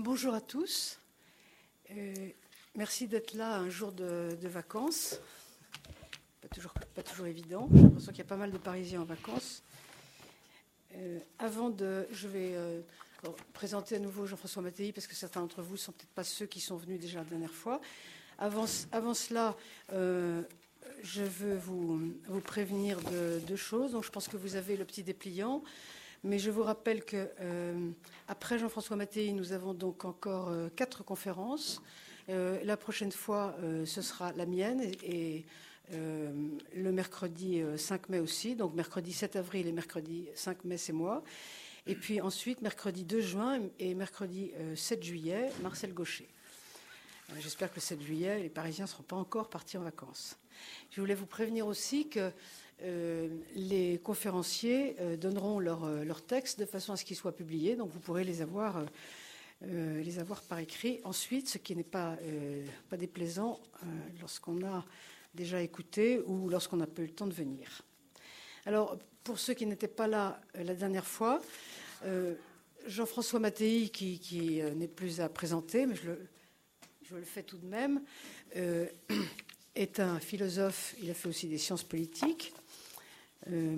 Bonjour à tous. Euh, merci d'être là un jour de, vacances. Pas toujours, pas toujours évident. J'ai l'impression qu'il y a pas mal de Parisiens en vacances. Euh, avant de. Je vais euh, présenter à nouveau Jean-François Mattei parce que certains d'entre vous ne sont peut-être pas ceux qui sont venus déjà la dernière fois. Avant, cela, je veux vous, vous prévenir de deux choses. Donc, je pense que vous avez le petit dépliant. Mais je vous rappelle que euh, après Jean-François Mattei, nous avons donc encore euh, quatre conférences. Euh, la prochaine fois, ce sera la mienne et, le mercredi 5 mai aussi. Donc mercredi 7 avril et mercredi 5 mai, c'est moi. Et puis ensuite, mercredi 2 juin et mercredi 7 juillet, Marcel Gaucher. J'espère que le 7 juillet, les Parisiens ne seront pas encore partis en vacances. Je voulais vous prévenir aussi que euh, les conférenciers euh, donneront leur, euh, leur, texte de façon à ce qu'ils soient publiés, donc vous pourrez les avoir, les avoir par écrit. Ensuite, ce qui n'est pas, pas déplaisant lorsqu'on a déjà écouté ou lorsqu'on n'a pas eu le temps de venir. Alors, pour ceux qui n'étaient pas là la dernière fois, Jean-François Mattei, qui, n'est plus à présenter, mais je le fais tout de même, est un philosophe, il a fait aussi des sciences politiques, euh,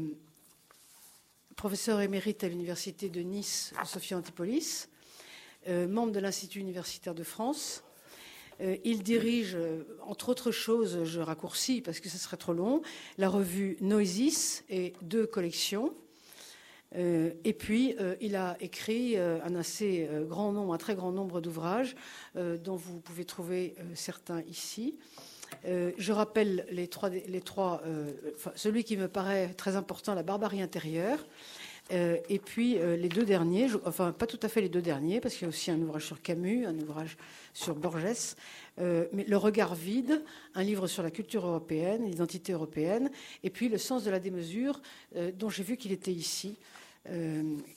professeur émérite à l'université de Nice, Sophia Antipolis, euh, membre de l'Institut universitaire de France. Euh, il dirige, entre autres choses, je raccourcis parce que ce serait trop long, la revue Noisis et deux collections. et puis, il a écrit un assez grand nombre, un très grand nombre d'ouvrages, dont vous pouvez trouver certains ici. Euh, je rappelle les trois, euh, celui qui me paraît très important, la barbarie intérieure. Euh, et puis les deux derniers, enfin pas tout à fait les deux derniers, parce qu'il y a aussi un ouvrage sur Camus, un ouvrage sur Borges, mais Le regard vide, un livre sur la culture européenne, l'identité européenne, et puis Le sens de la démesure, dont j'ai vu qu'il était ici.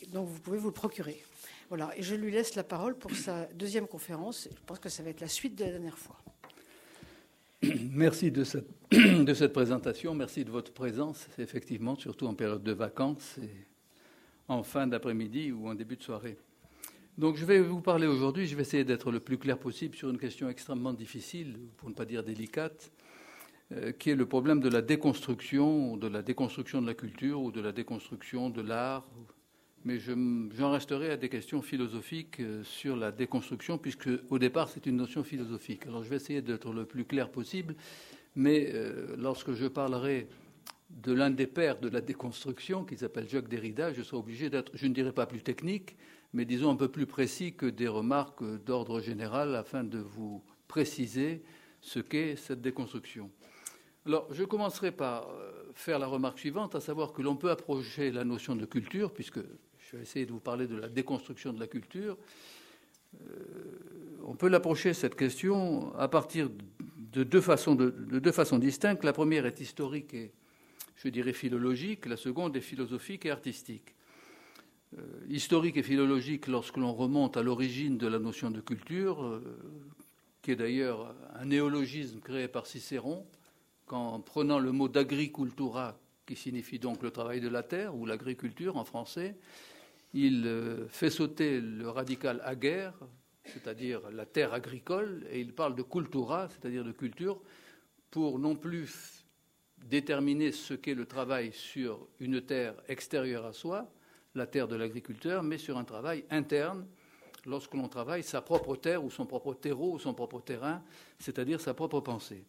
donc vous pouvez vous le procurer. Voilà, et je lui laisse la parole pour sa deuxième conférence. Je pense que ça va être la suite de la dernière fois. Merci de cette, présentation, merci de votre présence, effectivement, surtout en période de vacances et en fin d'après-midi ou en début de soirée. Donc je vais vous parler aujourd'hui, je vais essayer d'être le plus clair possible sur une question extrêmement difficile, pour ne pas dire délicate, euh, qui est le problème de la déconstruction, de la déconstruction de la culture ou de la déconstruction de l'art mais j'en resterai à des questions philosophiques euh, sur la déconstruction, puisque au départ c'est une notion philosophique. Alors je vais essayer d'être le plus clair possible, mais euh, lorsque je parlerai de l'un des pères de la déconstruction, qui s'appelle Jacques Derrida, je serai obligé d'être, je ne dirais pas plus technique, mais disons un peu plus précis que des remarques d'ordre général, afin de vous préciser ce qu'est cette déconstruction. Alors, je commencerai par euh, faire la remarque suivante, à savoir que l'on peut approcher la notion de culture, puisque je vais essayer de vous parler de la déconstruction de la culture. Euh, on peut l'approcher, cette question, à partir de deux, façons, distinctes. La première est historique et, je dirais, philologique. La seconde est philosophique et artistique. Euh, historique et philologique lorsque l'on remonte à l'origine de la notion de culture, euh, qui est d'ailleurs un néologisme créé par Cicéron, qu'en prenant le mot d'agricultura, qui signifie donc le travail de la terre, ou l'agriculture en français, il euh, fait sauter le radical aguerre, c'est-à-dire la terre agricole, et il parle de cultura, c'est-à-dire de culture, pour non plus déterminer ce qu'est le travail sur une terre extérieure à soi, la terre de l'agriculteur, mais sur un travail interne, lorsque l'on travaille sa propre terre ou son propre terreau ou son propre terrain, c'est-à-dire sa propre pensée.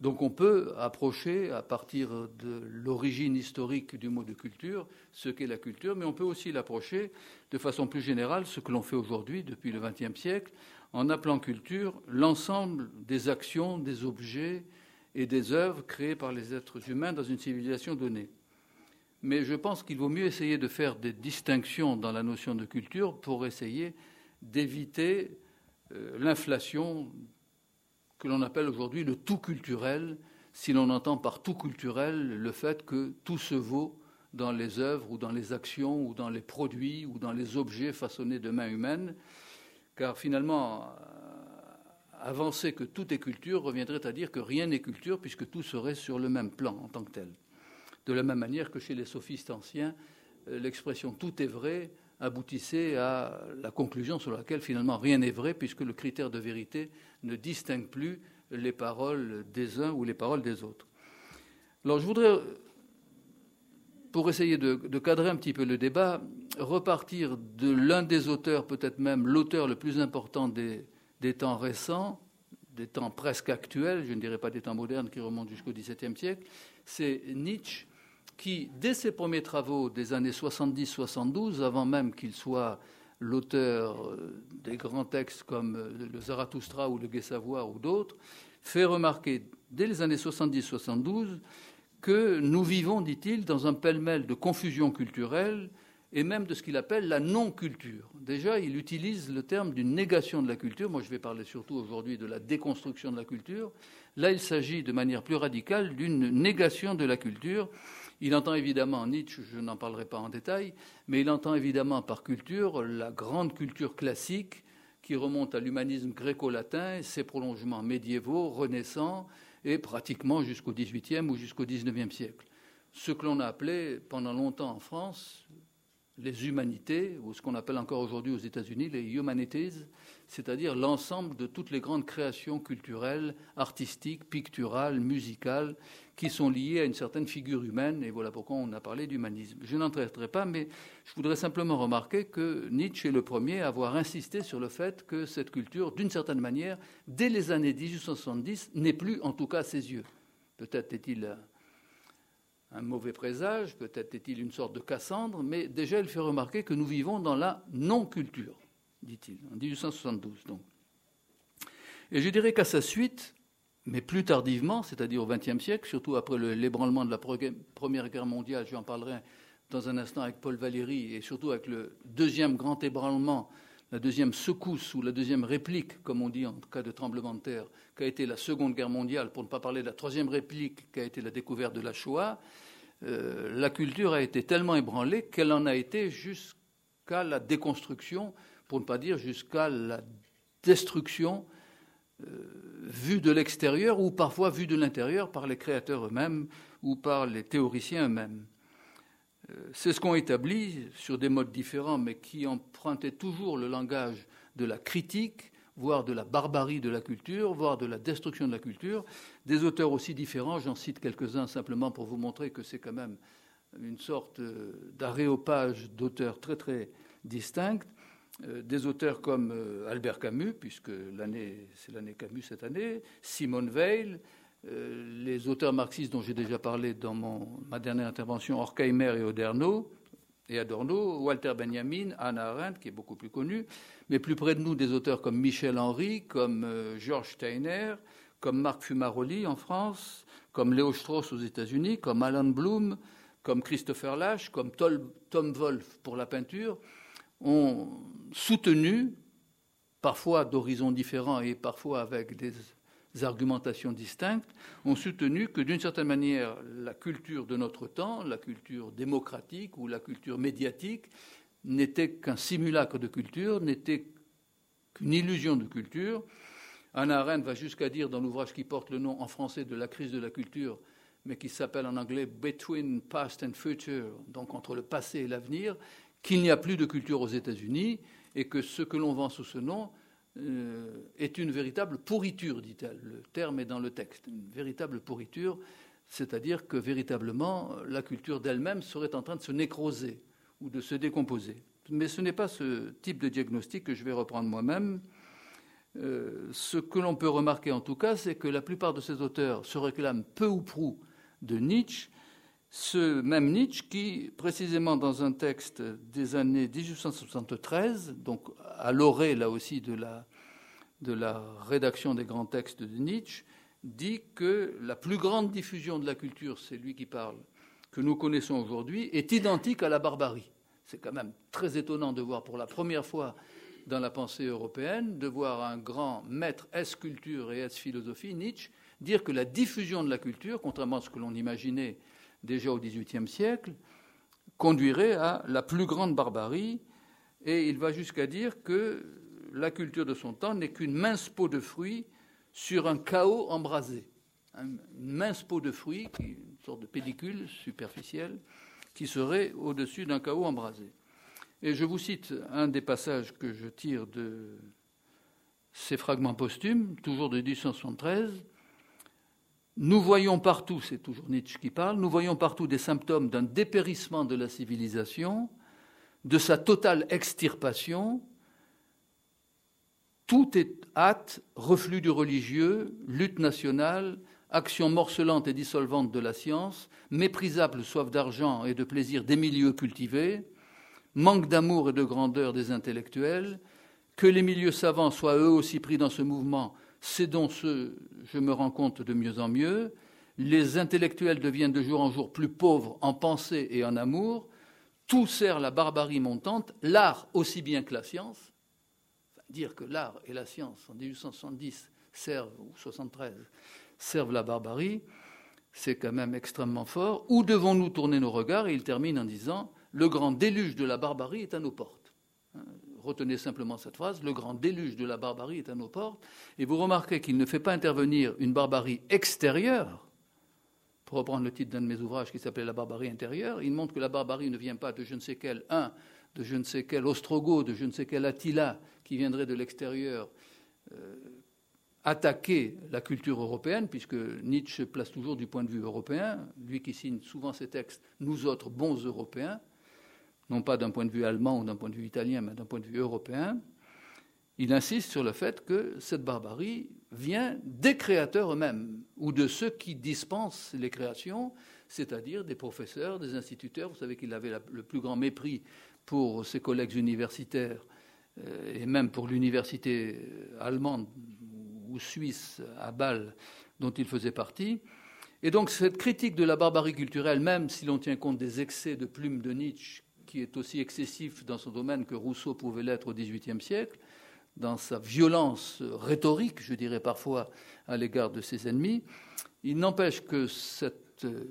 Donc on peut approcher à partir de l'origine historique du mot de culture ce qu'est la culture, mais on peut aussi l'approcher de façon plus générale, ce que l'on fait aujourd'hui depuis le XXe siècle, en appelant culture l'ensemble des actions, des objets et des œuvres créées par les êtres humains dans une civilisation donnée. Mais je pense qu'il vaut mieux essayer de faire des distinctions dans la notion de culture pour essayer d'éviter euh, l'inflation que l'on appelle aujourd'hui le tout culturel, si l'on entend par tout culturel le fait que tout se vaut dans les œuvres ou dans les actions ou dans les produits ou dans les objets façonnés de main humaine, car finalement, euh, avancer que tout est culture reviendrait à dire que rien n'est culture puisque tout serait sur le même plan en tant que tel. De la même manière que chez les sophistes anciens, euh, l'expression tout est vrai aboutissait à la conclusion sur laquelle finalement rien n'est vrai, puisque le critère de vérité ne distingue plus les paroles des uns ou les paroles des autres. Alors je voudrais, pour essayer de, cadrer un petit peu le débat, repartir de l'un des auteurs, peut-être même l'auteur le plus important des, des, temps récents, des temps presque actuels, je ne dirais pas des temps modernes qui remontent jusqu'au XVIIe siècle, c'est Nietzsche qui, dès ses premiers travaux des années 70-72, avant même qu'il soit l'auteur euh, des grands textes comme euh, le Zarathustra ou le Gai ou d'autres, fait remarquer dès les années 70-72 que nous vivons, dit-il, dans un pêle-mêle de confusion culturelle et même de ce qu'il appelle la non-culture. Déjà, il utilise le terme d'une négation de la culture. Moi, je vais parler surtout aujourd'hui de la déconstruction de la culture. Là, il s'agit de manière plus radicale d'une négation de la culture il entend évidemment Nietzsche, je n'en parlerai pas en détail, mais il entend évidemment par culture la grande culture classique qui remonte à l'humanisme gréco-latin, ses prolongements médiévaux, renaissants, et pratiquement jusqu'au XVIIIe ou jusqu'au XIXe siècle. Ce que l'on a appelé pendant longtemps en France les humanités, ou ce qu'on appelle encore aujourd'hui aux États-Unis les humanities, c'est-à-dire l'ensemble de toutes les grandes créations culturelles, artistiques, picturales, musicales, qui sont liées à une certaine figure humaine, et voilà pourquoi on a parlé d'humanisme. Je n'en traiterai pas, mais je voudrais simplement remarquer que Nietzsche est le premier à avoir insisté sur le fait que cette culture, d'une certaine manière, dès les années 1870, n'est plus, en tout cas à ses yeux. Peut-être est-il un mauvais présage, peut-être est-il une sorte de Cassandre, mais déjà il fait remarquer que nous vivons dans la non-culture, dit-il, en 1872 donc. Et je dirais qu'à sa suite, mais plus tardivement, c'est-à-dire au XXe siècle, surtout après l'ébranlement de la Première Guerre mondiale, j'en parlerai dans un instant avec Paul Valéry, et surtout avec le deuxième grand ébranlement, la deuxième secousse ou la deuxième réplique, comme on dit en cas de tremblement de terre, qu'a été la Seconde Guerre mondiale, pour ne pas parler de la troisième réplique, qui a été la découverte de la Shoah, euh, la culture a été tellement ébranlée qu'elle en a été jusqu'à la déconstruction, pour ne pas dire jusqu'à la destruction vue de l'extérieur ou parfois vue de l'intérieur par les créateurs eux-mêmes ou par les théoriciens eux-mêmes. Euh, c'est ce qu'ont établi sur des modes différents, mais qui empruntaient toujours le langage de la critique, voire de la barbarie de la culture, voire de la destruction de la culture. Des auteurs aussi différents, j'en cite quelques-uns simplement pour vous montrer que c'est quand même une sorte euh, d'aréopage d'auteurs très très distincts. Euh, des auteurs comme euh, Albert Camus, puisque c'est l'année Camus cette année, Simone Weil, euh, les auteurs marxistes dont j'ai déjà parlé dans ma dernière intervention, Horkheimer et Oderno, et Adorno, Walter Benjamin, Anna Arendt, qui est beaucoup plus connu, mais plus près de nous, des auteurs comme Michel Henry, comme Georges Steiner, comme Marc Fumaroli en France, comme Léo Strauss aux États-Unis, comme Alan Bloom, comme Christopher Lash, comme Tom Wolfe pour la peinture ont soutenu, parfois d'horizons différents et parfois avec des argumentations distinctes, ont soutenu que d'une certaine manière, la culture de notre temps, la culture démocratique ou la culture médiatique, n'était qu'un simulacre de culture, n'était qu'une illusion de culture. Anna Arendt va jusqu'à dire dans l'ouvrage qui porte le nom en français de la crise de la culture, mais qui s'appelle en anglais Between Past and Future, donc entre le passé et l'avenir, qu'il n'y a plus de culture aux États-Unis et que ce que l'on vend sous ce nom euh, est une véritable pourriture, dit-elle. Le terme est dans le texte, une véritable pourriture, c'est-à-dire que véritablement la culture d'elle-même serait en train de se nécroser ou de se décomposer. Mais ce n'est pas ce type de diagnostic que je vais reprendre moi-même. Euh, ce que l'on peut remarquer en tout cas, c'est que la plupart de ces auteurs se réclament peu ou prou de Nietzsche ce même Nietzsche qui, précisément dans un texte des années 1873, donc à l'orée là aussi de la, de la rédaction des grands textes de Nietzsche, dit que la plus grande diffusion de la culture, c'est lui qui parle, que nous connaissons aujourd'hui, est identique à la barbarie. C'est quand même très étonnant de voir pour la première fois dans la pensée européenne, de voir un grand maître S culture et S philosophie, Nietzsche, dire que la diffusion de la culture, contrairement à ce que l'on imaginait déjà au XVIIIe siècle, conduirait à la plus grande barbarie, et il va jusqu'à dire que la culture de son temps n'est qu'une mince peau de fruits sur un chaos embrasé. Une mince peau de fruits, une sorte de pellicule superficielle, qui serait au-dessus d'un chaos embrasé. Et je vous cite un des passages que je tire de ces fragments posthumes, toujours de 1873. Nous voyons partout, c'est toujours Nietzsche qui parle, nous voyons partout des symptômes d'un dépérissement de la civilisation, de sa totale extirpation. Tout est hâte, reflux du religieux, lutte nationale, action morcelante et dissolvante de la science, méprisable soif d'argent et de plaisir des milieux cultivés, manque d'amour et de grandeur des intellectuels, que les milieux savants soient eux aussi pris dans ce mouvement, c'est dont ce, je me rends compte de mieux en mieux. Les intellectuels deviennent de jour en jour plus pauvres en pensée et en amour. Tout sert la barbarie montante, l'art aussi bien que la science. dire que l'art et la science en 1870 servent, ou 73, servent la barbarie, c'est quand même extrêmement fort. Où devons-nous tourner nos regards? Et il termine en disant Le grand déluge de la barbarie est à nos portes. Retenez simplement cette phrase Le grand déluge de la barbarie est à nos portes. Et vous remarquez qu'il ne fait pas intervenir une barbarie extérieure. Pour reprendre le titre d'un de mes ouvrages qui s'appelait La barbarie intérieure, il montre que la barbarie ne vient pas de je ne sais quel un, de je ne sais quel Ostrogoth, de je ne sais quel Attila qui viendrait de l'extérieur. Euh, attaquer la culture européenne, puisque Nietzsche place toujours du point de vue européen, lui qui signe souvent ses textes, nous autres bons Européens, non pas d'un point de vue allemand ou d'un point de vue italien, mais d'un point de vue européen, il insiste sur le fait que cette barbarie vient des créateurs eux-mêmes, ou de ceux qui dispensent les créations, c'est-à-dire des professeurs, des instituteurs. Vous savez qu'il avait le plus grand mépris pour ses collègues universitaires, euh, et même pour l'université allemande suisse à Bâle dont il faisait partie. Et donc cette critique de la barbarie culturelle, même si l'on tient compte des excès de plume de Nietzsche, qui est aussi excessif dans son domaine que Rousseau pouvait l'être au XVIIIe siècle, dans sa violence rhétorique, je dirais parfois, à l'égard de ses ennemis, il n'empêche que cette euh,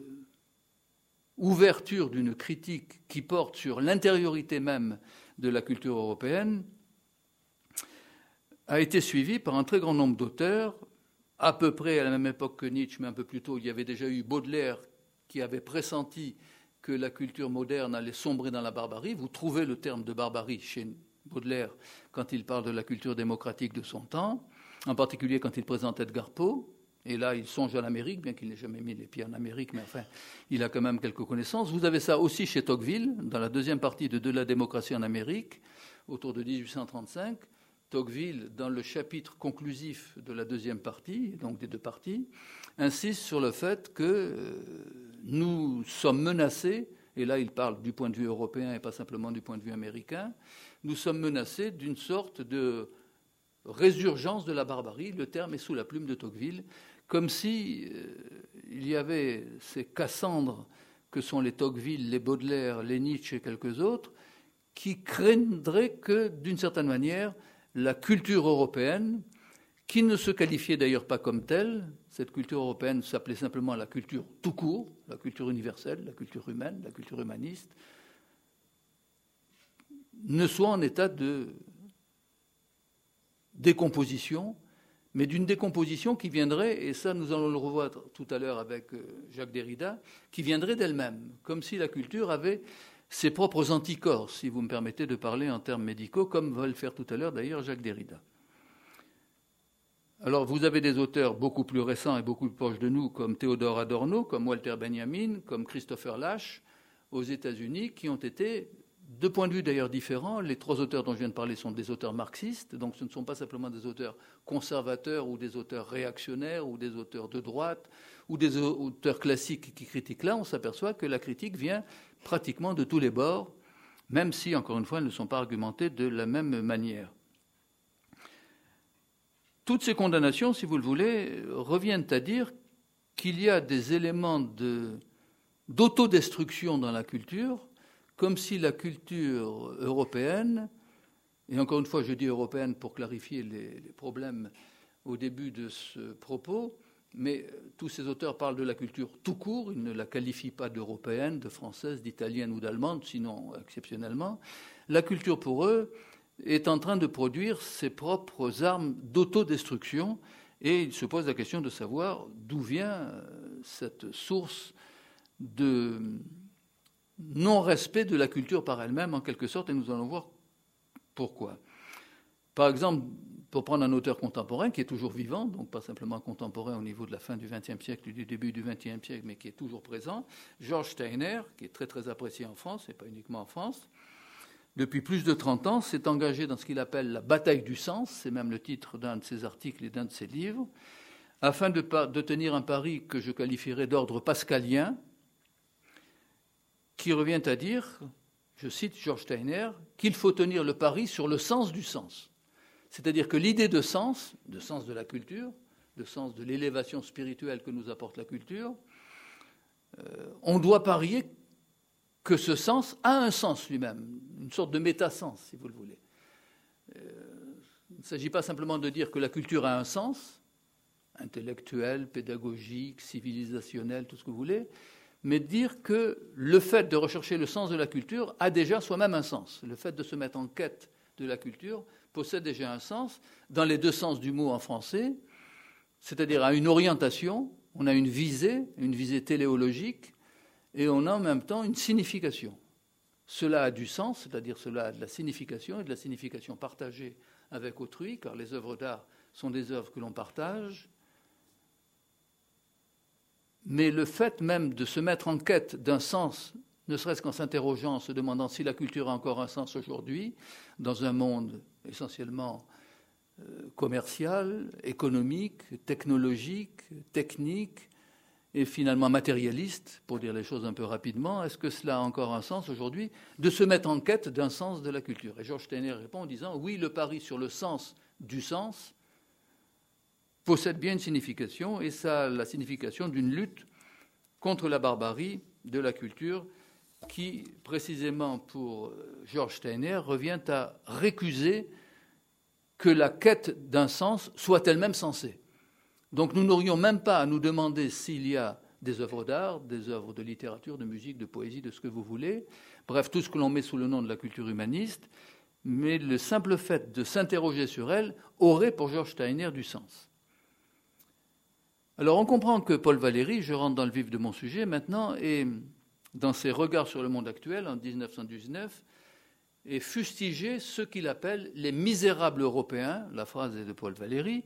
ouverture d'une critique qui porte sur l'intériorité même de la culture européenne a été suivi par un très grand nombre d'auteurs, à peu près à la même époque que Nietzsche, mais un peu plus tôt, il y avait déjà eu Baudelaire qui avait pressenti que la culture moderne allait sombrer dans la barbarie. Vous trouvez le terme de barbarie chez Baudelaire quand il parle de la culture démocratique de son temps, en particulier quand il présente Edgar Poe. Et là, il songe à l'Amérique, bien qu'il n'ait jamais mis les pieds en Amérique, mais enfin, il a quand même quelques connaissances. Vous avez ça aussi chez Tocqueville, dans la deuxième partie de De la démocratie en Amérique, autour de 1835. Tocqueville, dans le chapitre conclusif de la deuxième partie, donc des deux parties, insiste sur le fait que euh, nous sommes menacés, et là il parle du point de vue européen et pas simplement du point de vue américain, nous sommes menacés d'une sorte de résurgence de la barbarie, le terme est sous la plume de Tocqueville, comme si euh, il y avait ces Cassandres que sont les Tocqueville, les Baudelaire, les Nietzsche et quelques autres, qui craindraient que, d'une certaine manière, la culture européenne, qui ne se qualifiait d'ailleurs pas comme telle. Cette culture européenne s'appelait simplement la culture tout court, la culture universelle, la culture humaine, la culture humaniste, ne soit en état de décomposition, mais d'une décomposition qui viendrait, et ça nous allons le revoir tout à l'heure avec euh, Jacques Derrida, qui viendrait d'elle-même, comme si la culture avait ses propres anticorps, si vous me permettez de parler en termes médicaux, comme va le faire tout à l'heure d'ailleurs Jacques Derrida. Alors vous avez des auteurs beaucoup plus récents et beaucoup plus proches de nous, comme Théodore Adorno, comme Walter Benjamin, comme Christopher Lash, aux États-Unis, qui ont été, de points de vue d'ailleurs différents, les trois auteurs dont je viens de parler sont des auteurs marxistes, donc ce ne sont pas simplement des auteurs conservateurs ou des auteurs réactionnaires ou des auteurs de droite ou des auteurs classiques qui critiquent là, on s'aperçoit que la critique vient pratiquement de tous les bords, même si, encore une fois, elles ne sont pas argumentées de la même manière. Toutes ces condamnations, si vous le voulez, reviennent à dire qu'il y a des éléments d'autodestruction dans la culture, comme si la culture européenne, et encore une fois je dis européenne pour clarifier les problèmes au début de ce propos, mais tous ces auteurs parlent de la culture tout court, ils ne la qualifient pas d'européenne, de française, d'italienne ou d'allemande, sinon exceptionnellement. La culture pour eux est en train de produire ses propres armes d'autodestruction et ils se posent la question de savoir d'où vient euh, cette source de non-respect de la culture par elle-même, en quelque sorte, et nous allons voir pourquoi. Par exemple, pour prendre un auteur contemporain qui est toujours vivant, donc pas simplement contemporain au niveau de la fin du XXe siècle, du début du XXe siècle, mais qui est toujours présent, Georges Steiner, qui est très très apprécié en France, et pas uniquement en France, depuis plus de 30 ans, s'est engagé dans ce qu'il appelle la bataille du sens, c'est même le titre d'un de ses articles et d'un de ses livres, afin de, tenir un pari que je qualifierais d'ordre pascalien, qui revient à dire, je cite Georges Steiner, qu'il faut tenir le pari sur le sens du sens. C'est-à-dire que l'idée de sens, de sens de la culture, de sens de l'élévation spirituelle que nous apporte la culture, euh, on doit parier que ce sens a un sens lui-même, une sorte de métasens, si vous le voulez. Euh, il ne s'agit pas simplement de dire que la culture a un sens, intellectuel, pédagogique, civilisationnel, tout ce que vous voulez, mais de dire que le fait de rechercher le sens de la culture a déjà soi-même un sens. Le fait de se mettre en quête de la culture possède déjà un sens, dans les deux sens du mot en français, c'est-à-dire à une orientation, on a une visée, une visée téléologique, et on a en même temps une signification. Cela a du sens, c'est-à-dire cela a de la signification et de la signification partagée avec autrui, car les œuvres d'art sont des œuvres que l'on partage. Mais le fait même de se mettre en quête d'un sens ne serait-ce qu'en s'interrogeant, en se demandant si la culture a encore un sens aujourd'hui, dans un monde essentiellement euh, commercial, économique, technologique, technique et finalement matérialiste, pour dire les choses un peu rapidement, est-ce que cela a encore un sens aujourd'hui de se mettre en quête d'un sens de la culture? Et Georges Steiner répond en disant oui, le pari sur le sens du sens possède bien une signification, et ça a la signification d'une lutte contre la barbarie de la culture qui, précisément pour euh, Georges Steiner, revient à récuser que la quête d'un sens soit elle-même sensée. Donc nous n'aurions même pas à nous demander s'il y a des œuvres d'art, des œuvres de littérature, de musique, de poésie, de ce que vous voulez, bref, tout ce que l'on met sous le nom de la culture humaniste, mais le simple fait de s'interroger sur elle aurait pour Georges Steiner du sens. Alors on comprend que Paul Valéry, je rentre dans le vif de mon sujet maintenant, et dans ses regards sur le monde actuel en 1919 et fustiger ce qu'il appelle les misérables européens, la phrase est de Paul Valéry,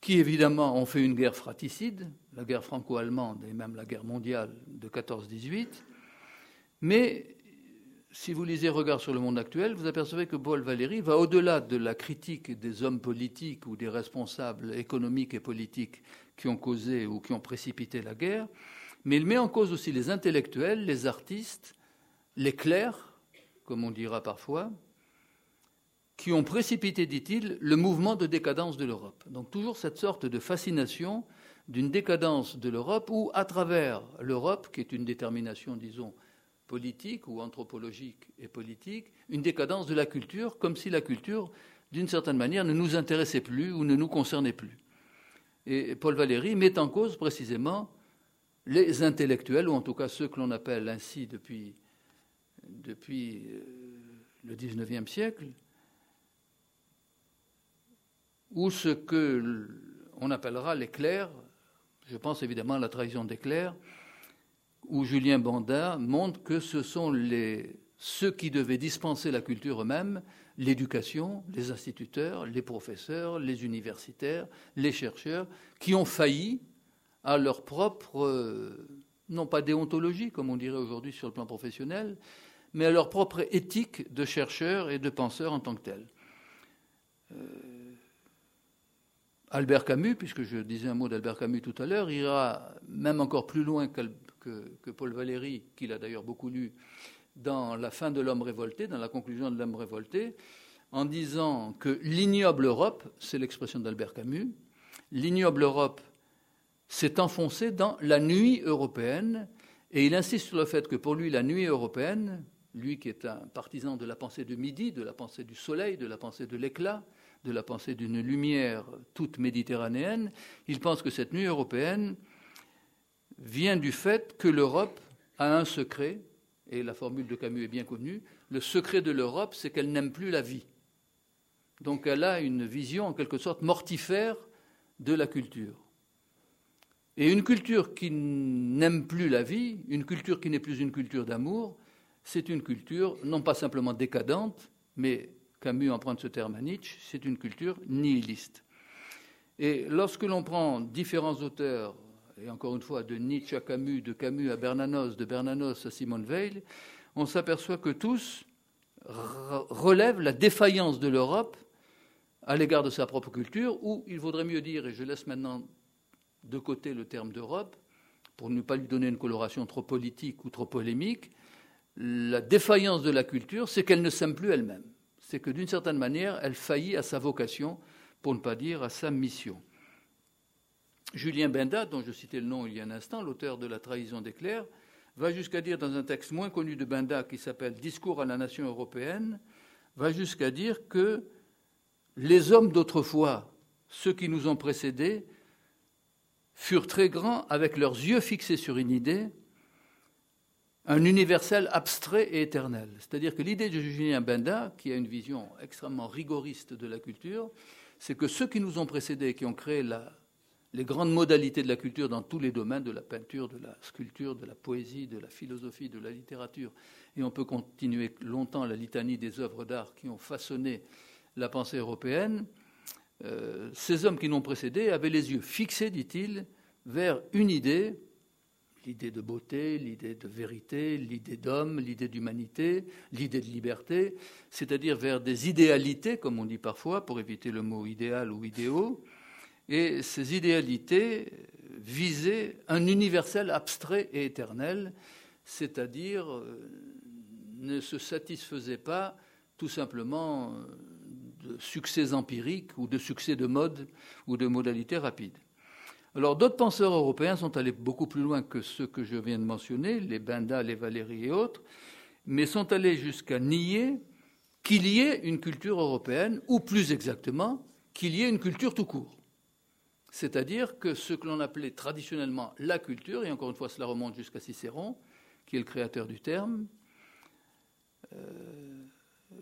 qui évidemment ont fait une guerre fratricide, la guerre franco-allemande et même la guerre mondiale de 14-18, mais si vous lisez Regards sur le monde actuel, vous apercevez que Paul Valéry va au-delà de la critique des hommes politiques ou des responsables économiques et politiques qui ont causé ou qui ont précipité la guerre, mais il met en cause aussi les intellectuels, les artistes, les clercs, comme on dira parfois, qui ont précipité, dit-il, le mouvement de décadence de l'Europe. Donc toujours cette sorte de fascination d'une décadence de l'Europe où, à travers l'Europe, qui est une détermination, disons, politique ou anthropologique et politique, une décadence de la culture, comme si la culture, d'une certaine manière, ne nous intéressait plus ou ne nous concernait plus. Et Paul Valéry met en cause précisément les intellectuels, ou en tout cas ceux que l'on appelle ainsi depuis, depuis euh, le XIXe siècle, ou ce que on appellera les clercs, je pense évidemment à la trahison des clercs, où Julien Banda montre que ce sont les, ceux qui devaient dispenser la culture eux-mêmes, l'éducation, les instituteurs, les professeurs, les universitaires, les chercheurs, qui ont failli à leur propre, euh, non pas déontologie, comme on dirait aujourd'hui sur le plan professionnel, mais à leur propre éthique de chercheurs et de penseurs en tant que tels. Euh, Albert Camus, puisque je disais un mot d'Albert Camus tout à l'heure, ira même encore plus loin que, Paul Valéry, qu'il a d'ailleurs beaucoup lu dans La fin de l'homme révolté, dans la conclusion de l'homme révolté, en disant que l'ignoble Europe, c'est l'expression d'Albert Camus, l'ignoble Europe s'est enfoncé dans la nuit européenne, et il insiste sur le fait que pour lui, la nuit européenne, lui qui est un partisan de la pensée de midi, de la pensée du soleil, de la pensée de l'éclat, de la pensée d'une lumière toute méditerranéenne, il pense que cette nuit européenne vient du fait que l'Europe a un secret, et la formule de Camus est bien connue, le secret de l'Europe, c'est qu'elle n'aime plus la vie. Donc elle a une vision en quelque sorte mortifère de la culture. Et une culture qui n'aime plus la vie, une culture qui n'est plus une culture d'amour, c'est une culture non pas simplement décadente, mais Camus emprunte ce terme à Nietzsche, c'est une culture nihiliste. Et lorsque l'on prend différents auteurs, et encore une fois de Nietzsche à Camus, de Camus à Bernanos, de Bernanos à Simone Veil, on s'aperçoit que tous relèvent la défaillance de l'Europe à l'égard de sa propre culture, ou il vaudrait mieux dire, et je laisse maintenant de côté le terme d'Europe, pour ne pas lui donner une coloration trop politique ou trop polémique, la défaillance de la culture, c'est qu'elle ne s'aime plus elle-même. C'est que d'une certaine manière, elle faillit à sa vocation, pour ne pas dire à sa mission. Julien Benda, dont je citais le nom il y a un instant, l'auteur de La trahison des clercs, va jusqu'à dire dans un texte moins connu de Benda qui s'appelle Discours à la nation européenne, va jusqu'à dire que les hommes d'autrefois, ceux qui nous ont précédés, furent très grands avec leurs yeux fixés sur une idée, un universel abstrait et éternel. C'est-à-dire que l'idée de Julien Benda, qui a une vision extrêmement rigoriste de la culture, c'est que ceux qui nous ont précédés, qui ont créé les grandes modalités de la culture dans tous les domaines, de la peinture, de la sculpture, de la poésie, de la philosophie, de la littérature, et on peut continuer longtemps la litanie des œuvres d'art qui ont façonné la pensée européenne, euh, ces hommes qui nous ont précédés avaient les yeux fixés, dit-il, vers une idée, l'idée de beauté, l'idée de vérité, l'idée d'homme, l'idée d'humanité, l'idée de liberté, c'est-à-dire vers des idéalités, comme on dit parfois, pour éviter le mot idéal ou idéaux, et ces idéalités visaient un universel abstrait et éternel, c'est-à-dire euh, ne se satisfaisaient pas tout simplement euh, de succès empiriques ou de succès de mode ou de modalités rapides. Alors d'autres penseurs européens sont allés beaucoup plus loin que ceux que je viens de mentionner, les Benda, les Valéry et autres, mais sont allés jusqu'à nier qu'il y ait une culture européenne, ou plus exactement, qu'il y ait une culture tout court. C'est-à-dire que ce que l'on appelait traditionnellement la culture, et encore une fois cela remonte jusqu'à Cicéron, qui est le créateur du terme, euh,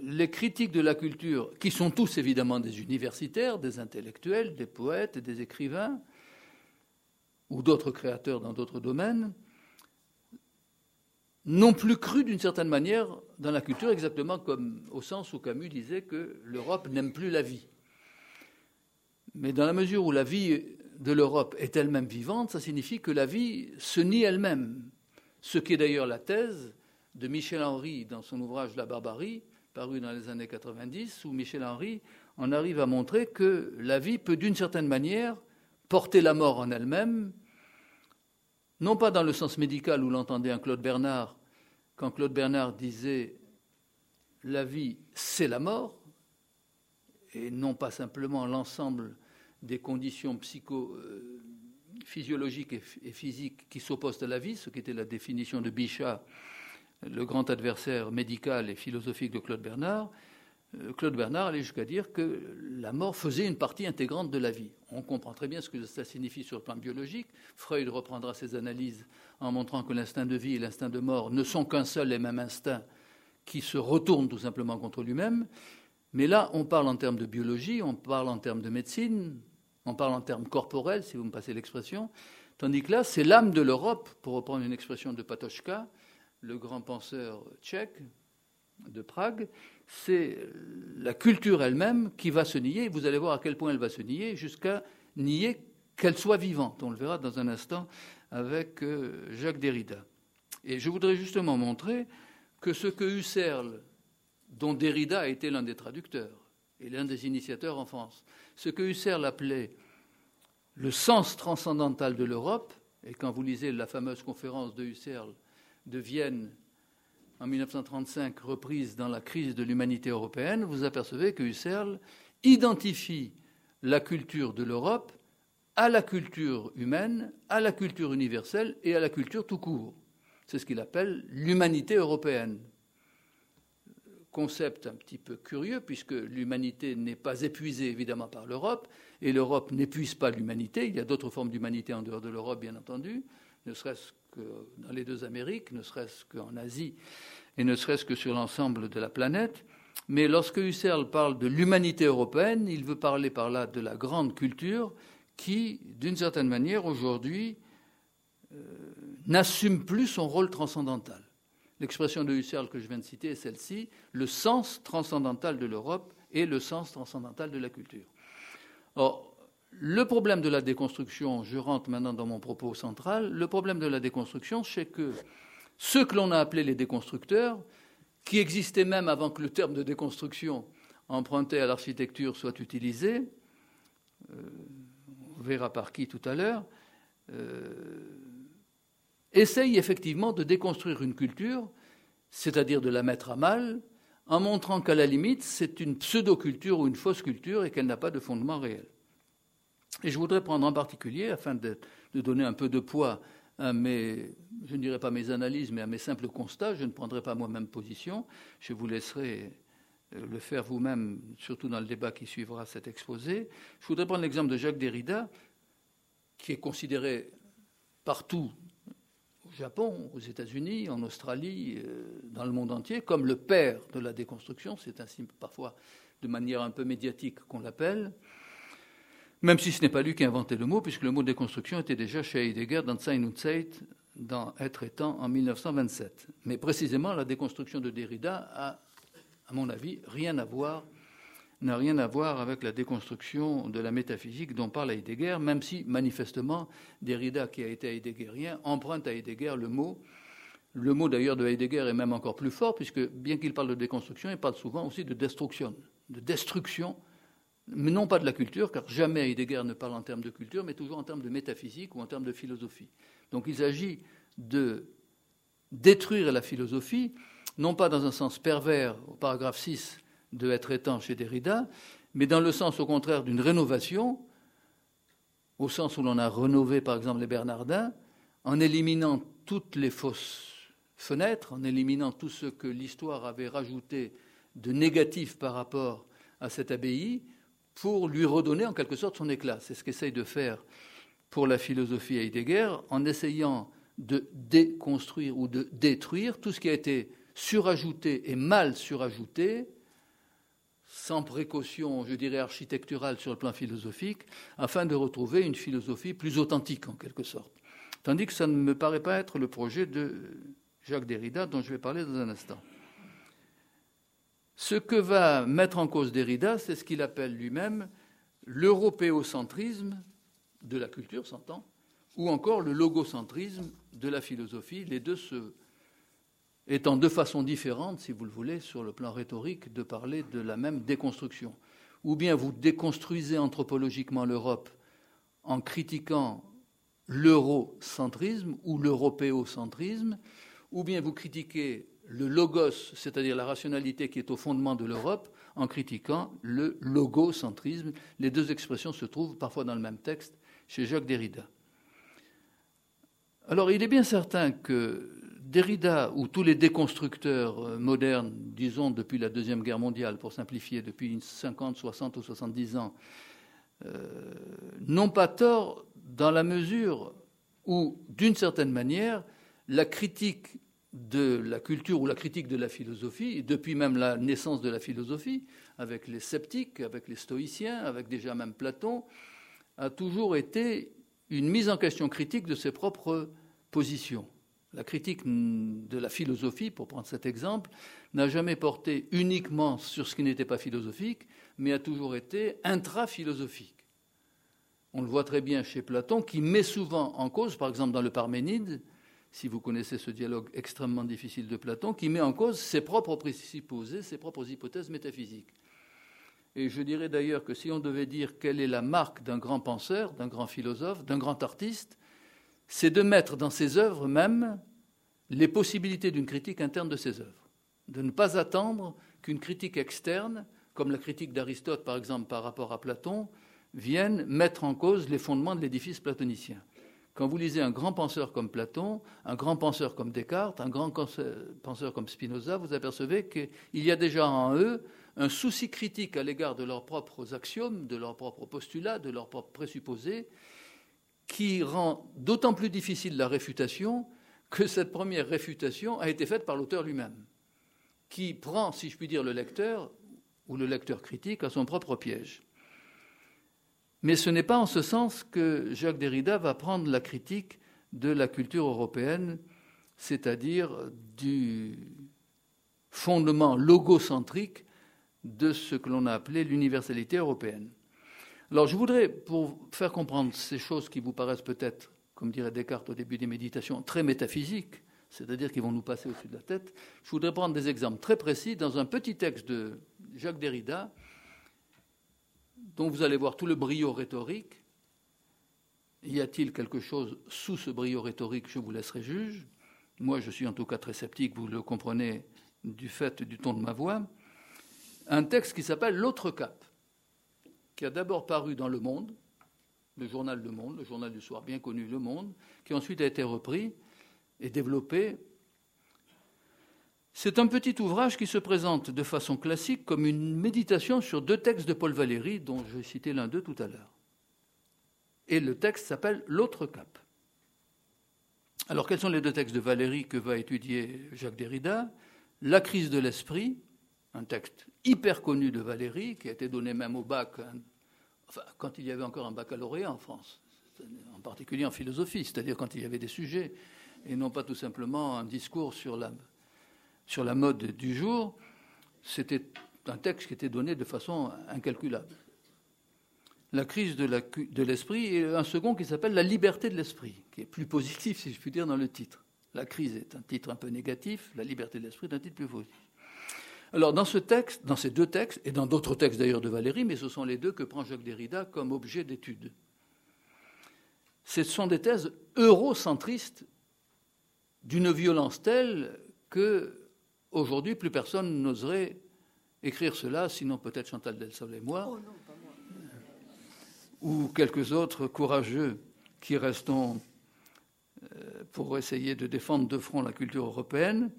les critiques de la culture, qui sont tous évidemment des universitaires, des intellectuels, des poètes, des écrivains, ou d'autres créateurs dans d'autres domaines, n'ont plus cru d'une certaine manière dans la culture, exactement comme au sens où Camus disait que l'Europe n'aime plus la vie. Mais dans la mesure où la vie de l'Europe est elle-même vivante, ça signifie que la vie se nie elle-même. Ce qui est d'ailleurs la thèse de Michel Henry dans son ouvrage La barbarie, paru dans les années 90, où Michel Henry en arrive à montrer que la vie peut d'une certaine manière porter la mort en elle-même, non pas dans le sens médical où l'entendait un Claude Bernard, quand Claude Bernard disait la vie, c'est la mort, et non pas simplement l'ensemble des conditions euh, physiologiques et physiques qui s'opposent à la vie, ce qui était la définition de Bichat le grand adversaire médical et philosophique de Claude Bernard, Claude Bernard allait jusqu'à dire que la mort faisait une partie intégrante de la vie. On comprend très bien ce que ça signifie sur le plan biologique. Freud reprendra ses analyses en montrant que l'instinct de vie et l'instinct de mort ne sont qu'un seul et même instinct qui se retourne tout simplement contre lui-même. Mais là, on parle en termes de biologie, on parle en termes de médecine, on parle en termes corporels, si vous me passez l'expression, tandis que là, c'est l'âme de l'Europe, pour reprendre une expression de Patochka, le grand penseur tchèque de Prague, c'est la culture elle-même qui va se nier. Vous allez voir à quel point elle va se nier, jusqu'à nier qu'elle soit vivante. On le verra dans un instant avec euh, Jacques Derrida. Et je voudrais justement montrer que ce que Husserl, dont Derrida a été l'un des traducteurs et l'un des initiateurs en France, ce que Husserl appelait le sens transcendantal de l'Europe, et quand vous lisez la fameuse conférence de Husserl de Vienne en 1935, reprise dans la crise de l'humanité européenne, vous apercevez que Husserl identifie la culture de l'Europe à la culture humaine, à la culture universelle et à la culture tout court. C'est ce qu'il appelle l'humanité européenne. Concept un petit peu curieux, puisque l'humanité n'est pas épuisée évidemment par l'Europe, et l'Europe n'épuise pas l'humanité. Il y a d'autres formes d'humanité en dehors de l'Europe, bien entendu, ne serait-ce dans les deux Amériques, ne serait-ce qu'en Asie et ne serait-ce que sur l'ensemble de la planète. Mais lorsque Husserl parle de l'humanité européenne, il veut parler par là de la grande culture qui, d'une certaine manière, aujourd'hui, n'assume plus son rôle transcendantal. L'expression de Husserl que je viens de citer est celle-ci, le sens transcendantal de l'Europe et le sens transcendantal de la culture. Or, le problème de la déconstruction, je rentre maintenant dans mon propos central, le problème de la déconstruction, c'est que ceux que l'on a appelés les déconstructeurs, qui existaient même avant que le terme de déconstruction emprunté à l'architecture soit utilisé, euh, on verra par qui tout à l'heure, euh, essaye effectivement de déconstruire une culture, c'est-à-dire de la mettre à mal, en montrant qu'à la limite, c'est une pseudo-culture ou une fausse culture et qu'elle n'a pas de fondement réel. Et je voudrais prendre en particulier, afin de, donner un peu de poids à mes, je ne dirais pas mes analyses, mais à mes simples constats, je ne prendrai pas moi-même position, je vous laisserai euh, le faire vous-même, surtout dans le débat qui suivra cet exposé. Je voudrais prendre l'exemple de Jacques Derrida, qui est considéré partout au Japon, aux États-Unis, en Australie, euh, dans le monde entier, comme le père de la déconstruction. C'est ainsi parfois de manière un peu médiatique qu'on l'appelle. Même si ce n'est pas lui qui a inventé le mot, puisque le mot déconstruction était déjà chez Heidegger dans Sein und Zeit, dans Être et Temps, en 1927. Mais précisément, la déconstruction de Derrida a, à mon avis, rien à voir n'a rien à voir avec la déconstruction de la métaphysique dont parle Heidegger, même si manifestement Derrida, qui a été heideggerien, emprunte à Heidegger le mot. Le mot d'ailleurs de Heidegger est même encore plus fort, puisque bien qu'il parle de déconstruction, il parle souvent aussi de destruction, de destruction, non pas de la culture, car jamais Heidegger ne parle en termes de culture, mais toujours en termes de métaphysique ou en termes de philosophie. Donc il s'agit de détruire la philosophie, non pas dans un sens pervers, au paragraphe 6, de être étant chez Derrida, mais dans le sens au contraire d'une rénovation, au sens où l'on a rénové par exemple les Bernardins, en éliminant toutes les fausses fenêtres, en éliminant tout ce que l'histoire avait rajouté de négatif par rapport à cette abbaye, pour lui redonner en quelque sorte son éclat. C'est ce qu'essaye de faire pour la philosophie Heidegger, en essayant de déconstruire ou de détruire tout ce qui a été surajouté et mal surajouté sans précaution, je dirais, architecturale sur le plan philosophique, afin de retrouver une philosophie plus authentique, en quelque sorte. Tandis que ça ne me paraît pas être le projet de Jacques Derrida, dont je vais parler dans un instant. Ce que va mettre en cause Derrida, c'est ce qu'il appelle lui-même l'européocentrisme de la culture, s'entend, ou encore le logocentrisme de la philosophie. Les deux se étant de façon différente, si vous le voulez, sur le plan rhétorique, de parler de la même déconstruction. Ou bien vous déconstruisez anthropologiquement l'Europe en critiquant l'eurocentrisme ou l'européocentrisme, ou bien vous critiquez le logos, c'est-à-dire la rationalité qui est au fondement de l'Europe, en critiquant le logocentrisme. Les deux expressions se trouvent parfois dans le même texte chez Jacques Derrida. Alors il est bien certain que Derrida ou tous les déconstructeurs euh, modernes, disons depuis la Deuxième Guerre mondiale, pour simplifier, depuis 50, 60 ou 70 ans, euh, n'ont pas tort dans la mesure où, d'une certaine manière, la critique de la culture ou la critique de la philosophie, depuis même la naissance de la philosophie, avec les sceptiques, avec les stoïciens, avec déjà même Platon, a toujours été une mise en question critique de ses propres positions la critique de la philosophie, pour prendre cet exemple, n'a jamais porté uniquement sur ce qui n'était pas philosophique, mais a toujours été intra-philosophique. On le voit très bien chez Platon, qui met souvent en cause, par exemple dans le Parménide, si vous connaissez ce dialogue extrêmement difficile de Platon, qui met en cause ses propres présupposés, ses propres hypothèses métaphysiques. Et je dirais d'ailleurs que si on devait dire quelle est la marque d'un grand penseur, d'un grand philosophe, d'un grand artiste, c'est de mettre dans ses œuvres même les possibilités d'une critique interne de ses œuvres, de ne pas attendre qu'une critique externe, comme la critique d'Aristote par exemple par rapport à Platon, vienne mettre en cause les fondements de l'édifice platonicien. Quand vous lisez un grand penseur comme Platon, un grand penseur comme Descartes, un grand penseur comme Spinoza, vous apercevez qu'il y a déjà en eux un souci critique à l'égard de leurs propres axiomes, de leurs propres postulats, de leurs propres présupposés, qui rend d'autant plus difficile la réfutation que cette première réfutation a été faite par l'auteur lui-même, qui prend, si je puis dire, le lecteur ou le lecteur critique à son propre piège. Mais ce n'est pas en ce sens que Jacques Derrida va prendre la critique de la culture européenne, c'est-à-dire du fondement logocentrique de ce que l'on a appelé l'universalité européenne. Alors je voudrais, pour faire comprendre ces choses qui vous paraissent peut-être, comme dirait Descartes au début des méditations, très métaphysiques, c'est-à-dire qui vont nous passer au-dessus de la tête, je voudrais prendre des exemples très précis dans un petit texte de Jacques Derrida, dont vous allez voir tout le brio rhétorique. Y a-t-il quelque chose sous ce brio rhétorique Je vous laisserai juge. Moi, je suis en tout cas très sceptique, vous le comprenez du fait du ton de ma voix. Un texte qui s'appelle L'autre cap, qui a d'abord paru dans Le Monde, le journal Le Monde, le journal du soir bien connu Le Monde, qui ensuite a été repris et développé. C'est un petit ouvrage qui se présente de façon classique comme une méditation sur deux textes de Paul Valéry, dont j'ai cité l'un d'eux tout à l'heure. Et le texte s'appelle L'autre cap. Alors, quels sont les deux textes de Valéry que va étudier Jacques Derrida? La crise de l'esprit, un texte hyper connu de Valéry, qui a été donné même au bac, hein, quand il y avait encore un baccalauréat en France, en particulier en philosophie, c'est-à-dire quand il y avait des sujets, et non pas tout simplement un discours sur la, sur la mode du jour. C'était un texte qui était donné de façon incalculable la crise de l'esprit, et un second qui s'appelle la liberté de l'esprit, qui est plus positif, si je puis dire, dans le titre. La crise est un titre un peu négatif, la liberté de l'esprit est un titre plus positif. Alors, dans ce texte, dans ces deux textes, et dans d'autres textes d'ailleurs de Valérie, mais ce sont les deux que prend Jacques Derrida comme objet d'étude. Ce sont des thèses eurocentristes d'une violence telle que, aujourd'hui, plus personne n'oserait écrire cela, sinon peut-être Chantal Delsol et moi. Oh ou quelques autres courageux qui restons euh, pour essayer de défendre de front la culture européenne.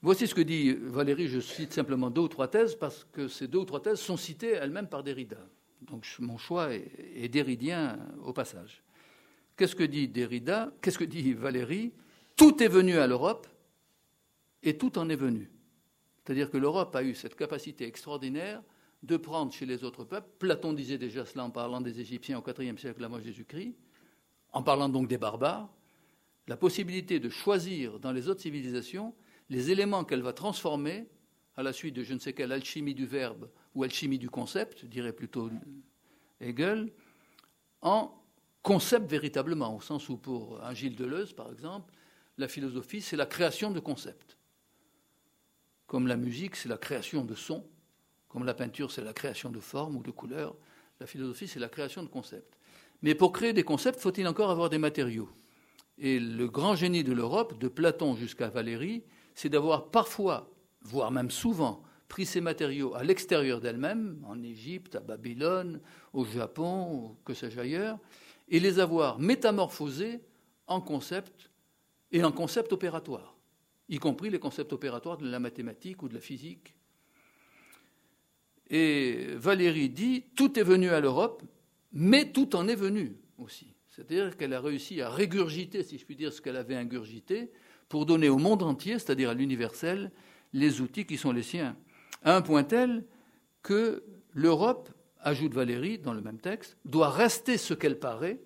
Voici ce que dit Valérie, je cite simplement deux ou trois thèses, parce que ces deux ou trois thèses sont citées elles-mêmes par Derrida. Donc mon choix est, est derridien au passage. Qu'est-ce que dit Derrida? Qu'est-ce que dit Valérie? Tout est venu à l'Europe et tout en est venu. C'est-à-dire que l'Europe a eu cette capacité extraordinaire de prendre chez les autres peuples, Platon disait déjà cela en parlant des Égyptiens au IVe siècle avant Jésus-Christ, en parlant donc des barbares, la possibilité de choisir dans les autres civilisations les éléments qu'elle va transformer à la suite de je ne sais quelle alchimie du verbe ou alchimie du concept, dirait plutôt Hegel, en concept véritablement, au sens où pour un Gilles Deleuze, par exemple, la philosophie, c'est la création de concepts. Comme la musique, c'est la création de sons, comme la peinture, c'est la création de formes ou de couleurs, la philosophie, c'est la création de concepts. Mais pour créer des concepts, faut-il encore avoir des matériaux? Et le grand génie de l'Europe, de Platon jusqu'à Valérie, c'est d'avoir parfois, voire même souvent, pris ces matériaux à l'extérieur d'elle-même, en Égypte, à Babylone, au Japon, que sais-je ailleurs, et les avoir métamorphosés en concepts et en concepts opératoires, y compris les concepts opératoires de la mathématique ou de la physique et Valérie dit tout est venu à l'Europe, mais tout en est venu aussi. C'est-à-dire qu'elle a réussi à régurgiter, si je puis dire, ce qu'elle avait ingurgité, pour donner au monde entier, c'est-à-dire à, l'universel, les outils qui sont les siens. À un point tel que l'Europe, ajoute Valérie dans le même texte, doit rester ce qu'elle paraît,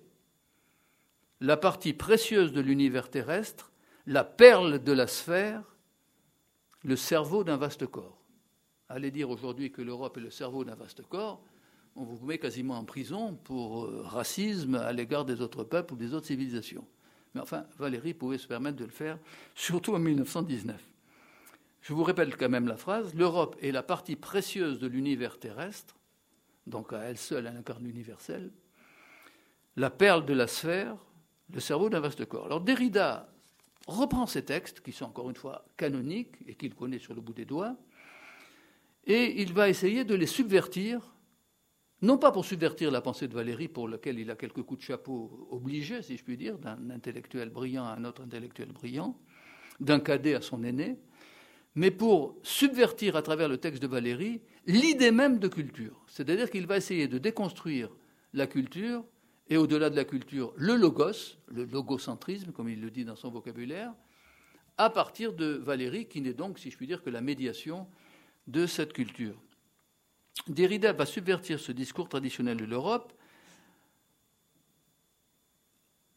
la partie précieuse de l'univers terrestre, la perle de la sphère, le cerveau d'un vaste corps. Allez dire aujourd'hui que l'Europe est le cerveau d'un vaste corps, on vous met quasiment en prison pour euh, racisme à l'égard des autres peuples ou des autres civilisations. Mais enfin, Valérie pouvait se permettre de le faire, surtout en 1919. Je vous répète quand même la phrase l'Europe est la partie précieuse de l'univers terrestre, donc à elle seule elle incarne l'universel, la perle de la sphère, le cerveau d'un vaste corps. Alors Derrida reprend ces textes, qui sont encore une fois canoniques et qu'il connaît sur le bout des doigts, et il va essayer de les subvertir, non pas pour subvertir la pensée de Valérie, pour laquelle il a quelques coups de chapeau obligés, si je puis dire, d'un intellectuel brillant à un autre intellectuel brillant, d'un cadet à son aîné, mais pour subvertir à travers le texte de Valérie l'idée même de culture. C'est-à-dire qu'il va essayer de déconstruire la culture et au-delà de la culture, le logos, le logocentrisme, comme il le dit dans son vocabulaire, à partir de Valérie, qui n'est donc, si je puis dire, que la médiation de cette culture. Derrida va subvertir ce discours traditionnel de l'Europe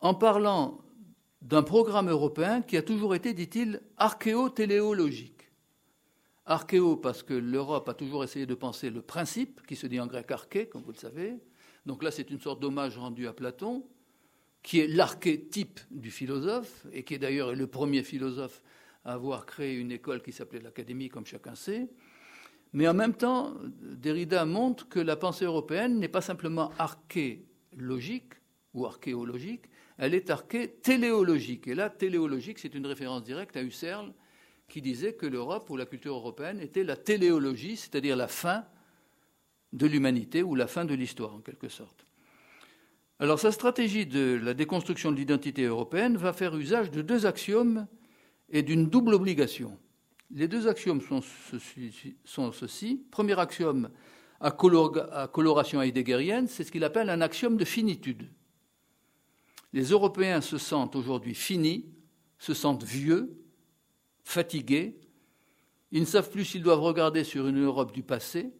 en parlant d'un programme européen qui a toujours été, dit-il, archéo-téléologique. Archéo parce que l'Europe a toujours essayé de penser le principe, qui se dit en grec arché, comme vous le savez. Donc là, c'est une sorte d'hommage rendu à Platon, qui est l'archétype du philosophe, et qui est d'ailleurs le premier philosophe à avoir créé une école qui s'appelait l'Académie, comme chacun sait. Mais en même temps, Derrida montre que la pensée européenne n'est pas simplement archéologique ou archéologique, elle est arché-téléologique. Et là, téléologique, c'est une référence directe à Husserl, qui disait que l'Europe ou la culture européenne était la téléologie, c'est-à-dire la fin de l'humanité ou la fin de l'histoire, en quelque sorte. Alors, sa stratégie de la déconstruction de l'identité européenne va faire usage de deux axiomes et d'une double obligation. Les deux axiomes sont ceux-ci. Premier axiome à, coloration heideggerienne, c'est ce qu'il appelle un axiome de finitude. Les Européens se sentent aujourd'hui finis, se sentent vieux, fatigués. Ils ne savent plus s'ils doivent regarder sur une Europe du passé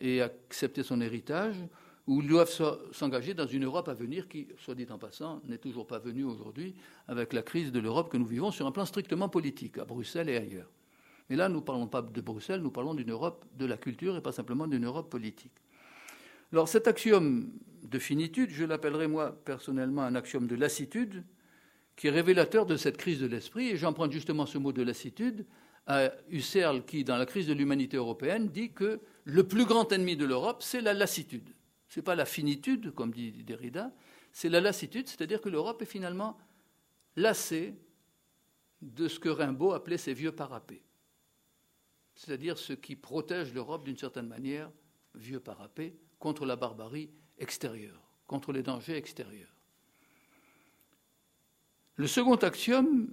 et accepter son héritage, ou ils doivent s'engager dans une Europe à venir qui, soit dit en passant, n'est toujours pas venue aujourd'hui avec la crise de l'Europe que nous vivons sur un plan strictement politique, à Bruxelles et ailleurs. Mais là, nous ne parlons pas de Bruxelles, nous parlons d'une Europe de la culture et pas simplement d'une Europe politique. Alors cet axiome de finitude, je l'appellerai moi personnellement un axiome de lassitude, qui est révélateur de cette crise de l'esprit, et j'emprunte justement ce mot de lassitude à Husserl qui, dans la crise de l'humanité européenne, dit que le plus grand ennemi de l'Europe, c'est la lassitude. Ce n'est pas la finitude, comme dit Derrida, c'est la lassitude, c'est-à-dire que l'Europe est finalement lassée de ce que Rimbaud appelait ses vieux parapets c'est-à-dire ce qui protège l'Europe d'une certaine manière, vieux parapet, contre la barbarie extérieure, contre les dangers extérieurs. Le second axiome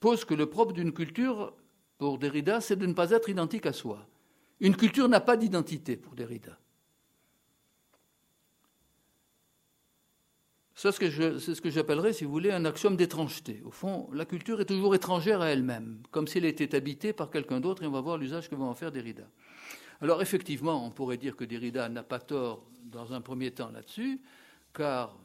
pose que le propre d'une culture, pour Derrida, c'est de ne pas être identique à soi. Une culture n'a pas d'identité pour Derrida. c'est ce que j'appellerais, si vous voulez, un axiome d'étrangeté. Au fond, la culture est toujours étrangère à elle-même, comme si elle était habitée par quelqu'un d'autre, et on va voir l'usage que va en faire Derrida. Alors effectivement, on pourrait dire que Derrida n'a pas tort dans un premier temps là-dessus, car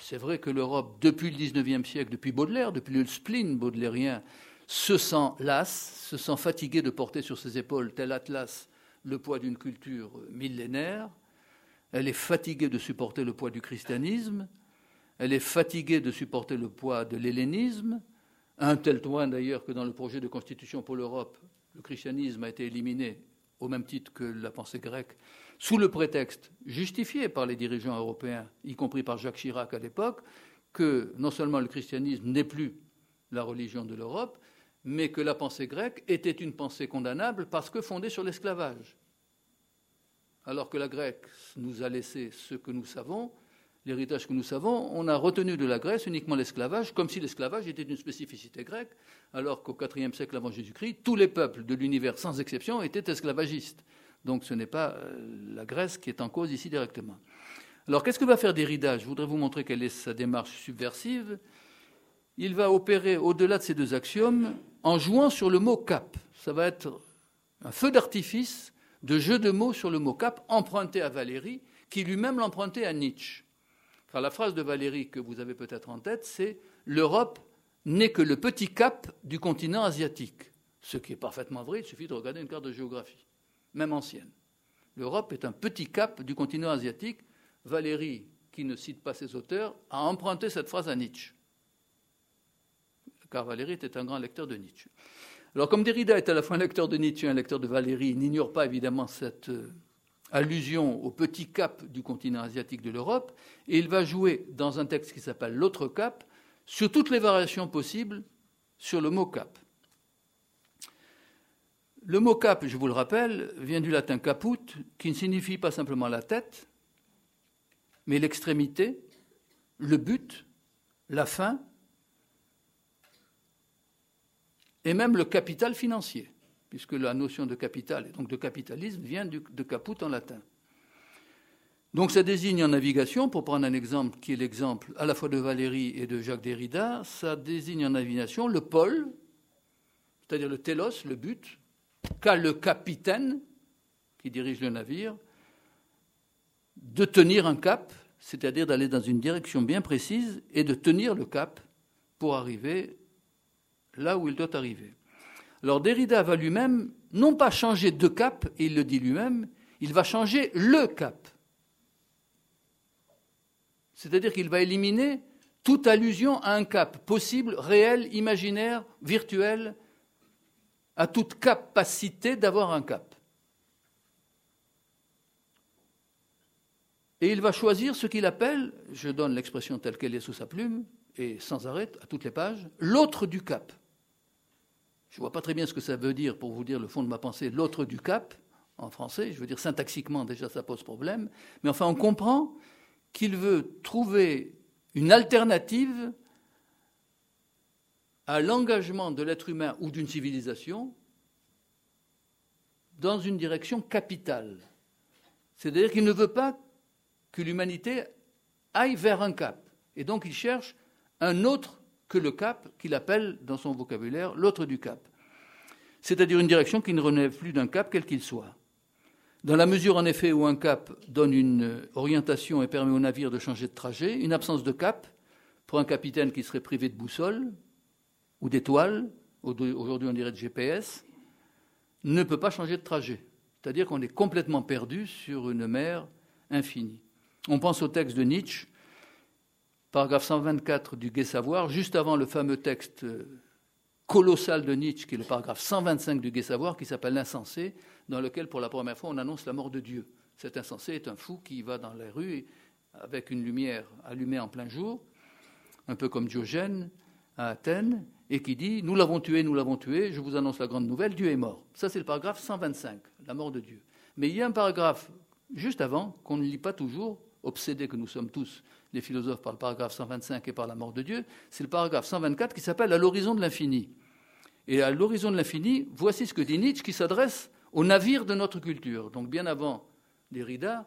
c'est vrai que l'Europe, depuis le XIXe siècle, depuis Baudelaire, depuis le spleen baudelairien, se sent lasse, se sent fatiguée de porter sur ses épaules, tel Atlas, le poids d'une culture millénaire. Elle est fatiguée de supporter le poids du christianisme. Elle est fatiguée de supporter le poids de l'hellénisme, un tel point d'ailleurs que dans le projet de constitution pour l'Europe, le christianisme a été éliminé au même titre que la pensée grecque, sous le prétexte justifié par les dirigeants européens, y compris par Jacques Chirac à l'époque, que non seulement le christianisme n'est plus la religion de l'Europe, mais que la pensée grecque était une pensée condamnable parce que fondée sur l'esclavage. Alors que la grecque nous a laissé ce que nous savons, l'héritage que nous savons, on a retenu de la Grèce uniquement l'esclavage, comme si l'esclavage était une spécificité grecque, alors qu'au IVe siècle avant Jésus-Christ, tous les peuples de l'univers, sans exception, étaient esclavagistes. Donc ce n'est pas euh, la Grèce qui est en cause ici directement. Alors qu'est-ce que va faire Derrida? Je voudrais vous montrer quelle est sa démarche subversive. Il va opérer au-delà de ces deux axiomes en jouant sur le mot cap. Ça va être un feu d'artifice de jeu de mots sur le mot cap emprunté à Valéry, qui lui-même l'empruntait à Nietzsche la phrase de Valérie que vous avez peut-être en tête, c'est L'Europe n'est que le petit cap du continent asiatique. Ce qui est parfaitement vrai, il suffit de regarder une carte de géographie, même ancienne. L'Europe est un petit cap du continent asiatique. Valérie, qui ne cite pas ses auteurs, a emprunté cette phrase à Nietzsche. Car Valérie était un grand lecteur de Nietzsche. Alors, comme Derrida est à la fois un lecteur de Nietzsche et un lecteur de Valérie, il n'ignore pas évidemment cette euh, allusion au petit cap du continent asiatique de l'Europe, et il va jouer dans un texte qui s'appelle L'autre cap sur toutes les variations possibles sur le mot cap. Le mot cap, je vous le rappelle, vient du latin caput, qui ne signifie pas simplement la tête, mais l'extrémité, le but, la fin, et même le capital financier puisque la notion de capital et donc de capitalisme vient de caput en latin. Donc ça désigne en navigation, pour prendre un exemple qui est l'exemple à la fois de Valéry et de Jacques Derrida, ça désigne en navigation le pôle, c'est-à-dire le télos, le but, qu'a le capitaine qui dirige le navire, de tenir un cap, c'est-à-dire d'aller dans une direction bien précise et de tenir le cap pour arriver là où il doit arriver. Alors Derrida va lui-même non pas changer de cap, et il le dit lui-même, il va changer le cap. C'est-à-dire qu'il va éliminer toute allusion à un cap possible, réel, imaginaire, virtuel, à toute capacité d'avoir un cap. Et il va choisir ce qu'il appelle, je donne l'expression telle qu'elle est sous sa plume, et sans arrêt, à toutes les pages, l'autre du cap. Je ne vois pas très bien ce que ça veut dire pour vous dire le fond de ma pensée, l'autre du cap, en français. Je veux dire, syntaxiquement, déjà, ça pose problème. Mais enfin, on comprend qu'il veut trouver une alternative à l'engagement de l'être humain ou d'une civilisation dans une direction capitale. C'est-à-dire qu'il ne veut pas que l'humanité aille vers un cap. Et donc il cherche un autre que le cap qu'il appelle dans son vocabulaire l'autre du cap. C'est-à-dire une direction qui ne relève plus d'un cap quel qu'il soit. Dans la mesure, en effet, où un cap donne une orientation et permet au navire de changer de trajet, une absence de cap, pour un capitaine qui serait privé de boussole ou d'étoile, aujourd'hui on dirait de GPS, ne peut pas changer de trajet. C'est-à-dire qu'on est complètement perdu sur une mer infinie. On pense au texte de Nietzsche, paragraphe 124 du Gai Savoir, juste avant le fameux texte colossal de Nietzsche, qui est le paragraphe 125 du Gai Savoir, qui s'appelle L'insensé, dans lequel, pour la première fois, on annonce la mort de Dieu. Cet insensé est un fou qui va dans les rues avec une lumière allumée en plein jour, un peu comme Diogène à Athènes, et qui dit Nous l'avons tué, nous l'avons tué, je vous annonce la grande nouvelle, Dieu est mort. Ça, c'est le paragraphe 125, la mort de Dieu. Mais il y a un paragraphe juste avant qu'on ne lit pas toujours, obsédés que nous sommes tous, les philosophes, par le paragraphe 125 et par la mort de Dieu, c'est le paragraphe 124 qui s'appelle À l'horizon de l'infini. Et à l'horizon de l'infini, voici ce que dit Nietzsche qui s'adresse au navire de notre culture. Donc bien avant Derrida,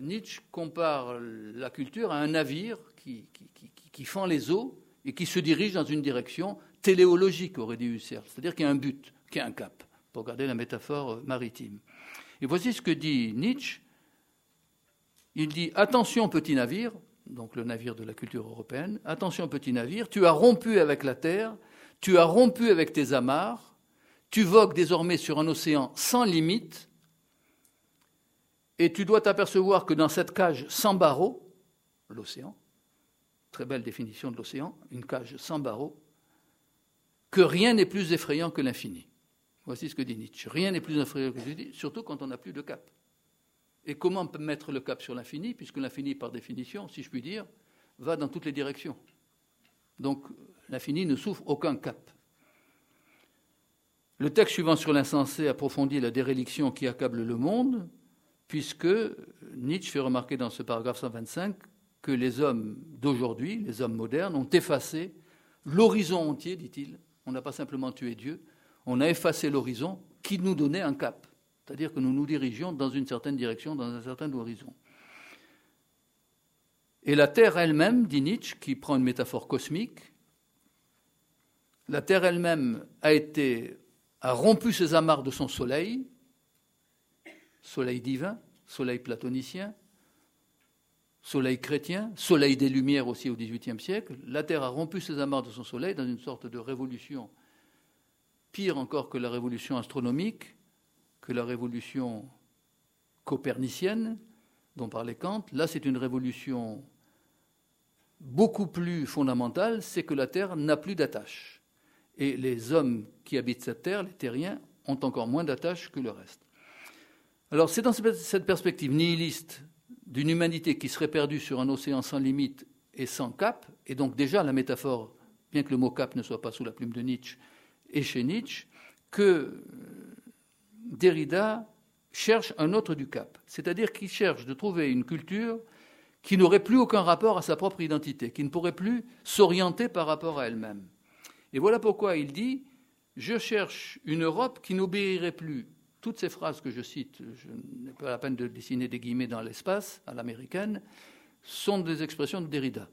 Nietzsche compare la culture à un navire qui, fend les eaux et qui se dirige dans une direction téléologique, aurait dit Husserl, c'est-à-dire qu'il y a un but, qu'il y a un cap, pour garder la métaphore maritime. Et voici ce que dit Nietzsche il dit Attention, petit navire, donc le navire de la culture européenne, attention, petit navire, tu as rompu avec la terre, tu as rompu avec tes amarres, tu vogues désormais sur un océan sans limite, et tu dois t'apercevoir que dans cette cage sans barreaux, l'océan, très belle définition de l'océan, une cage sans barreaux, que rien n'est plus effrayant que l'infini. Voici ce que dit Nietzsche. Rien n'est plus effrayant que l'infini, surtout quand on n'a plus de cap. Et comment mettre le cap sur l'infini, puisque l'infini, par définition, si je puis dire, va dans toutes les directions. Donc l'infini ne souffre aucun cap. Le texte suivant sur l'insensé approfondit la déréliction qui accable le monde, puisque Nietzsche fait remarquer dans ce paragraphe 125 que les hommes d'aujourd'hui, les hommes modernes, ont effacé l'horizon entier, dit-il. On n'a pas simplement tué Dieu, on a effacé l'horizon qui nous donnait un cap. C'est-à-dire que nous nous dirigions dans une certaine direction, dans un certain horizon. Et la Terre elle-même, dit Nietzsche, qui prend une métaphore cosmique, la Terre elle-même a été a rompu ses amarres de son soleil, soleil divin, soleil platonicien, soleil chrétien, soleil des Lumières aussi au XVIIIe siècle. La Terre a rompu ses amarres de son soleil dans une sorte de révolution, pire encore que la révolution astronomique, que la révolution copernicienne dont parlait Kant. Là, c'est une révolution beaucoup plus fondamentale, c'est que la Terre n'a plus d'attache. Et les hommes qui habitent cette Terre, les terriens, ont encore moins d'attache que le reste. Alors c'est dans cette perspective nihiliste d'une humanité qui serait perdue sur un océan sans limite et sans cap, et donc déjà la métaphore, bien que le mot cap ne soit pas sous la plume de Nietzsche, est chez Nietzsche, que Derrida cherche un autre du cap, c'est-à-dire qu'il cherche de trouver une culture qui n'aurait plus aucun rapport à sa propre identité, qui ne pourrait plus s'orienter par rapport à elle-même. Et voilà pourquoi il dit Je cherche une Europe qui n'obéirait plus. Toutes ces phrases que je cite, je n'ai pas la peine de dessiner des guillemets dans l'espace, à l'américaine, sont des expressions de Derrida.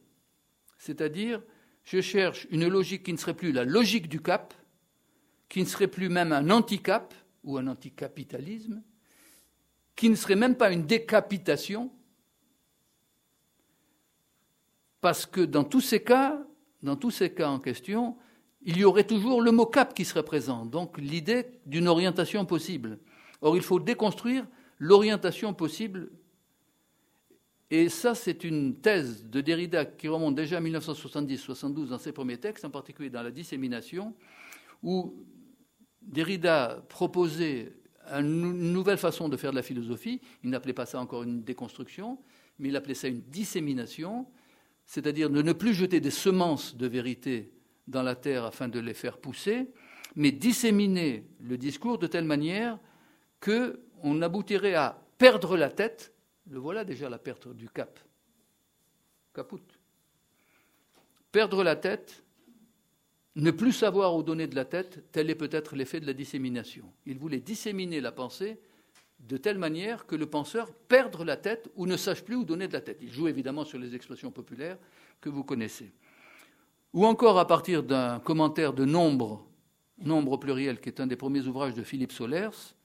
C'est-à-dire, je cherche une logique qui ne serait plus la logique du cap, qui ne serait plus même un anti-cap, ou un anticapitalisme, qui ne serait même pas une décapitation, parce que dans tous ces cas, dans tous ces cas en question, il y aurait toujours le mot cap qui serait présent, donc l'idée d'une orientation possible. Or, il faut déconstruire l'orientation possible. Et ça, c'est une thèse de Derrida qui remonte déjà à 1970-72 dans ses premiers textes, en particulier dans la dissémination, où Derrida proposait une nouvelle façon de faire de la philosophie. Il n'appelait pas ça encore une déconstruction, mais il appelait ça une dissémination, c'est-à-dire de ne plus jeter des semences de vérité dans la terre afin de les faire pousser, mais disséminer le discours de telle manière qu'on aboutirait à perdre la tête. Le voilà déjà la perte du cap. Caput. Perdre la tête, ne plus savoir où donner de la tête, tel est peut-être l'effet de la dissémination. Il voulait disséminer la pensée de telle manière que le penseur perde la tête ou ne sache plus où donner de la tête. Il joue évidemment sur les expressions populaires que vous connaissez. Ou encore à partir d'un commentaire de nombre, nombre pluriel, qui est un des premiers ouvrages de Philippe Solers,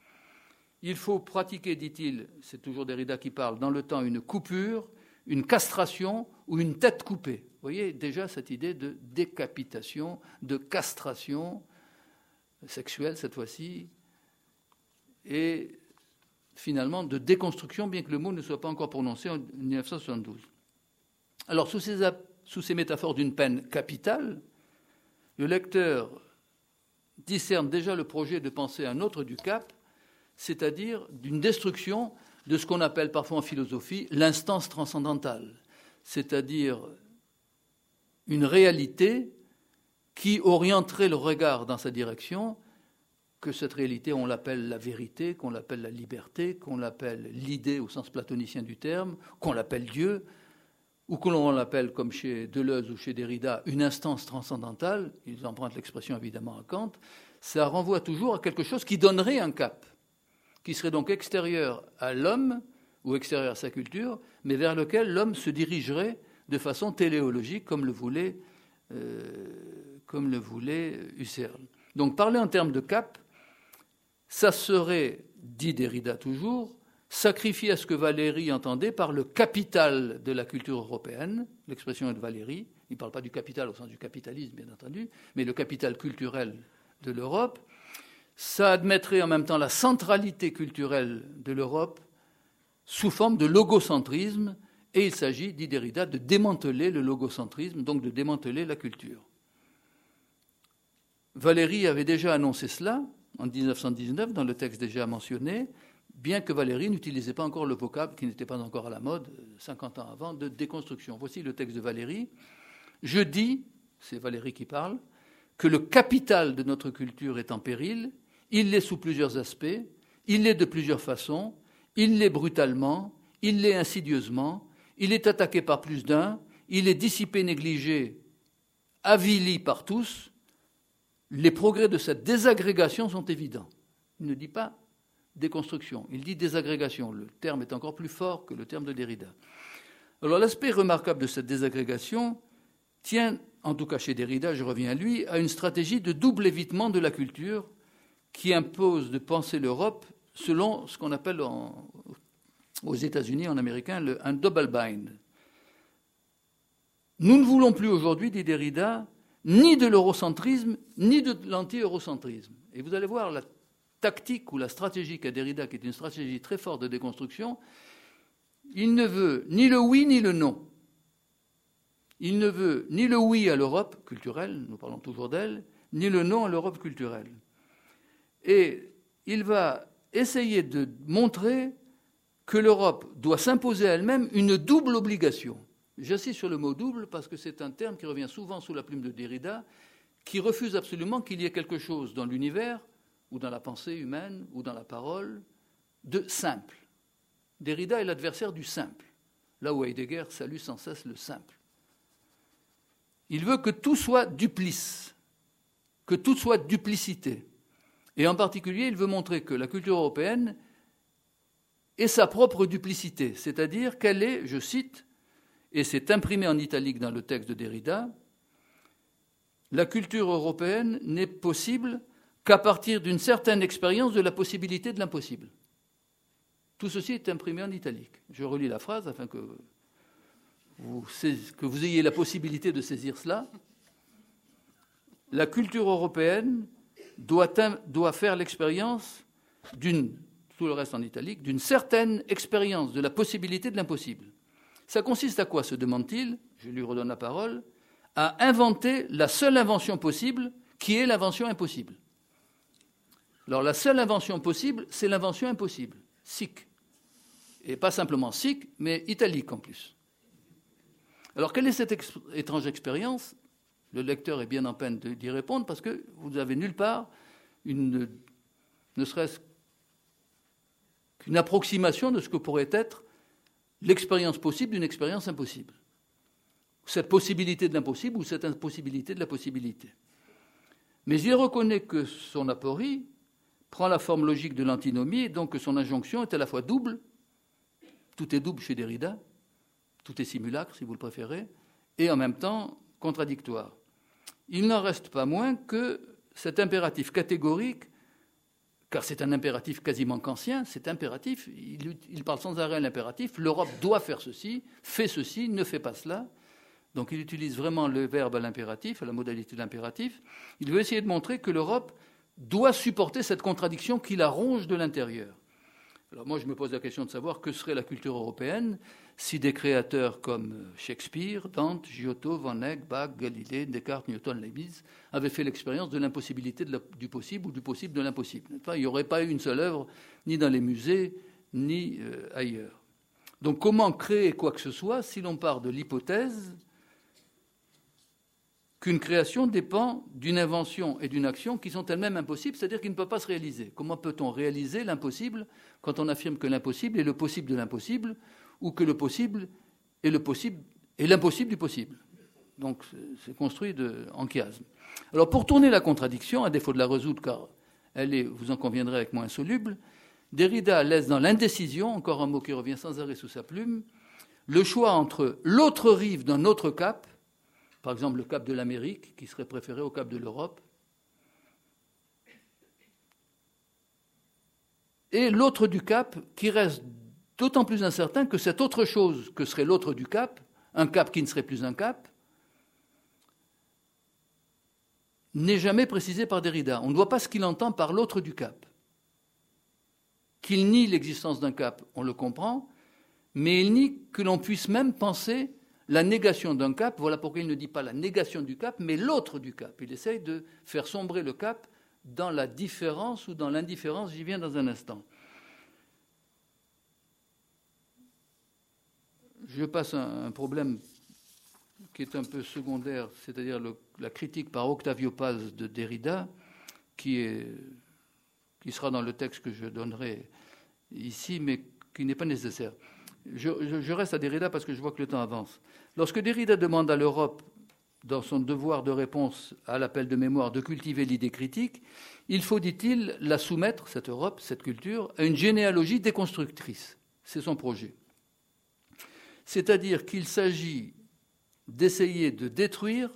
il faut pratiquer, dit-il, c'est toujours Derrida qui parle, dans le temps une coupure, une castration ou une tête coupée. Voyez déjà cette idée de décapitation, de castration sexuelle cette fois-ci, et finalement de déconstruction, bien que le mot ne soit pas encore prononcé en 1972. Alors, sous ces, sous ces métaphores d'une peine capitale, le lecteur discerne déjà le projet de penser un autre du cap, c'est-à-dire d'une destruction de ce qu'on appelle parfois en philosophie l'instance transcendantale, c'est-à-dire une réalité qui orienterait le regard dans sa direction que cette réalité, on l'appelle la vérité, qu'on l'appelle la liberté, qu'on l'appelle l'idée au sens platonicien du terme, qu'on l'appelle Dieu, ou que l'on l'appelle, comme chez Deleuze ou chez Derrida, une instance transcendantale, ils empruntent l'expression évidemment à Kant, ça renvoie toujours à quelque chose qui donnerait un cap, qui serait donc extérieur à l'homme ou extérieur à sa culture, mais vers lequel l'homme se dirigerait de façon téléologique, comme le voulait, euh, comme le voulait Husserl. Donc parler en termes de cap, ça serait, dit Derrida toujours, sacrifier à ce que Valéry entendait par le capital de la culture européenne. L'expression est de Valéry. Il ne parle pas du capital au sens du capitalisme, bien entendu, mais le capital culturel de l'Europe. Ça admettrait en même temps la centralité culturelle de l'Europe sous forme de logocentrisme, et il s'agit, dit Derrida, de démanteler le logocentrisme, donc de démanteler la culture. Valéry avait déjà annoncé cela, en 1919 dans le texte déjà mentionné, bien que Valéry n'utilisait pas encore le vocable qui n'était pas encore à la mode 50 ans avant de déconstruction. Voici le texte de Valéry. Je dis, c'est Valéry qui parle, que le capital de notre culture est en péril. Il l'est sous plusieurs aspects, il l'est de plusieurs façons, il l'est brutalement, il l'est insidieusement, il est attaqué par plus d'un, il est dissipé, négligé, avili par tous, les progrès de cette désagrégation sont évidents. Il ne dit pas déconstruction, il dit désagrégation. Le terme est encore plus fort que le terme de Derrida. Alors l'aspect remarquable de cette désagrégation tient, en tout cas chez Derrida, je reviens à lui, à une stratégie de double évitement de la culture qui impose de penser l'Europe selon ce qu'on appelle aux États-Unis, en américain, un double bind. Nous ne voulons plus aujourd'hui, dit Derrida, ni de l'eurocentrisme, ni de l'anti-eurocentrisme. Et vous allez voir la tactique ou la stratégie qu'a Derrida, qui est une stratégie très forte de déconstruction, il ne veut ni le oui ni le non. Il ne veut ni le oui à l'Europe culturelle, nous parlons toujours d'elle, ni le non à l'Europe culturelle. Et il va essayer de montrer que l'Europe doit s'imposer à elle-même une double obligation. J'insiste sur le mot double parce que c'est un terme qui revient souvent sous la plume de Derrida, qui refuse absolument qu'il y ait quelque chose dans l'univers, ou dans la pensée humaine, ou dans la parole, de simple. Derrida est l'adversaire du simple, là où Heidegger salue sans cesse le simple. Il veut que tout soit duplice, que tout soit duplicité. Et en particulier, il veut montrer que la culture européenne est sa propre duplicité, c'est-à-dire qu'elle est, je cite, et c'est imprimé en italique dans le texte de Derrida, la culture européenne n'est possible qu'à partir d'une certaine expérience de la possibilité de l'impossible. Tout ceci est imprimé en italique. Je relis la phrase afin que vous ayez la possibilité de saisir cela. La culture européenne doit faire l'expérience d'une, tout le reste en italique, d'une certaine expérience de la possibilité de l'impossible. Ça consiste à quoi, se demande-t-il Je lui redonne la parole. À inventer la seule invention possible, qui est l'invention impossible. Alors la seule invention possible, c'est l'invention impossible, sic. Et pas simplement sic, mais italique en plus. Alors quelle est cette étrange expérience? Le lecteur est bien en peine d'y répondre parce que vous n'avez nulle part une, ne serait-ce qu'une approximation de ce que pourrait être l'expérience possible d'une expérience impossible. Cette possibilité de l'impossible ou cette impossibilité de la possibilité. Mais il reconnaît que son aporie prend la forme logique de l'antinomie et donc que son injonction est à la fois double, tout est double chez Derrida, tout est simulacre si vous le préférez, et en même temps contradictoire. Il n'en reste pas moins que cet impératif catégorique, car c'est un impératif quasiment kantien, c'est impératif, il, il, parle sans arrêt l'impératif, l'Europe doit faire ceci, fait ceci, ne fait pas cela. Donc il utilise vraiment le verbe à l'impératif, à la modalité de l'impératif. Il veut essayer de montrer que l'Europe doit supporter cette contradiction qui la ronge de l'intérieur. Alors moi, je me pose la question de savoir que serait la culture européenne si des créateurs comme Shakespeare, Dante, Giotto, Van Eyck, Bach, Galilée, Descartes, Newton, Leibniz avaient fait l'expérience de l'impossibilité du possible ou du possible de l'impossible. Il n'y aurait pas eu une seule œuvre, ni dans les musées, ni euh, ailleurs. Donc comment créer quoi que ce soit si l'on part de l'hypothèse qu'une création dépend d'une invention et d'une action qui sont elles-mêmes impossibles, c'est-à-dire qui ne peuvent pas se réaliser. Comment peut-on réaliser l'impossible quand on affirme que l'impossible est le possible de l'impossible ou que le possible est l'impossible du possible? Donc c'est construit en chiasme. Alors pour tourner la contradiction, à défaut de la résoudre, car elle est, vous en conviendrez avec moi, insoluble, Derrida laisse dans l'indécision, encore un mot qui revient sans arrêt sous sa plume, le choix entre l'autre rive d'un autre cap par exemple le cap de l'Amérique, qui serait préféré au cap de l'Europe. Et l'autre du cap, qui reste d'autant plus incertain que cette autre chose que serait l'autre du cap, un cap qui ne serait plus un cap, n'est jamais précisé par Derrida. On ne voit pas ce qu'il entend par l'autre du cap. Qu'il nie l'existence d'un cap, on le comprend, mais il nie que l'on puisse même penser la négation d'un cap, voilà pourquoi il ne dit pas la négation du cap, mais l'autre du cap. Il essaye de faire sombrer le cap dans la différence ou dans l'indifférence, j'y viens dans un instant. Je passe un, un problème qui est un peu secondaire, c'est-à-dire la critique par Octavio Paz de Derrida, qui, sera dans le texte que je donnerai ici, mais qui n'est pas nécessaire. Je, reste à Derrida parce que je vois que le temps avance. Lorsque Derrida demande à l'Europe, dans son devoir de réponse à l'appel de mémoire, de cultiver l'idée critique, il faut, dit-il, la soumettre, cette Europe, cette culture, à une généalogie déconstructrice. C'est son projet. C'est-à-dire qu'il s'agit d'essayer de détruire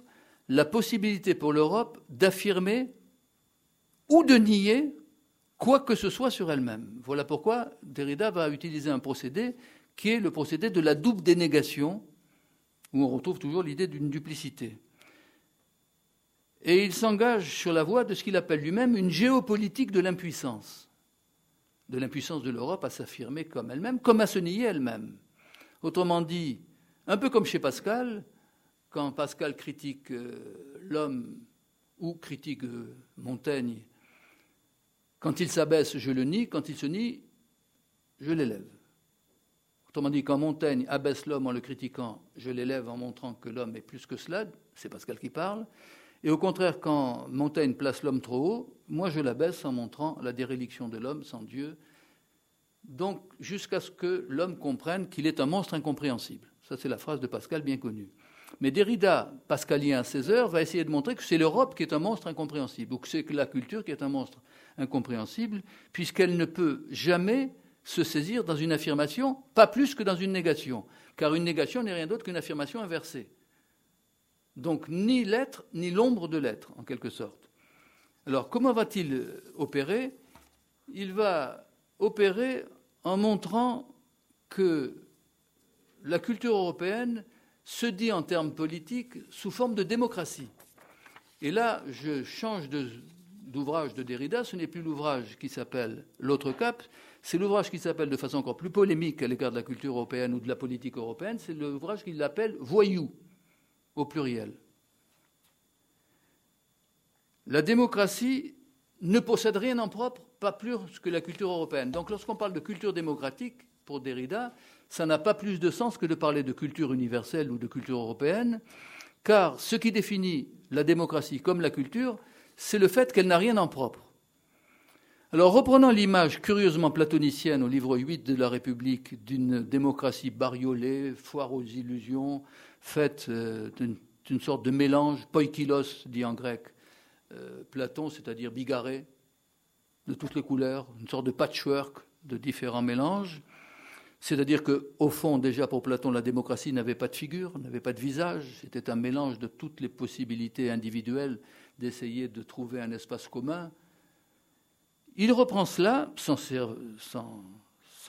la possibilité pour l'Europe d'affirmer ou de nier quoi que ce soit sur elle-même. Voilà pourquoi Derrida va utiliser un procédé qui est le procédé de la double dénégation, où on retrouve toujours l'idée d'une duplicité. Et il s'engage sur la voie de ce qu'il appelle lui-même une géopolitique de l'impuissance, de l'impuissance de l'Europe à s'affirmer comme elle-même, comme à se nier elle-même. Autrement dit, un peu comme chez Pascal, quand Pascal critique euh, l'homme ou critique euh, Montaigne, quand il s'abaisse, je le nie, quand il se nie, je l'élève. Autrement dit, quand Montaigne abaisse l'homme en le critiquant, je l'élève en montrant que l'homme est plus que cela, c'est Pascal qui parle. Et au contraire, quand Montaigne place l'homme trop haut, moi je l'abaisse en montrant la déréliction de l'homme sans Dieu. Donc, jusqu'à ce que l'homme comprenne qu'il est un monstre incompréhensible. Ça, c'est la phrase de Pascal bien connue. Mais Derrida, pascalien à 16 heures, va essayer de montrer que c'est l'Europe qui est un monstre incompréhensible, ou que c'est la culture qui est un monstre incompréhensible, puisqu'elle ne peut jamais se saisir dans une affirmation, pas plus que dans une négation, car une négation n'est rien d'autre qu'une affirmation inversée. Donc ni l'être, ni l'ombre de l'être, en quelque sorte. Alors comment va-t-il opérer? Il va opérer en montrant que la culture européenne se dit en termes politiques sous forme de démocratie. Et là, je change d'ouvrage de, Derrida, ce n'est plus l'ouvrage qui s'appelle L'autre cap, c'est l'ouvrage qui s'appelle de façon encore plus polémique à l'égard de la culture européenne ou de la politique européenne, c'est l'ouvrage qu'il appelle Voyou, au pluriel. La démocratie ne possède rien en propre, pas plus que la culture européenne. Donc lorsqu'on parle de culture démocratique, pour Derrida, ça n'a pas plus de sens que de parler de culture universelle ou de culture européenne, car ce qui définit la démocratie comme la culture, c'est le fait qu'elle n'a rien en propre. Alors reprenant l'image curieusement platonicienne au livre 8 de la République d'une démocratie bariolée, foire aux illusions, faite euh, d'une sorte de mélange, poikilos dit en grec, euh, Platon, c'est-à-dire bigarré, de toutes les couleurs, une sorte de patchwork de différents mélanges. C'est-à-dire qu'au fond, déjà pour Platon, la démocratie n'avait pas de figure, n'avait pas de visage, c'était un mélange de toutes les possibilités individuelles d'essayer de trouver un espace commun. Il reprend cela, sans,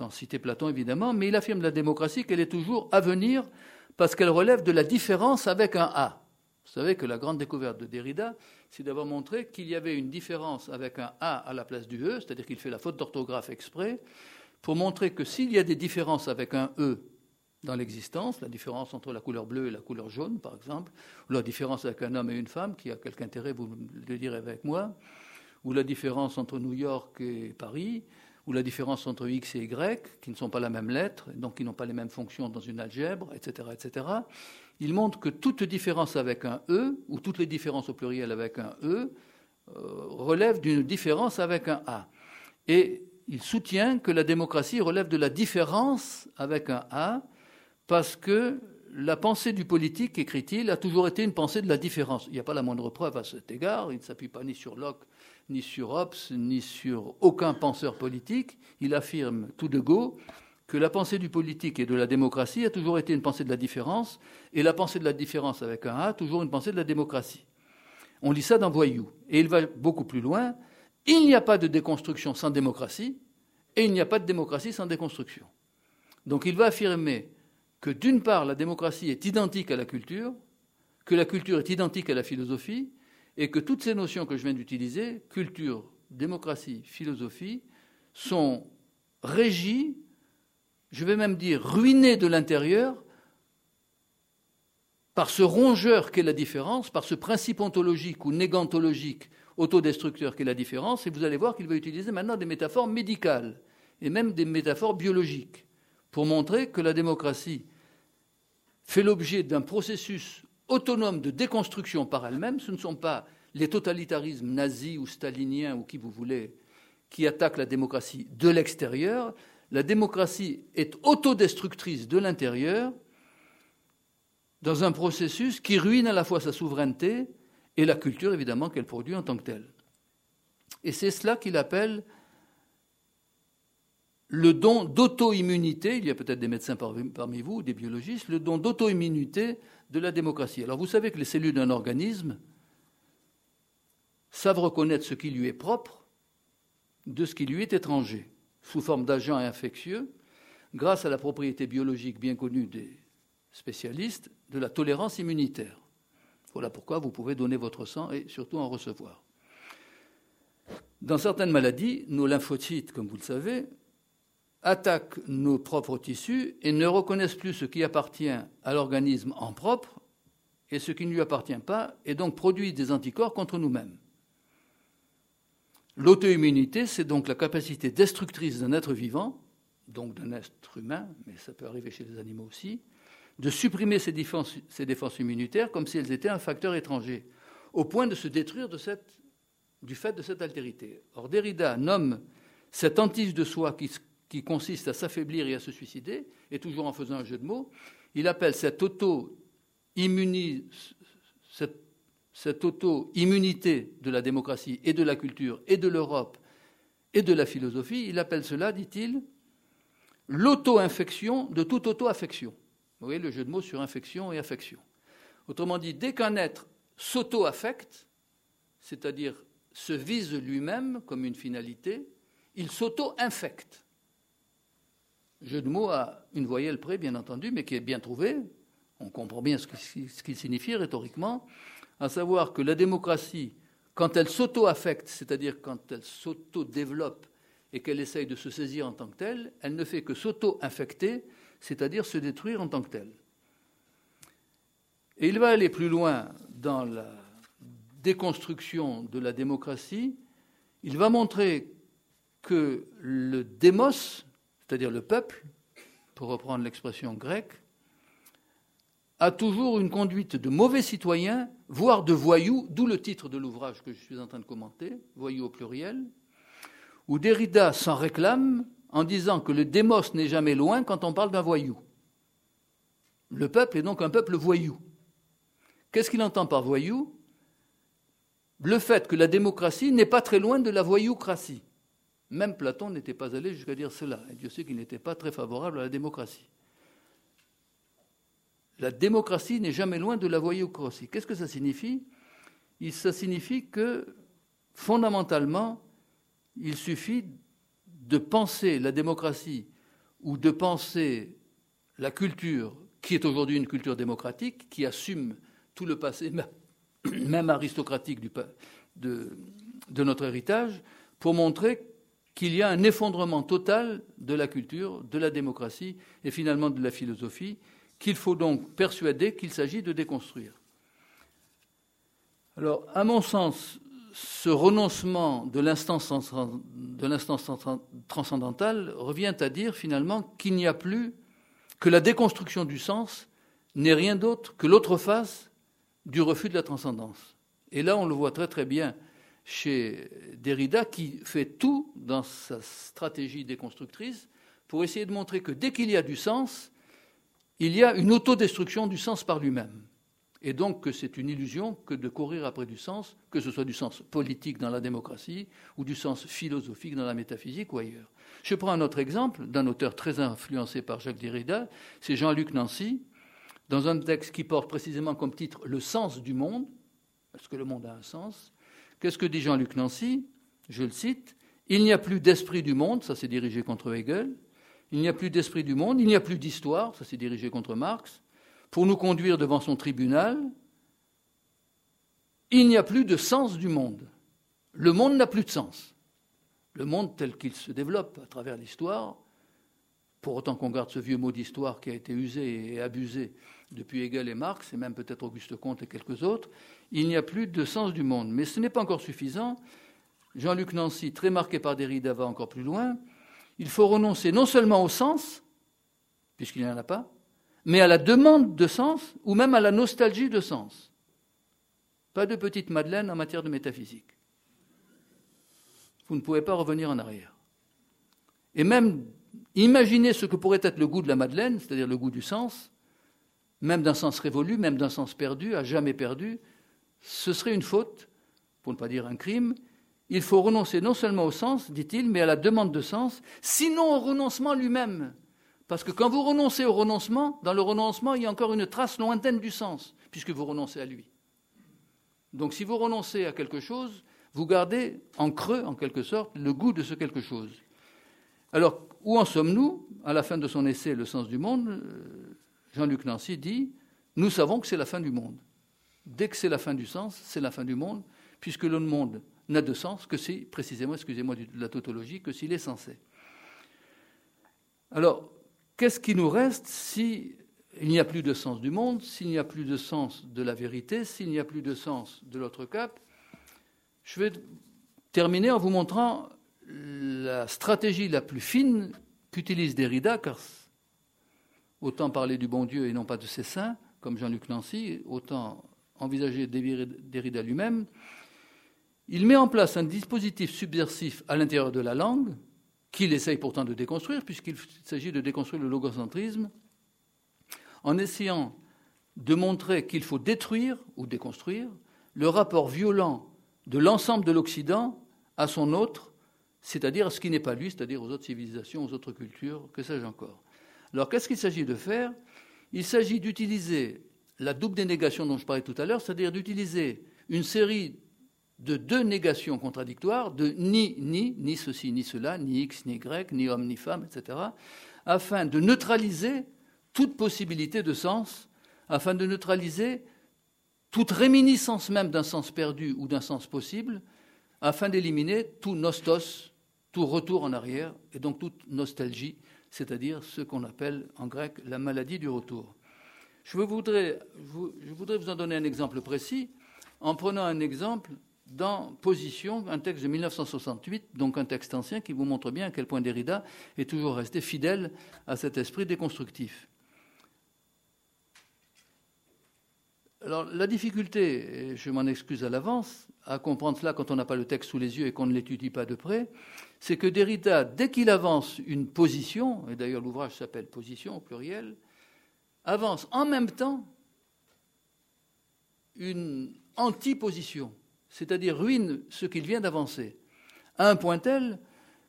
citer Platon évidemment, mais il affirme la démocratie qu'elle est toujours à venir parce qu'elle relève de la différence avec un A. Vous savez que la grande découverte de Derrida, c'est d'avoir montré qu'il y avait une différence avec un A à la place du E, c'est-à-dire qu'il fait la faute d'orthographe exprès, pour montrer que s'il y a des différences avec un E dans l'existence, la différence entre la couleur bleue et la couleur jaune, par exemple, ou la différence avec un homme et une femme, qui a quelque intérêt, vous le direz avec moi, ou la différence entre New York et Paris, ou la différence entre X et Y, qui ne sont pas la même lettre, donc qui n'ont pas les mêmes fonctions dans une algèbre, etc., etc. Il montre que toute différence avec un E, ou toutes les différences au pluriel avec un E, euh, relèvent d'une différence avec un A. Et il soutient que la démocratie relève de la différence avec un A, parce que la pensée du politique, écrit-il, a toujours été une pensée de la différence. Il n'y a pas la moindre preuve à cet égard, il ne s'appuie pas ni sur Locke, ni sur Hobbes, ni sur aucun penseur politique. Il affirme tout de go que la pensée du politique et de la démocratie a toujours été une pensée de la différence, et la pensée de la différence avec un A, toujours une pensée de la démocratie. On lit ça dans Voyou. Et il va beaucoup plus loin. Il n'y a pas de déconstruction sans démocratie, et il n'y a pas de démocratie sans déconstruction. Donc il va affirmer que d'une part, la démocratie est identique à la culture, que la culture est identique à la philosophie, et que toutes ces notions que je viens d'utiliser, culture, démocratie, philosophie, sont régies, je vais même dire ruinées de l'intérieur, par ce rongeur qu'est la différence, par ce principe ontologique ou négantologique autodestructeur qu'est la différence, et vous allez voir qu'il va utiliser maintenant des métaphores médicales et même des métaphores biologiques pour montrer que la démocratie fait l'objet d'un processus autonome de déconstruction par elle-même. Ce ne sont pas les totalitarismes nazis ou staliniens ou qui vous voulez qui attaquent la démocratie de l'extérieur. La démocratie est autodestructrice de l'intérieur dans un processus qui ruine à la fois sa souveraineté et la culture, évidemment, qu'elle produit en tant que telle. Et c'est cela qu'il appelle le don d'auto-immunité, il y a peut-être des médecins parmi vous, des biologistes, le don d'auto-immunité de la démocratie. Alors vous savez que les cellules d'un organisme savent reconnaître ce qui lui est propre de ce qui lui est étranger, sous forme d'agents infectieux, grâce à la propriété biologique bien connue des spécialistes de la tolérance immunitaire. Voilà pourquoi vous pouvez donner votre sang et surtout en recevoir. Dans certaines maladies, nos lymphocytes, comme vous le savez, attaquent nos propres tissus et ne reconnaissent plus ce qui appartient à l'organisme en propre et ce qui ne lui appartient pas, et donc produisent des anticorps contre nous-mêmes. L'auto-immunité, c'est donc la capacité destructrice d'un être vivant, donc d'un être humain, mais ça peut arriver chez les animaux aussi, de supprimer ses défenses, immunitaires comme si elles étaient un facteur étranger, au point de se détruire du fait de cette altérité. Or, Derrida nomme cette hantise de soi qui qui consiste à s'affaiblir et à se suicider, et toujours en faisant un jeu de mots, il appelle cette auto-immunité cette, de la démocratie et de la culture et de l'Europe et de la philosophie, il appelle cela, dit-il, l'auto-infection de toute auto-affection. Vous voyez le jeu de mots sur infection et affection. Autrement dit, dès qu'un être s'auto-affecte, c'est-à-dire se vise lui-même comme une finalité, il s'auto-infecte jeu de mots à une voyelle près, bien entendu, mais qui est bien trouvé. On comprend bien ce qu'il signifie rhétoriquement, à savoir que la démocratie, quand elle s'auto-affecte, c'est-à-dire quand elle s'auto-développe et qu'elle essaye de se saisir en tant que telle, elle ne fait que s'auto-infecter, c'est-à-dire se détruire en tant que telle. Et il va aller plus loin dans la déconstruction de la démocratie. Il va montrer que le démos, c'est-à-dire le peuple, pour reprendre l'expression grecque, a toujours une conduite de mauvais citoyen, voire de voyou, d'où le titre de l'ouvrage que je suis en train de commenter, voyou au pluriel, où Derrida s'en réclame en disant que le démos n'est jamais loin quand on parle d'un voyou. Le peuple est donc un peuple voyou. Qu'est-ce qu'il entend par voyou? Le fait que la démocratie n'est pas très loin de la voyoucratie. Même Platon n'était pas allé jusqu'à dire cela, et Dieu sait qu'il n'était pas très favorable à la démocratie. La démocratie n'est jamais loin de la voyoucratie. Qu'est-ce que ça signifie? Ça signifie que, fondamentalement, il suffit de penser la démocratie ou de penser la culture, qui est aujourd'hui une culture démocratique, qui assume tout le passé, même aristocratique de, de notre héritage, pour montrer qu'il y a un effondrement total de la culture, de la démocratie et finalement de la philosophie, qu'il faut donc persuader qu'il s'agit de déconstruire. Alors, à mon sens, ce renoncement de l'instance transcendantale revient à dire finalement qu'il n'y a plus que la déconstruction du sens n'est rien d'autre que l'autre face du refus de la transcendance. Et là, on le voit très très bien chez Derrida, qui fait tout dans sa stratégie déconstructrice pour essayer de montrer que dès qu'il y a du sens, il y a une autodestruction du sens par lui-même. Et donc que c'est une illusion que de courir après du sens, que ce soit du sens politique dans la démocratie ou du sens philosophique dans la métaphysique ou ailleurs. Je prends un autre exemple d'un auteur très influencé par Jacques Derrida, c'est Jean-Luc Nancy, dans un texte qui porte précisément comme titre Le sens du monde. Est-ce que le monde a un sens Qu'est-ce que dit Jean-Luc Nancy Je le cite. Il n'y a plus d'esprit du monde, ça s'est dirigé contre Hegel. Il n'y a plus d'esprit du monde, il n'y a plus d'histoire, ça s'est dirigé contre Marx pour nous conduire devant son tribunal, il n'y a plus de sens du monde. Le monde n'a plus de sens. Le monde tel qu'il se développe à travers l'histoire, pour autant qu'on garde ce vieux mot d'histoire qui a été usé et abusé depuis Hegel et Marx, et même peut-être Auguste Comte et quelques autres, il n'y a plus de sens du monde. Mais ce n'est pas encore suffisant. Jean-Luc Nancy, très marqué par Derrida, va encore plus loin. Il faut renoncer non seulement au sens, puisqu'il n'y en a pas, mais à la demande de sens ou même à la nostalgie de sens. Pas de petite Madeleine en matière de métaphysique. Vous ne pouvez pas revenir en arrière. Et même imaginer ce que pourrait être le goût de la Madeleine, c'est-à-dire le goût du sens, même d'un sens révolu, même d'un sens perdu, à jamais perdu, ce serait une faute, pour ne pas dire un crime. Il faut renoncer non seulement au sens, dit-il, mais à la demande de sens, sinon au renoncement lui-même. Parce que quand vous renoncez au renoncement, dans le renoncement, il y a encore une trace lointaine du sens, puisque vous renoncez à lui. Donc si vous renoncez à quelque chose, vous gardez en creux, en quelque sorte, le goût de ce quelque chose. Alors, où en sommes-nous À la fin de son essai Le sens du monde, Jean-Luc Nancy dit Nous savons que c'est la fin du monde. Dès que c'est la fin du sens, c'est la fin du monde, puisque le monde n'a de sens que si, précisément, excusez-moi de la tautologie, que s'il est censé. Alors, qu'est-ce qui nous reste s'il n'y a plus de sens du monde, s'il n'y a plus de sens de la vérité, s'il n'y a plus de sens de l'autre cap? Je vais terminer en vous montrant la stratégie la plus fine qu'utilise Derrida, car autant parler du bon Dieu et non pas de ses saints, comme Jean-Luc Nancy, autant envisager Derrida lui-même, il met en place un dispositif subversif à l'intérieur de la langue, qu'il essaye pourtant de déconstruire, puisqu'il s'agit de déconstruire le logocentrisme, en essayant de montrer qu'il faut détruire ou déconstruire le rapport violent de l'ensemble de l'Occident à son autre, c'est-à-dire à ce qui n'est pas lui, c'est-à-dire aux autres civilisations, aux autres cultures, que sais-je encore. Alors qu'est-ce qu'il s'agit de faire? Il s'agit d'utiliser la double dénégation dont je parlais tout à l'heure, c'est-à-dire d'utiliser une série de deux négations contradictoires, de ni, ni, ni ceci, ni cela, ni X, ni Y, ni homme, ni femme, etc., afin de neutraliser toute possibilité de sens afin de neutraliser toute réminiscence même d'un sens perdu ou d'un sens possible, afin d'éliminer tout nostos, tout retour en arrière, et donc toute nostalgie, c'est-à-dire ce qu'on appelle en grec la maladie du retour. Je voudrais, vous en donner un exemple précis en prenant un exemple dans Position, un texte de 1968, donc un texte ancien qui vous montre bien à quel point Derrida est toujours resté fidèle à cet esprit déconstructif. Alors la difficulté, et je m'en excuse à l'avance, à comprendre cela quand on n'a pas le texte sous les yeux et qu'on ne l'étudie pas de près, c'est que Derrida, dès qu'il avance une position, et d'ailleurs l'ouvrage s'appelle Position au pluriel, avance en même temps une antiposition c'est-à-dire ruine ce qu'il vient d'avancer, à un point tel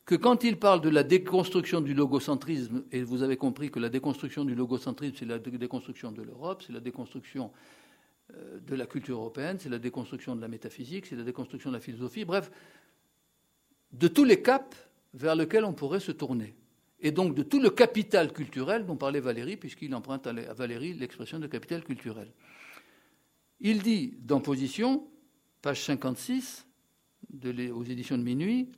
que quand il parle de la déconstruction du logocentrisme, et vous avez compris que la déconstruction du logocentrisme, c'est la déconstruction de l'Europe, c'est la déconstruction euh, de la culture européenne, c'est la déconstruction de la métaphysique, c'est la déconstruction de la philosophie, bref, de tous les caps vers lesquels on pourrait se tourner. Et donc de tout le capital culturel dont parlait Valérie, puisqu'il emprunte à Valérie l'expression de capital culturel. Il dit dans Position page 56 aux éditions de minuit,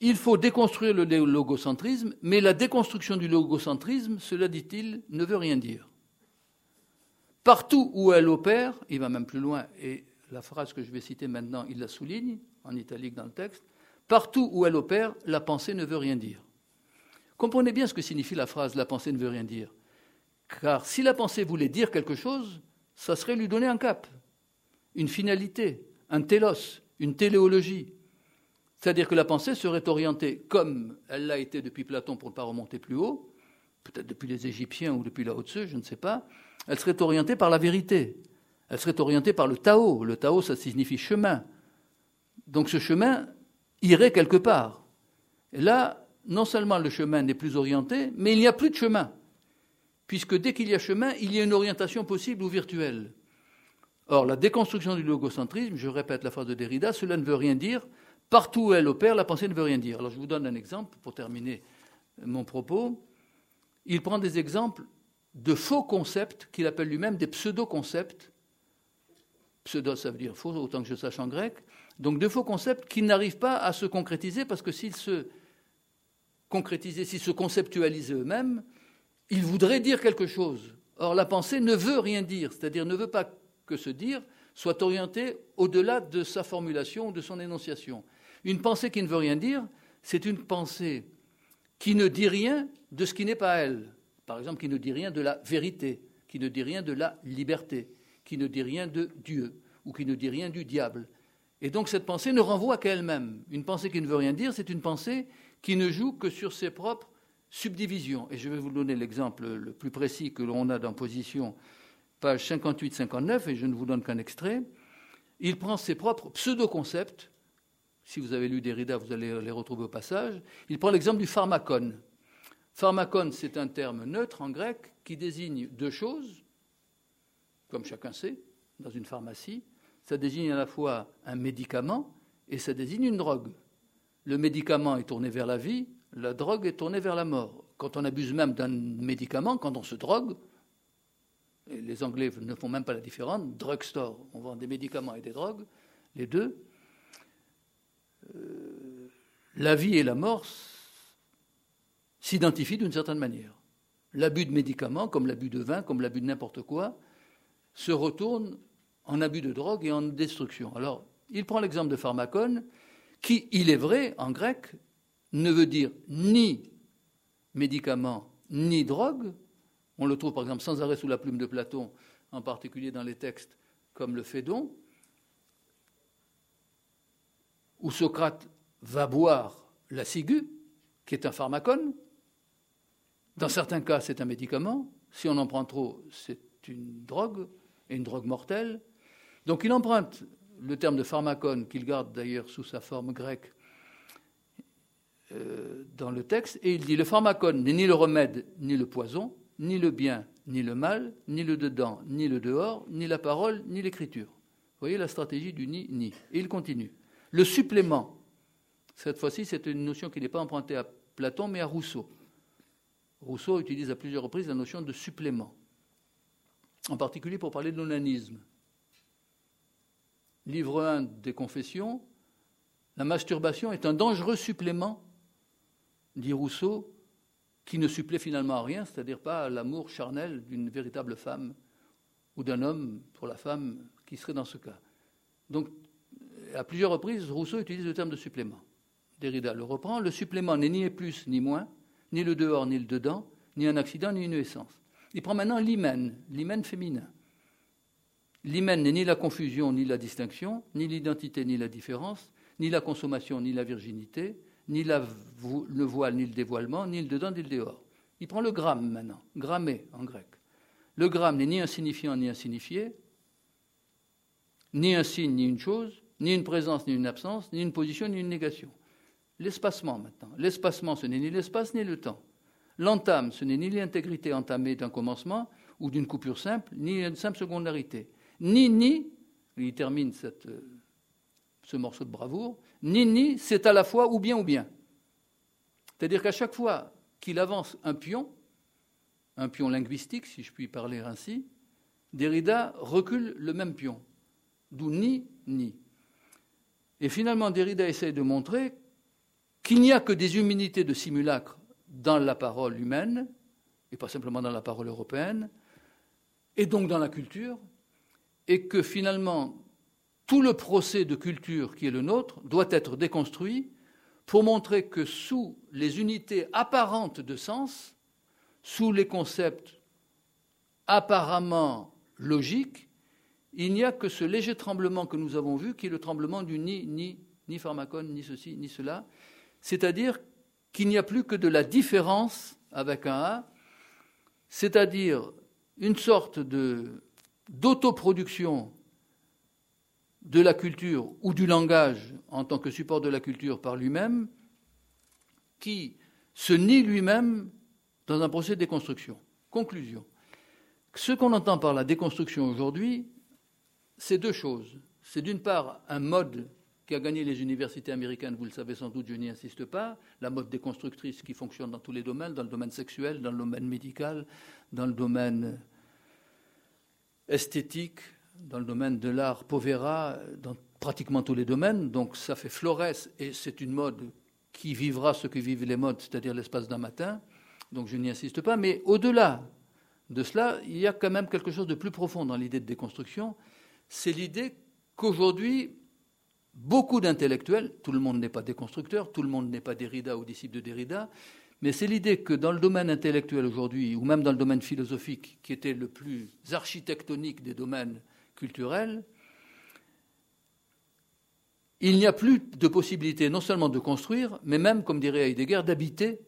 il faut déconstruire le logocentrisme, mais la déconstruction du logocentrisme, cela dit-il, ne veut rien dire. Partout où elle opère, il va même plus loin, et la phrase que je vais citer maintenant, il la souligne, en italique dans le texte, partout où elle opère, la pensée ne veut rien dire. Comprenez bien ce que signifie la phrase la pensée ne veut rien dire. Car si la pensée voulait dire quelque chose, ça serait lui donner un cap une finalité, un télos, une téléologie. C'est-à-dire que la pensée serait orientée, comme elle l'a été depuis Platon pour ne pas remonter plus haut, peut-être depuis les Égyptiens ou depuis la Haute-Seu, je ne sais pas, elle serait orientée par la vérité. Elle serait orientée par le Tao. Le Tao, ça signifie chemin. Donc ce chemin irait quelque part. Là, non seulement le chemin n'est plus orienté, mais il n'y a plus de chemin. Puisque dès qu'il y a chemin, il y a une orientation possible ou virtuelle. Or, la déconstruction du logocentrisme, je répète la phrase de Derrida, cela ne veut rien dire. Partout où elle opère, la pensée ne veut rien dire. Alors, je vous donne un exemple pour terminer mon propos. Il prend des exemples de faux concepts qu'il appelle lui-même des pseudo-concepts. Pseudo, ça veut dire faux, autant que je sache en grec. Donc, de faux concepts qui n'arrivent pas à se concrétiser parce que s'ils se concrétisaient, s'ils se conceptualisaient eux-mêmes, ils voudraient dire quelque chose. Or, la pensée ne veut rien dire, c'est-à-dire ne veut pas que ce dire soit orienté au-delà de sa formulation ou de son énonciation. Une pensée qui ne veut rien dire, c'est une pensée qui ne dit rien de ce qui n'est pas elle. Par exemple, qui ne dit rien de la vérité, qui ne dit rien de la liberté, qui ne dit rien de Dieu, ou qui ne dit rien du diable. Et donc cette pensée ne renvoie qu'à elle-même. Une pensée qui ne veut rien dire, c'est une pensée qui ne joue que sur ses propres subdivisions. Et je vais vous donner l'exemple le plus précis que l'on a dans Position page 58-59, et je ne vous donne qu'un extrait, il prend ses propres pseudo-concepts. Si vous avez lu Derrida, vous allez les retrouver au passage. Il prend l'exemple du pharmacone. Pharmacone, c'est un terme neutre en grec qui désigne deux choses, comme chacun sait, dans une pharmacie. Ça désigne à la fois un médicament et ça désigne une drogue. Le médicament est tourné vers la vie, la drogue est tournée vers la mort. Quand on abuse même d'un médicament, quand on se drogue, les Anglais ne font même pas la différence, drugstore, on vend des médicaments et des drogues, les deux. Euh, la vie et la mort s'identifient d'une certaine manière. L'abus de médicaments, comme l'abus de vin, comme l'abus de n'importe quoi, se retourne en abus de drogue et en destruction. Alors, il prend l'exemple de pharmacone, qui, il est vrai, en grec, ne veut dire ni médicament ni drogue, on le trouve par exemple sans arrêt sous la plume de Platon, en particulier dans les textes comme le Phédon, où Socrate va boire la ciguë, qui est un pharmacone. Dans certains cas, c'est un médicament. Si on en prend trop, c'est une drogue, et une drogue mortelle. Donc il emprunte le terme de pharmacone, qu'il garde d'ailleurs sous sa forme grecque euh, dans le texte, et il dit le pharmacone n'est ni le remède ni le poison, ni le bien, ni le mal, ni le dedans, ni le dehors, ni la parole, ni l'écriture. Voyez la stratégie du ni, ni. Et il continue. Le supplément, cette fois-ci, c'est une notion qui n'est pas empruntée à Platon, mais à Rousseau. Rousseau utilise à plusieurs reprises la notion de supplément. en particulier pour parler de l'onanisme. Livre 1 des Confessions, la masturbation est un dangereux supplément, dit Rousseau, qui ne supplée finalement à rien, c'est-à-dire pas l'amour charnel d'une véritable femme ou d'un homme pour la femme qui serait dans ce cas. Donc, à plusieurs reprises, Rousseau utilise le terme de supplément. Derrida le reprend. Le supplément n'est ni plus ni moins, ni le dehors ni le dedans, ni un accident ni une essence. Il prend maintenant l'hymen, l'hymen féminin. L'hymen n'est ni la confusion ni la distinction, ni l'identité ni la différence, ni la consommation ni la virginité, ni le voile ni le dévoilement, ni le dedans ni le dehors. Il prend le gramme maintenant, grammé en grec. Le gramme n'est ni insignifiant ni insignifié, ni un signe ni une chose, ni une présence ni une absence, ni une position ni une négation. L'espacement maintenant. L'espacement, ce n'est ni l'espace ni le temps. L'entame, ce n'est ni l'intégrité entamée d'un commencement ou d'une coupure simple, ni une simple secondarité. Ni, ni, il termine euh, ce morceau de bravoure, ni, ni, c'est à la fois ou bien ou bien. C'est-à-dire qu'à chaque fois qu'il avance un pion, un pion linguistique, si je puis parler ainsi, Derrida recule le même pion, d'où ni, ni. Et finalement, Derrida essaye de montrer qu'il n'y a que des humanités de simulacre dans la parole humaine, et pas simplement dans la parole européenne, et donc dans la culture, et que finalement tout le procès de culture qui est le nôtre doit être déconstruit pour montrer que sous les unités apparentes de sens, sous les concepts apparemment logiques, il n'y a que ce léger tremblement que nous avons vu, qui est le tremblement du ni, ni, ni pharmacone, ni ceci, ni cela, c'est-à-dire qu'il n'y a plus que de la différence avec un A, c'est-à-dire une sorte d'autoproduction de la culture ou du langage en tant que support de la culture par lui-même, qui se nie lui-même dans un procès de déconstruction. Conclusion. Ce qu'on entend par la déconstruction aujourd'hui, c'est deux choses. C'est d'une part un mode qui a gagné les universités américaines, vous le savez sans doute, je n'y insiste pas, la mode déconstructrice qui fonctionne dans tous les domaines, dans le domaine sexuel, dans le domaine médical, dans le domaine esthétique, dans le domaine de l'art povera, dans pratiquement tous les domaines. Donc ça fait florès et c'est une mode qui vivra ce que vivent les modes, c'est-à-dire l'espace d'un matin. Donc je n'y insiste pas. Mais au-delà de cela, il y a quand même quelque chose de plus profond dans l'idée de déconstruction. C'est l'idée qu'aujourd'hui, beaucoup d'intellectuels, tout le monde n'est pas déconstructeur, tout le monde n'est pas Derrida ou disciple de Derrida, mais c'est l'idée que dans le domaine intellectuel aujourd'hui, ou même dans le domaine philosophique, qui était le plus architectonique des domaines culturels, il n'y a plus de possibilité non seulement de construire, mais même, comme dirait Heidegger, d'habiter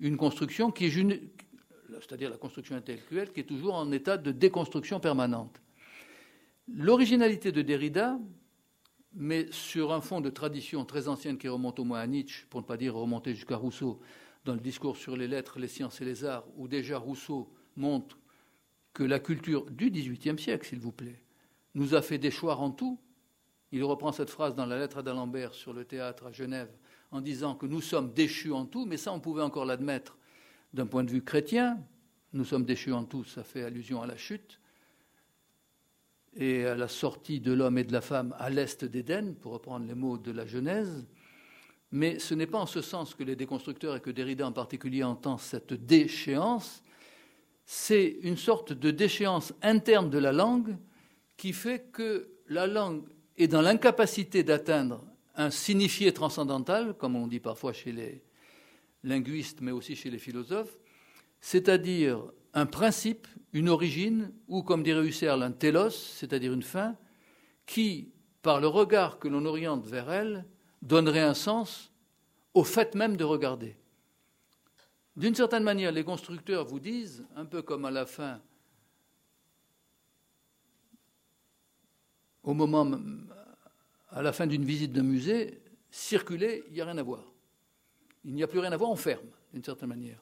une construction qui est, c'est-à-dire la construction intellectuelle, qui est toujours en état de déconstruction permanente. L'originalité de Derrida, mais sur un fond de tradition très ancienne qui remonte au moins à Nietzsche, pour ne pas dire remonter jusqu'à Rousseau, dans le discours sur les lettres, les sciences et les arts, où déjà Rousseau montre que la culture du XVIIIe siècle, s'il vous plaît, nous a fait déchoir en tout. Il reprend cette phrase dans la lettre d'Alembert sur le théâtre à Genève en disant que nous sommes déchus en tout, mais ça on pouvait encore l'admettre d'un point de vue chrétien. Nous sommes déchus en tout, ça fait allusion à la chute et à la sortie de l'homme et de la femme à l'est d'Éden, pour reprendre les mots de la Genèse. Mais ce n'est pas en ce sens que les déconstructeurs et que Derrida en particulier entendent cette déchéance, c'est une sorte de déchéance interne de la langue qui fait que la langue est dans l'incapacité d'atteindre un signifié transcendantal, comme on dit parfois chez les linguistes, mais aussi chez les philosophes, c'est-à-dire un principe, une origine, ou comme dirait Husserl, un télos, c'est-à-dire une fin, qui, par le regard que l'on oriente vers elle, donnerait un sens au fait même de regarder. D'une certaine manière, les constructeurs vous disent, un peu comme à la fin, au moment, à la fin d'une visite d'un musée, circuler, il n'y a rien à voir. Il n'y a plus rien à voir, on ferme, d'une certaine manière.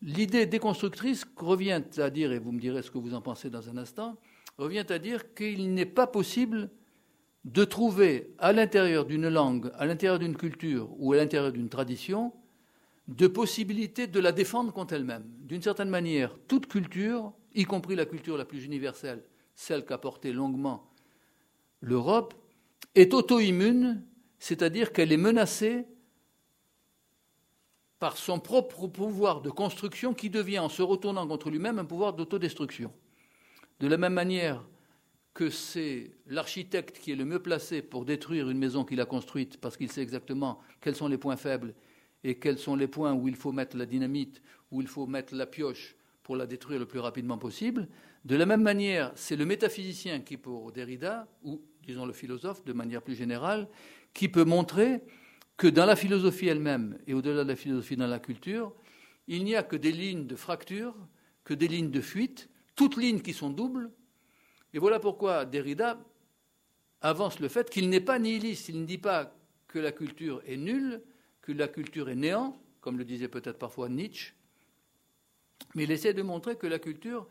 L'idée déconstructrice revient à dire, et vous me direz ce que vous en pensez dans un instant, revient à dire qu'il n'est pas possible de trouver à l'intérieur d'une langue, à l'intérieur d'une culture ou à l'intérieur d'une tradition, de possibilité de la défendre contre elle-même. D'une certaine manière, toute culture, y compris la culture la plus universelle, celle qu'a portée longuement l'Europe, est auto-immune, c'est-à-dire qu'elle est menacée par son propre pouvoir de construction qui devient, en se retournant contre lui-même, un pouvoir d'autodestruction. De la même manière que c'est l'architecte qui est le mieux placé pour détruire une maison qu'il a construite parce qu'il sait exactement quels sont les points faibles et quels sont les points où il faut mettre la dynamite, où il faut mettre la pioche pour la détruire le plus rapidement possible. De la même manière, c'est le métaphysicien qui, pour Derrida, ou disons le philosophe de manière plus générale, qui peut montrer que dans la philosophie elle-même et au-delà de la philosophie dans la culture, il n'y a que des lignes de fracture, que des lignes de fuite, toutes lignes qui sont doubles. Et voilà pourquoi Derrida avance le fait qu'il n'est pas nihiliste. Il ne dit pas que la culture est nulle, que la culture est néant, comme le disait peut-être parfois Nietzsche, mais il essaie de montrer que la culture,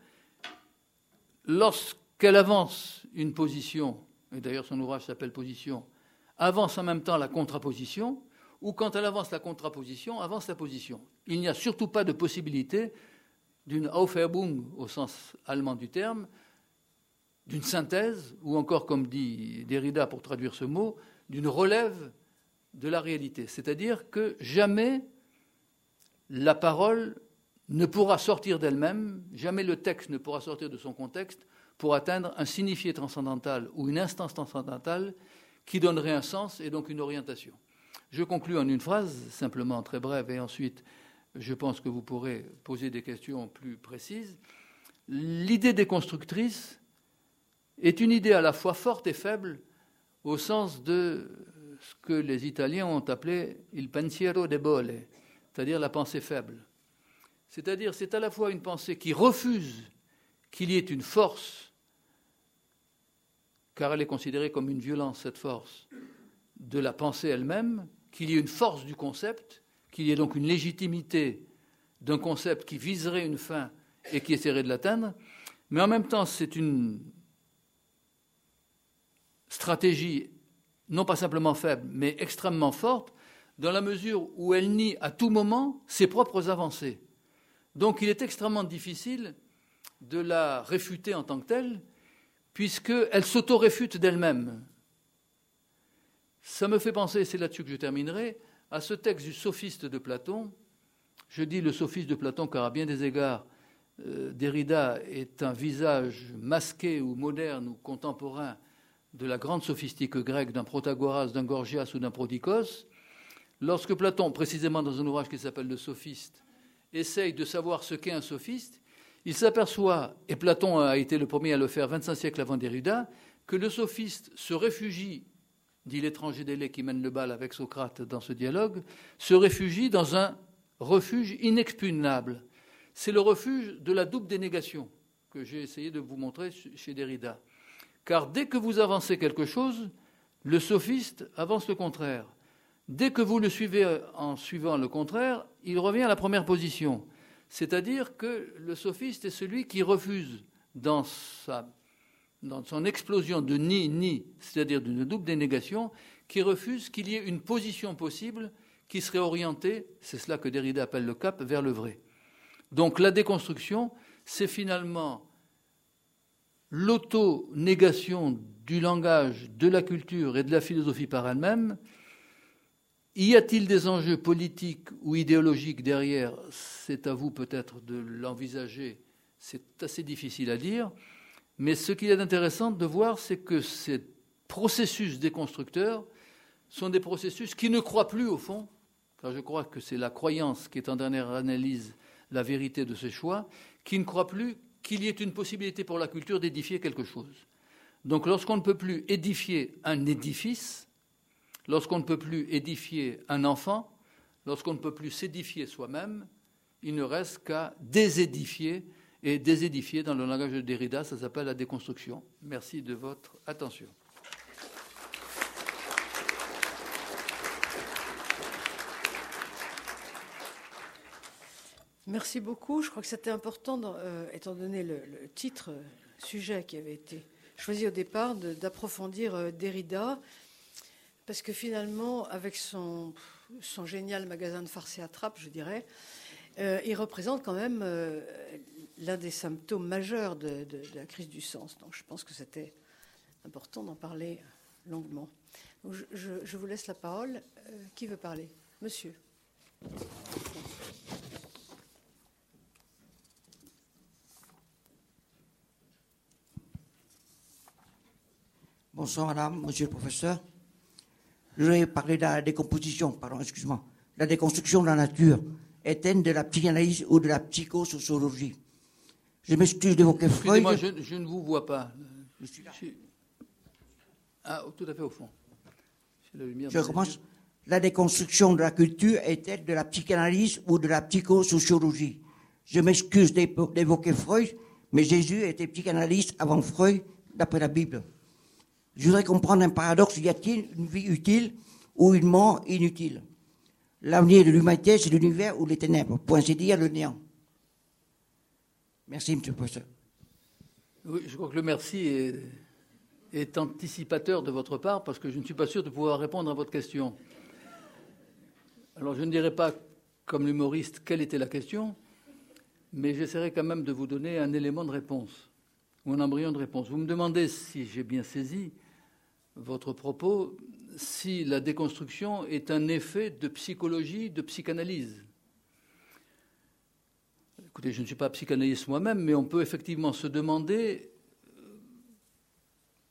lorsqu'elle avance une position, et d'ailleurs son ouvrage s'appelle Position, avance en même temps la contraposition, ou quand elle avance la contraposition, avance la position. Il n'y a surtout pas de possibilité d'une Aufhebung au sens allemand du terme, d'une synthèse, ou encore, comme dit Derrida pour traduire ce mot, d'une relève de la réalité. C'est-à-dire que jamais la parole ne pourra sortir d'elle-même, jamais le texte ne pourra sortir de son contexte pour atteindre un signifié transcendantal ou une instance transcendantale qui donnerait un sens et donc une orientation. Je conclus en une phrase, simplement très brève, et ensuite je pense que vous pourrez poser des questions plus précises. L'idée déconstructrice est une idée à la fois forte et faible au sens de ce que les Italiens ont appelé il pensiero debole, c'est-à-dire la pensée faible. C'est-à-dire c'est à la fois une pensée qui refuse qu'il y ait une force car elle est considérée comme une violence, cette force, de la pensée elle-même, qu'il y ait une force du concept, qu'il y ait donc une légitimité d'un concept qui viserait une fin et qui essaierait de l'atteindre, mais en même temps c'est une stratégie non pas simplement faible, mais extrêmement forte, dans la mesure où elle nie à tout moment ses propres avancées. Donc il est extrêmement difficile de la réfuter en tant que telle, puisqu'elle s'auto-réfute d'elle-même. Ça me fait penser, c'est là-dessus que je terminerai, à ce texte du sophiste de Platon. Je dis le sophiste de Platon car à bien des égards, euh, Derrida est un visage masqué ou moderne ou contemporain de la grande sophistique grecque d'un Protagoras, d'un Gorgias ou d'un Prodicos. Lorsque Platon, précisément dans un ouvrage qui s'appelle Le Sophiste, essaye de savoir ce qu'est un sophiste, il s'aperçoit, et Platon a été le premier à le faire 25 siècles avant Derrida, que le sophiste se réfugie, dit l'étranger délai qui mène le bal avec Socrate dans ce dialogue, se réfugie dans un refuge inexpugnable. C'est le refuge de la double dénégation que j'ai essayé de vous montrer chez Derrida. Car dès que vous avancez quelque chose, le sophiste avance le contraire. Dès que vous le suivez en suivant le contraire, il revient à la première position. C'est-à-dire que le sophiste est celui qui refuse, dans, son explosion de ni-ni, c'est-à-dire d'une double dénégation, qui refuse qu'il y ait une position possible qui serait orientée, c'est cela que Derrida appelle le cap, vers le vrai. Donc la déconstruction, c'est finalement l'auto-négation du langage, de la culture et de la philosophie par elle-même, y a-t-il des enjeux politiques ou idéologiques derrière? C'est à vous peut-être de l'envisager. C'est assez difficile à dire. Mais ce qu'il y a d'intéressant de voir, c'est que ces processus déconstructeurs sont des processus qui ne croient plus au fond, car je crois que c'est la croyance qui est en dernière analyse la vérité de ce choix, qui ne croient plus qu'il y ait une possibilité pour la culture d'édifier quelque chose. Donc lorsqu'on ne peut plus édifier un édifice, Lorsqu'on ne peut plus édifier un enfant, lorsqu'on ne peut plus s'édifier soi-même, il ne reste qu'à désédifier. Et désédifier, dans le langage de Derrida, ça s'appelle la déconstruction. Merci de votre attention. Merci beaucoup. Je crois que c'était important, euh, étant donné le, titre, euh, sujet qui avait été choisi au départ, d'approfondir euh, Derrida parce que finalement, avec son, génial magasin de farce et attrape, je dirais, il représente quand même l'un des symptômes majeurs de, la crise du sens. Donc je pense que c'était important d'en parler longuement. je, vous laisse la parole. qui veut parler? Monsieur. Bonsoir madame, monsieur le professeur. Je vais parler de la décomposition, pardon, excuse-moi. La déconstruction de la nature est-elle de la psychanalyse ou de la psychosociologie Je m'excuse d'évoquer Freud. Moi, je, je, ne vous vois pas. Je suis là. Ah, tout à fait au fond. je commence. La déconstruction de la culture est-elle de la psychanalyse ou de la psychosociologie Je m'excuse d'évoquer Freud, mais Jésus était psychanalyste avant Freud, d'après la Bible. Je voudrais comprendre un paradoxe. Y a-t-il une vie utile ou une mort inutile? L'avenir de l'humanité, c'est l'univers ou les ténèbres, pour ainsi dire le néant. Merci, Monsieur le Professeur. Oui, je crois que le merci est, est, anticipateur de votre part, parce que je ne suis pas sûr de pouvoir répondre à votre question. Alors, je ne dirai pas, comme l'humoriste, quelle était la question, mais j'essaierai quand même de vous donner un élément de réponse, ou un embryon de réponse. Vous me demandez si j'ai bien saisi votre propos si la déconstruction est un effet de psychologie, de psychanalyse. Écoutez, je ne suis pas psychanalyste moi-même, mais on peut effectivement se demander euh,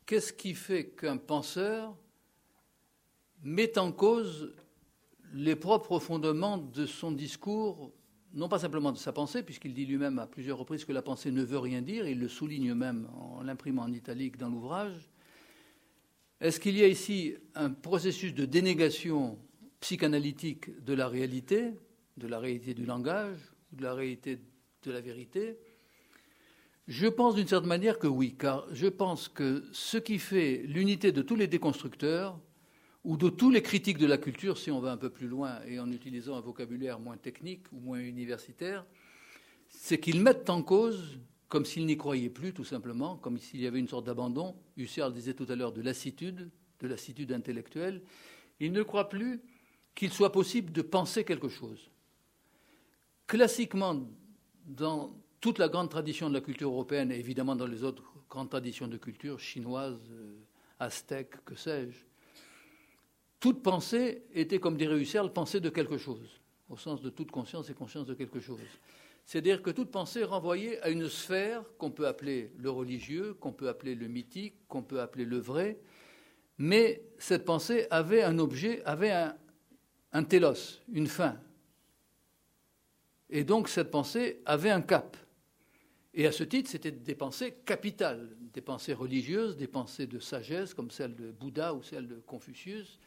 qu'est-ce qui fait qu'un penseur met en cause les propres fondements de son discours, non pas simplement de sa pensée, puisqu'il dit lui-même à plusieurs reprises que la pensée ne veut rien dire, il le souligne même en l'imprimant en italique dans l'ouvrage, est-ce qu'il y a ici un processus de dénégation psychanalytique de la réalité, de la réalité du langage, de la réalité de la vérité? Je pense d'une certaine manière que oui, car je pense que ce qui fait l'unité de tous les déconstructeurs, ou de tous les critiques de la culture, si on va un peu plus loin et en utilisant un vocabulaire moins technique ou moins universitaire, c'est qu'ils mettent en cause comme s'il n'y croyait plus, tout simplement, comme s'il y avait une sorte d'abandon. Husserl disait tout à l'heure de lassitude, de lassitude intellectuelle. Il ne croit plus qu'il soit possible de penser quelque chose. Classiquement, dans toute la grande tradition de la culture européenne, et évidemment dans les autres grandes traditions de culture, chinoises, euh, aztèques, que sais-je, toute pensée était, comme dirait Husserl, pensée de quelque chose, au sens de toute conscience et conscience de quelque chose. C'est-à-dire que toute pensée est renvoyée à une sphère qu'on peut appeler le religieux, qu'on peut appeler le mythique, qu'on peut appeler le vrai, mais cette pensée avait un objet, avait un, télos, une fin. Et donc cette pensée avait un cap. Et à ce titre, c'était des pensées capitales, des pensées religieuses, des pensées de sagesse, comme celle de Bouddha ou celle de Confucius,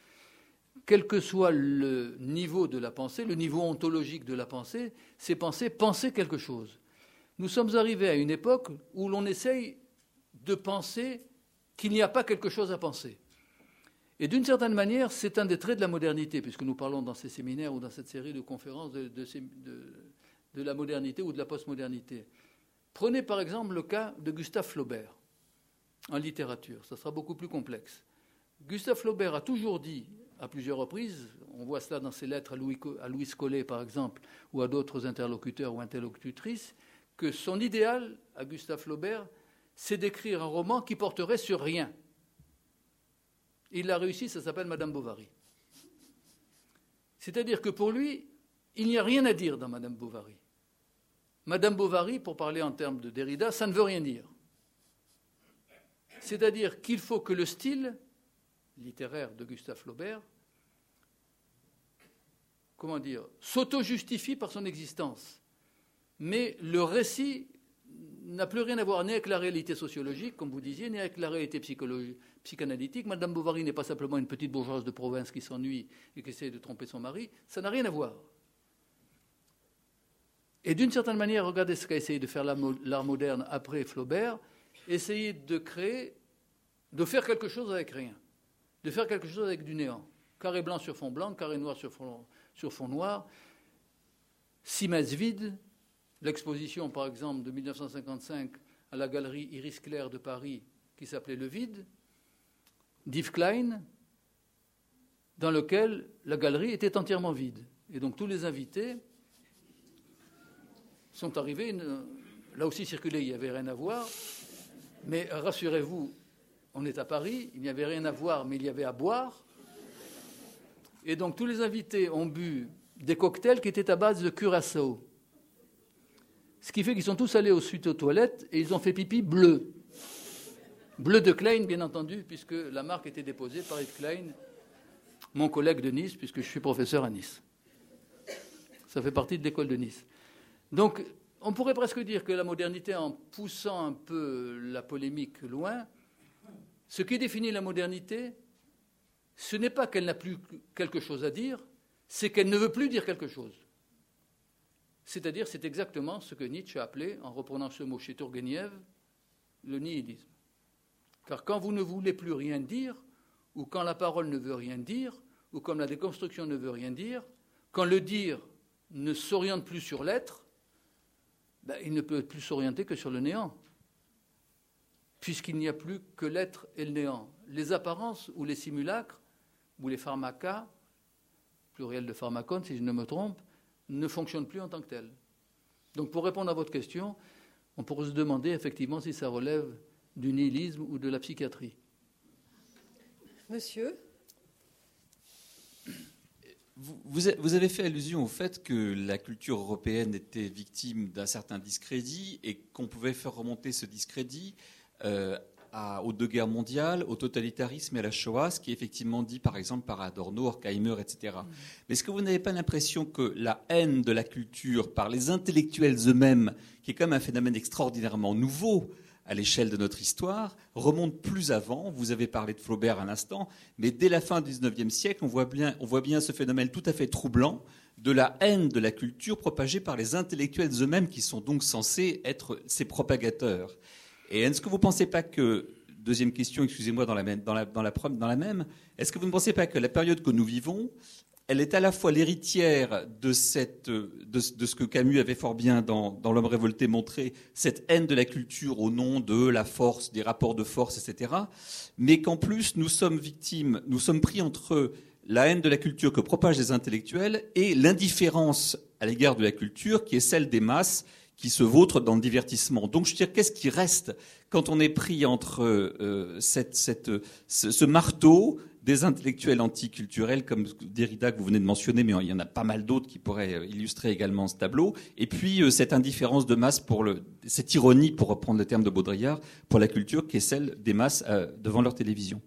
quel que soit le niveau de la pensée, le niveau ontologique de la pensée, ces pensées pensaient quelque chose. Nous sommes arrivés à une époque où l'on essaye de penser qu'il n'y a pas quelque chose à penser. Et d'une certaine manière, c'est un des traits de la modernité, puisque nous parlons dans ces séminaires ou dans cette série de conférences de, de la modernité ou de la postmodernité. Prenez par exemple le cas de Gustave Flaubert en littérature, ça sera beaucoup plus complexe. Gustave Flaubert a toujours dit à plusieurs reprises. On voit cela dans ses lettres à Louis, à Louis Collet, par exemple, ou à d'autres interlocuteurs ou interlocutrices, que son idéal, à Gustave Flaubert, c'est d'écrire un roman qui porterait sur rien. Il l'a réussi, ça s'appelle Madame Bovary. C'est-à-dire que pour lui, il n'y a rien à dire dans Madame Bovary. Madame Bovary, pour parler en termes de Derrida, ça ne veut rien dire. C'est-à-dire qu'il faut que le style littéraire de Gustave Flaubert, comment dire, s'auto-justifie par son existence. Mais le récit n'a plus rien à voir ni avec la réalité sociologique, comme vous disiez, ni avec la réalité psychanalytique. Madame Bovary n'est pas simplement une petite bourgeoise de province qui s'ennuie et qui essaie de tromper son mari. Ça n'a rien à voir. Et d'une certaine manière, regardez ce qu'a essayé de faire l'art moderne après Flaubert, essayer de créer, de faire quelque chose avec rien de faire quelque chose avec du néant. Carré blanc sur fond blanc, carré noir sur fond, noir, six messes vides, l'exposition par exemple de 1955 à la galerie Iris Claire de Paris qui s'appelait Le Vide, d'Yves Klein, dans lequel la galerie était entièrement vide. Et donc tous les invités sont arrivés. Là aussi circulé, il n'y avait rien à voir. Mais rassurez-vous, on est à Paris, il n'y avait rien à voir, mais il y avait à boire. Et donc tous les invités ont bu des cocktails qui étaient à base de curaçao. Ce qui fait qu'ils sont tous allés au suite aux toilettes et ils ont fait pipi bleu. Bleu de Klein, bien entendu, puisque la marque était déposée par Yves Klein, mon collègue de Nice, puisque je suis professeur à Nice. Ça fait partie de l'école de Nice. Donc, on pourrait presque dire que la modernité, en poussant un peu la polémique loin, ce qui définit la modernité, ce n'est pas qu'elle n'a plus quelque chose à dire, c'est qu'elle ne veut plus dire quelque chose. C'est-à-dire, c'est exactement ce que Nietzsche a appelé, en reprenant ce mot chez Turgenev, le nihilisme. Car quand vous ne voulez plus rien dire, ou quand la parole ne veut rien dire, ou quand la déconstruction ne veut rien dire, quand le dire ne s'oriente plus sur l'être, ben, il ne peut plus s'orienter que sur le néant, puisqu'il n'y a plus que l'être et le néant. Les apparences ou les simulacres ou les pharmacas, pluriel de pharmacon si je ne me trompe, ne fonctionnent plus en tant que tels. Donc pour répondre à votre question, on pourrait se demander effectivement si ça relève du nihilisme ou de la psychiatrie. Monsieur vous, avez fait allusion au fait que la culture européenne était victime d'un certain discrédit et qu'on pouvait faire remonter ce discrédit euh, aux deux guerres mondiales, au totalitarisme et à la Shoah, ce qui est effectivement dit par exemple par Adorno, Horkheimer, etc. Mm. Mais est-ce que vous n'avez pas l'impression que la haine de la culture par les intellectuels eux-mêmes, qui est quand même un phénomène extraordinairement nouveau, à l'échelle de notre histoire, remonte plus avant? Vous avez parlé de Flaubert un instant, mais dès la fin du XIXe siècle, on voit, bien, on voit bien ce phénomène tout à fait troublant de la haine de la culture propagée par les intellectuels eux-mêmes, qui sont donc censés être ses propagateurs. Et est-ce que vous ne pensez pas que, deuxième question, excusez-moi, dans la, même, dans, la, dans, la, dans la même, est-ce que vous ne pensez pas que la période que nous vivons elle est à la fois l'héritière de, cette, de, ce que Camus avait fort bien dans, dans L'homme révolté montré, cette haine de la culture au nom de la force, des rapports de force, etc. Mais qu'en plus, nous sommes victimes, nous sommes pris entre la haine de la culture que propagent les intellectuels et l'indifférence à l'égard de la culture qui est celle des masses qui se vautrent dans le divertissement. Donc, je veux dire, qu'est-ce qui reste quand on est pris entre euh, ce marteau des intellectuels anticulturels comme Derrida que vous venez de mentionner, mais il y en a pas mal d'autres qui pourraient euh, illustrer également ce tableau. Et puis euh, cette indifférence de masse pour le, cette ironie, pour reprendre le terme de Baudrillard, pour la culture qui est celle des masses devant leur télévision.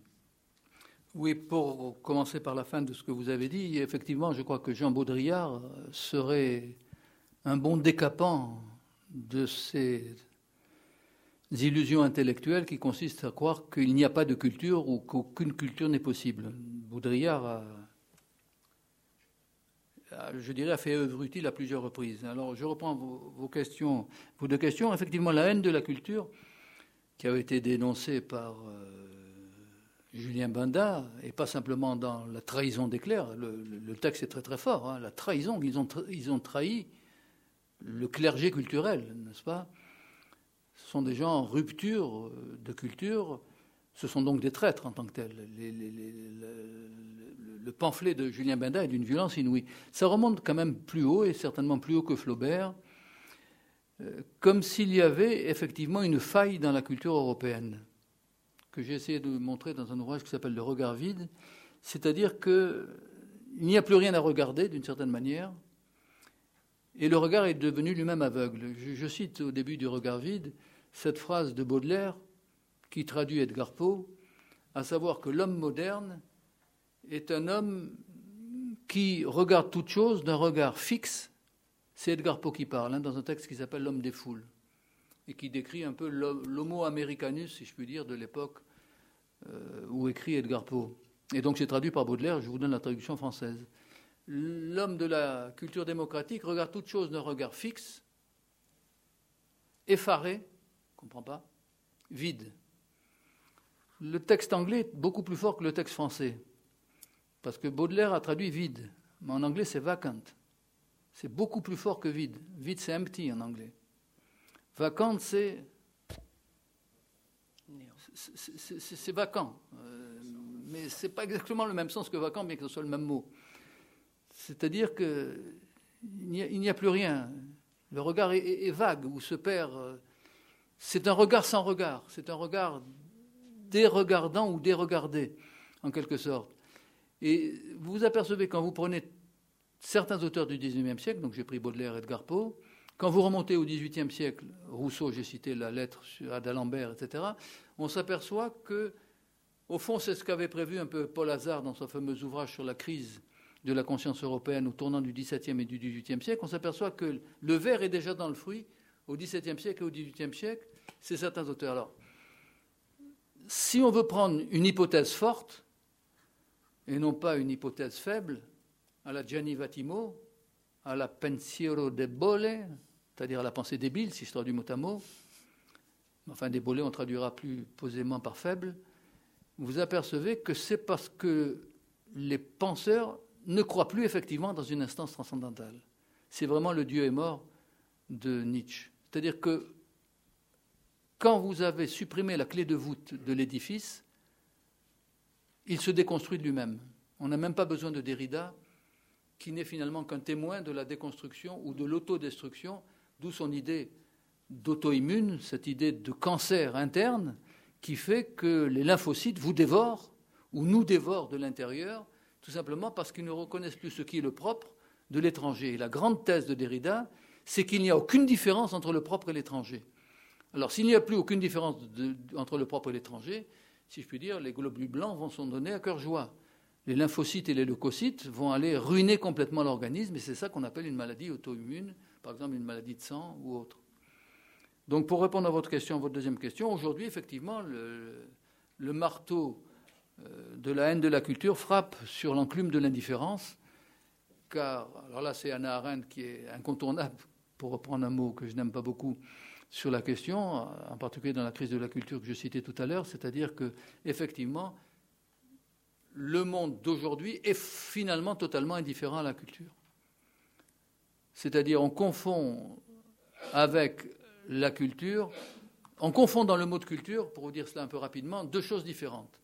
Oui, pour commencer par la fin de ce que vous avez dit, effectivement, je crois que Jean Baudrillard serait un bon décapant de ces illusions intellectuelles qui consistent à croire qu'il n'y a pas de culture ou qu'aucune culture n'est possible. Baudrillard a, je dirais, a fait œuvre utile à plusieurs reprises. Alors, je reprends vos, questions, vos deux questions. Effectivement, la haine de la culture, qui a été dénoncée par euh, Julien Banda, et pas simplement dans la trahison d'éclair. Le, le, texte est très très fort. Hein. la trahison, ils ont, ils ont trahi le clergé culturel, n'est-ce pas? Sont des gens en rupture euh, de culture. Ce sont donc des traîtres en tant que tels. le, pamphlet de Julien Benda est d'une violence inouïe. Ça remonte quand même plus haut, et certainement plus haut que Flaubert, euh, comme s'il y avait effectivement une faille dans la culture européenne, que j'ai essayé de montrer dans un ouvrage qui s'appelle Le regard vide, c'est-à-dire qu'il n'y a plus rien à regarder d'une certaine manière, et le regard est devenu lui-même aveugle. je cite au début du regard vide, cette phrase de Baudelaire qui traduit Edgar Poe, à savoir que l'homme moderne est un homme qui regarde toute chose d'un regard fixe. C'est Edgar Poe qui parle, hein, dans un texte qui s'appelle L'homme des foules, et qui décrit un peu l'homo americanus, si je puis dire, de l'époque euh, où écrit Edgar Poe. Et donc c'est traduit par Baudelaire, je vous donne la traduction française. L'homme de la culture démocratique regarde toute chose d'un regard fixe, effaré, comprends pas Vide. Le texte anglais est beaucoup plus fort que le texte français. Parce que Baudelaire a traduit vide. Mais en anglais, c'est vacant. C'est beaucoup plus fort que vide. Vide, c'est empty en anglais. Vacant, c'est. C'est vacant. Euh, mais ce n'est pas exactement le même sens que vacant, bien que ce soit le même mot. C'est-à-dire qu'il n'y a, plus rien. Le regard est, vague ou se perd. Euh, c'est un regard sans regard. C'est un regard des regardants ou des regardés, en quelque sorte. Et vous vous apercevez quand vous prenez certains auteurs du XIXe siècle, donc j'ai pris Baudelaire et Edgar Poe, quand vous remontez au XVIIIe siècle, Rousseau, j'ai cité la lettre à d'Alembert, etc., on s'aperçoit que, au fond, c'est ce qu'avait prévu un peu Paul Hazard dans son fameux ouvrage sur la crise de la conscience européenne au tournant du XVIIe et du XVIIIe siècle. On s'aperçoit que le verre est déjà dans le fruit au XVIIe siècle et au XVIIIe siècle. C'est certains auteurs. Alors, si on veut prendre une hypothèse forte et non pas une hypothèse faible, à la Gianni Vattimo, à la pensiero debole, c'est-à-dire à la pensée débile, c'est histoire du mot à mot, enfin debole on traduira plus posément par faible, vous apercevez que c'est parce que les penseurs ne croient plus effectivement dans une instance transcendantale. C'est vraiment le Dieu est mort de Nietzsche. C'est-à-dire que quand vous avez supprimé la clé de voûte de l'édifice, il se déconstruit de lui-même. On n'a même pas besoin de Derrida, qui n'est finalement qu'un témoin de la déconstruction ou de l'autodestruction, d'où son idée d'auto-immune, cette idée de cancer interne, qui fait que les lymphocytes vous dévorent ou nous dévorent de l'intérieur, tout simplement parce qu'ils ne reconnaissent plus ce qui est le propre de l'étranger. Et la grande thèse de Derrida, c'est qu'il n'y a aucune différence entre le propre et l'étranger. Alors s'il n'y a plus aucune différence entre le propre et l'étranger, si je puis dire, les globules blancs vont s'en donner à cœur joie. Les lymphocytes et les leucocytes vont aller ruiner complètement l'organisme, et c'est ça qu'on appelle une maladie auto-immune, par exemple une maladie de sang ou autre. Donc pour répondre à votre question, votre deuxième question, aujourd'hui, effectivement, le, marteau de la haine de la culture frappe sur l'enclume de l'indifférence, car, alors là c'est Anna Arendt qui est incontournable, pour reprendre un mot que je n'aime pas beaucoup, sur la question, en particulier dans la crise de la culture que je citais tout à l'heure, c'est-à-dire que effectivement, le monde d'aujourd'hui est finalement totalement indifférent à la culture. C'est-à-dire on confond avec la culture, on confond dans le mot de culture, pour vous dire cela un peu rapidement, deux choses différentes.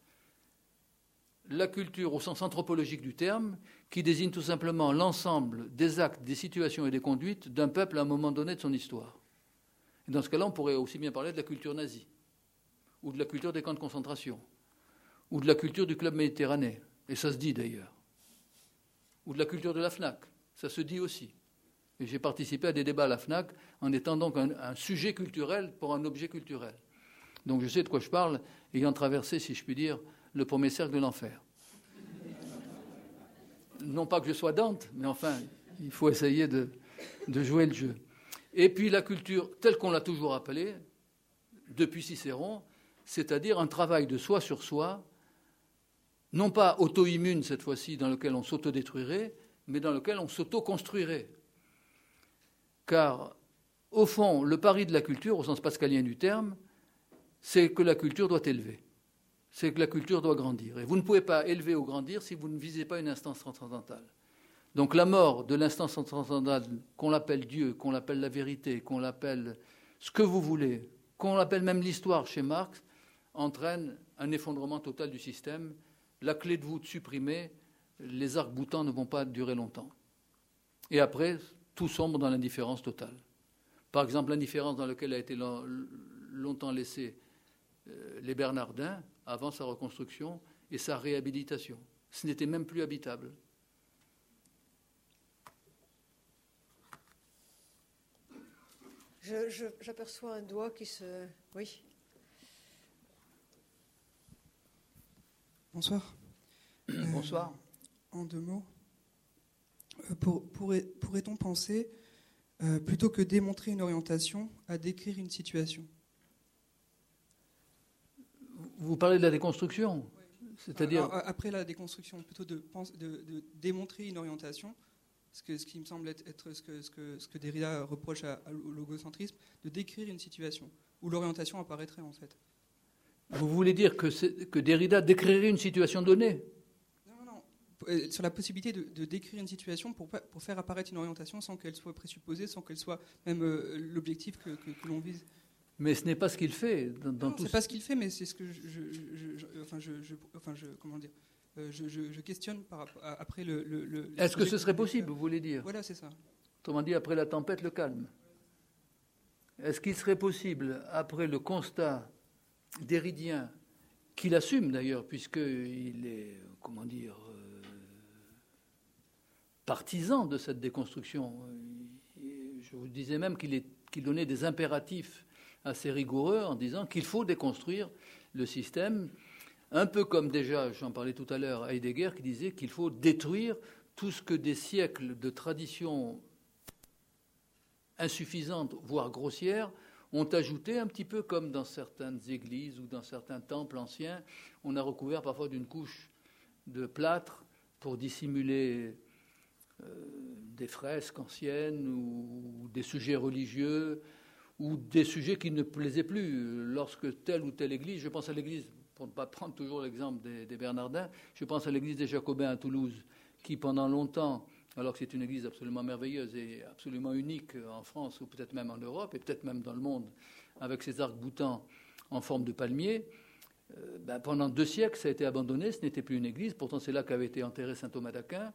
La culture au sens anthropologique du terme, qui désigne tout simplement l'ensemble des actes, des situations et des conduites d'un peuple à un moment donné de son histoire dans ce cas-là, on pourrait aussi bien parler de la culture nazie, ou de la culture des camps de concentration, ou de la culture du club méditerranéen, et ça se dit d'ailleurs, ou de la culture de la FNAC, ça se dit aussi. Et j'ai participé à des débats à la FNAC en étant donc un, un, sujet culturel pour un objet culturel. Donc je sais de quoi je parle, ayant traversé, si je puis dire, le premier cercle de l'enfer. Non pas que je sois Dante, mais enfin, il faut essayer de, jouer le jeu. Et puis la culture, telle qu'on l'a toujours appelée, depuis Cicéron, c'est-à-dire un travail de soi sur soi, non pas auto-immune cette fois-ci, dans lequel on s'autodétruirait, mais dans lequel on s'auto-construirait. Car, au fond, le pari de la culture, au sens pascalien du terme, c'est que la culture doit élever. C'est que la culture doit grandir. Et vous ne pouvez pas élever ou grandir si vous ne visez pas une instance transcendantale. Donc la mort de l'instance transcendantale, qu'on l'appelle Dieu, qu'on l'appelle la vérité, qu'on l'appelle ce que vous voulez, qu'on l'appelle même l'histoire chez Marx, entraîne un effondrement total du système. La clé de voûte supprimée, les arcs boutants ne vont pas durer longtemps. Et après, tout sombre dans l'indifférence totale. Par exemple, l'indifférence dans laquelle a été longtemps laissé euh, les Bernardins avant sa reconstruction et sa réhabilitation. Ce n'était même plus habitable. J'aperçois un doigt qui se. Oui. Bonsoir. Bonsoir. Euh, en deux mots. Euh, pourrait-on penser, euh, plutôt que démontrer une orientation, à décrire une situation? Vous parlez de la déconstruction C'est-à-dire. Après la déconstruction, plutôt de, de démontrer une orientation, ce, que, ce qui me semble être, ce, que, ce, que, ce, que, Derrida reproche au logocentrisme, de décrire une situation où l'orientation apparaîtrait en fait. Vous voulez dire que, que Derrida décrirait une situation donnée? Non, non, non. Euh, sur la possibilité de, décrire une situation pour, pour, faire apparaître une orientation sans qu'elle soit présupposée, sans qu'elle soit même euh, l'objectif que, l'on vise. Mais ce n'est pas ce qu'il fait dans, dans non, tout. Pas ce qu'il fait, mais c'est ce que je, je, enfin, je, enfin, je, comment dire. Euh, je, questionne par, après le. Est-ce que ce serait possible, vous voulez dire Voilà, c'est ça. Autrement dit, après la tempête, le calme. est-ce qu'il serait possible, après le constat d'Héridien, qu'il assume d'ailleurs, puisqu'il est, comment dire, euh, partisan de cette déconstruction, je vous disais même qu'il donnait des impératifs assez rigoureux en disant qu'il faut déconstruire le système, un peu comme déjà, j'en parlais tout à l'heure, Heidegger qui disait qu'il faut détruire tout ce que des siècles de tradition insuffisantes, voire grossières, ont ajouté un petit peu comme dans certaines églises ou dans certains temples anciens, on a recouvert parfois d'une couche de plâtre pour dissimuler euh, des fresques anciennes ou, des sujets religieux ou des sujets qui ne plaisaient plus. Lorsque telle ou telle église, je pense à l'église, pour ne pas prendre toujours l'exemple des, Bernardins, je pense à l'église des Jacobins à Toulouse, qui pendant longtemps alors que c'est une église absolument merveilleuse et absolument unique en France ou peut-être même en Europe et peut-être même dans le monde, avec ses arcs-boutants en forme de palmier. Euh, ben, pendant deux siècles, ça a été abandonné, ce n'était plus une église, pourtant c'est là qu'avait été enterré saint Thomas d'Aquin,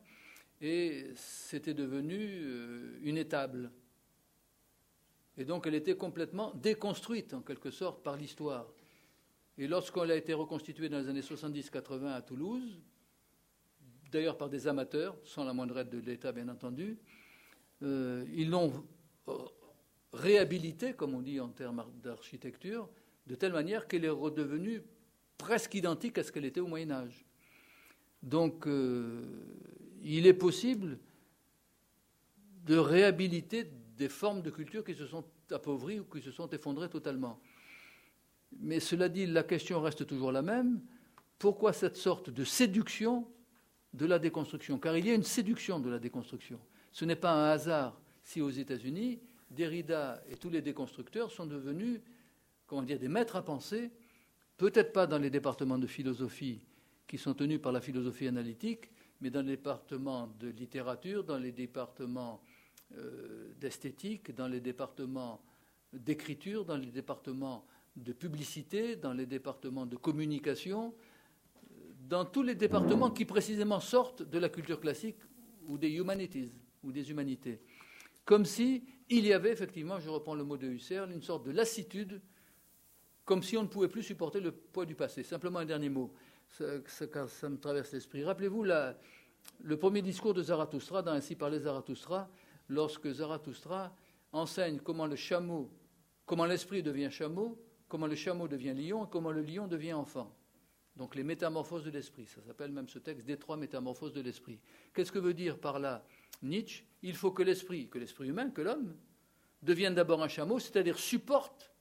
et c'était devenu euh, une étable. Et donc elle était complètement déconstruite en quelque sorte par l'histoire. Et lorsqu'elle a été reconstituée dans les années 70-80 à Toulouse, d'ailleurs par des amateurs, sans la moindre aide de l'État bien entendu. Euh, ils l'ont réhabilité, comme on dit en termes d'architecture, de telle manière qu'elle est redevenue presque identique à ce qu'elle était au Moyen Âge. Donc euh, il est possible de réhabiliter des formes de culture qui se sont appauvries ou qui se sont effondrées totalement. Mais cela dit, la question reste toujours la même. Pourquoi cette sorte de séduction de la déconstruction, car il y a une séduction de la déconstruction. Ce n'est pas un hasard si aux États-Unis, Derrida et tous les déconstructeurs sont devenus, comment dire, des maîtres à penser, peut-être pas dans les départements de philosophie qui sont tenus par la philosophie analytique, mais dans les départements de littérature, dans les départements d'esthétique, dans les départements d'écriture, dans les départements de publicité, dans les départements de communication, dans tous les départements qui précisément sortent de la culture classique ou des humanities, ou des humanités. Comme si il y avait effectivement, je reprends le mot de Husserl, une sorte de lassitude, comme si on ne pouvait plus supporter le poids du passé. Simplement un dernier mot, ça, ça, me traverse l'esprit. Rappelez-vous le premier discours de Zarathustra, dans Ainsi parlait Zarathustra, lorsque Zarathustra enseigne comment le chameau, comment l'esprit devient chameau, comment le chameau devient lion et comment le lion devient enfant. Donc les métamorphoses de l'esprit, ça s'appelle même ce texte des trois métamorphoses de l'esprit. Qu'est-ce que veut dire par là Nietzsche Il faut que l'esprit, que l'esprit humain, que l'homme, devienne d'abord un chameau, c'est-à-dire supporte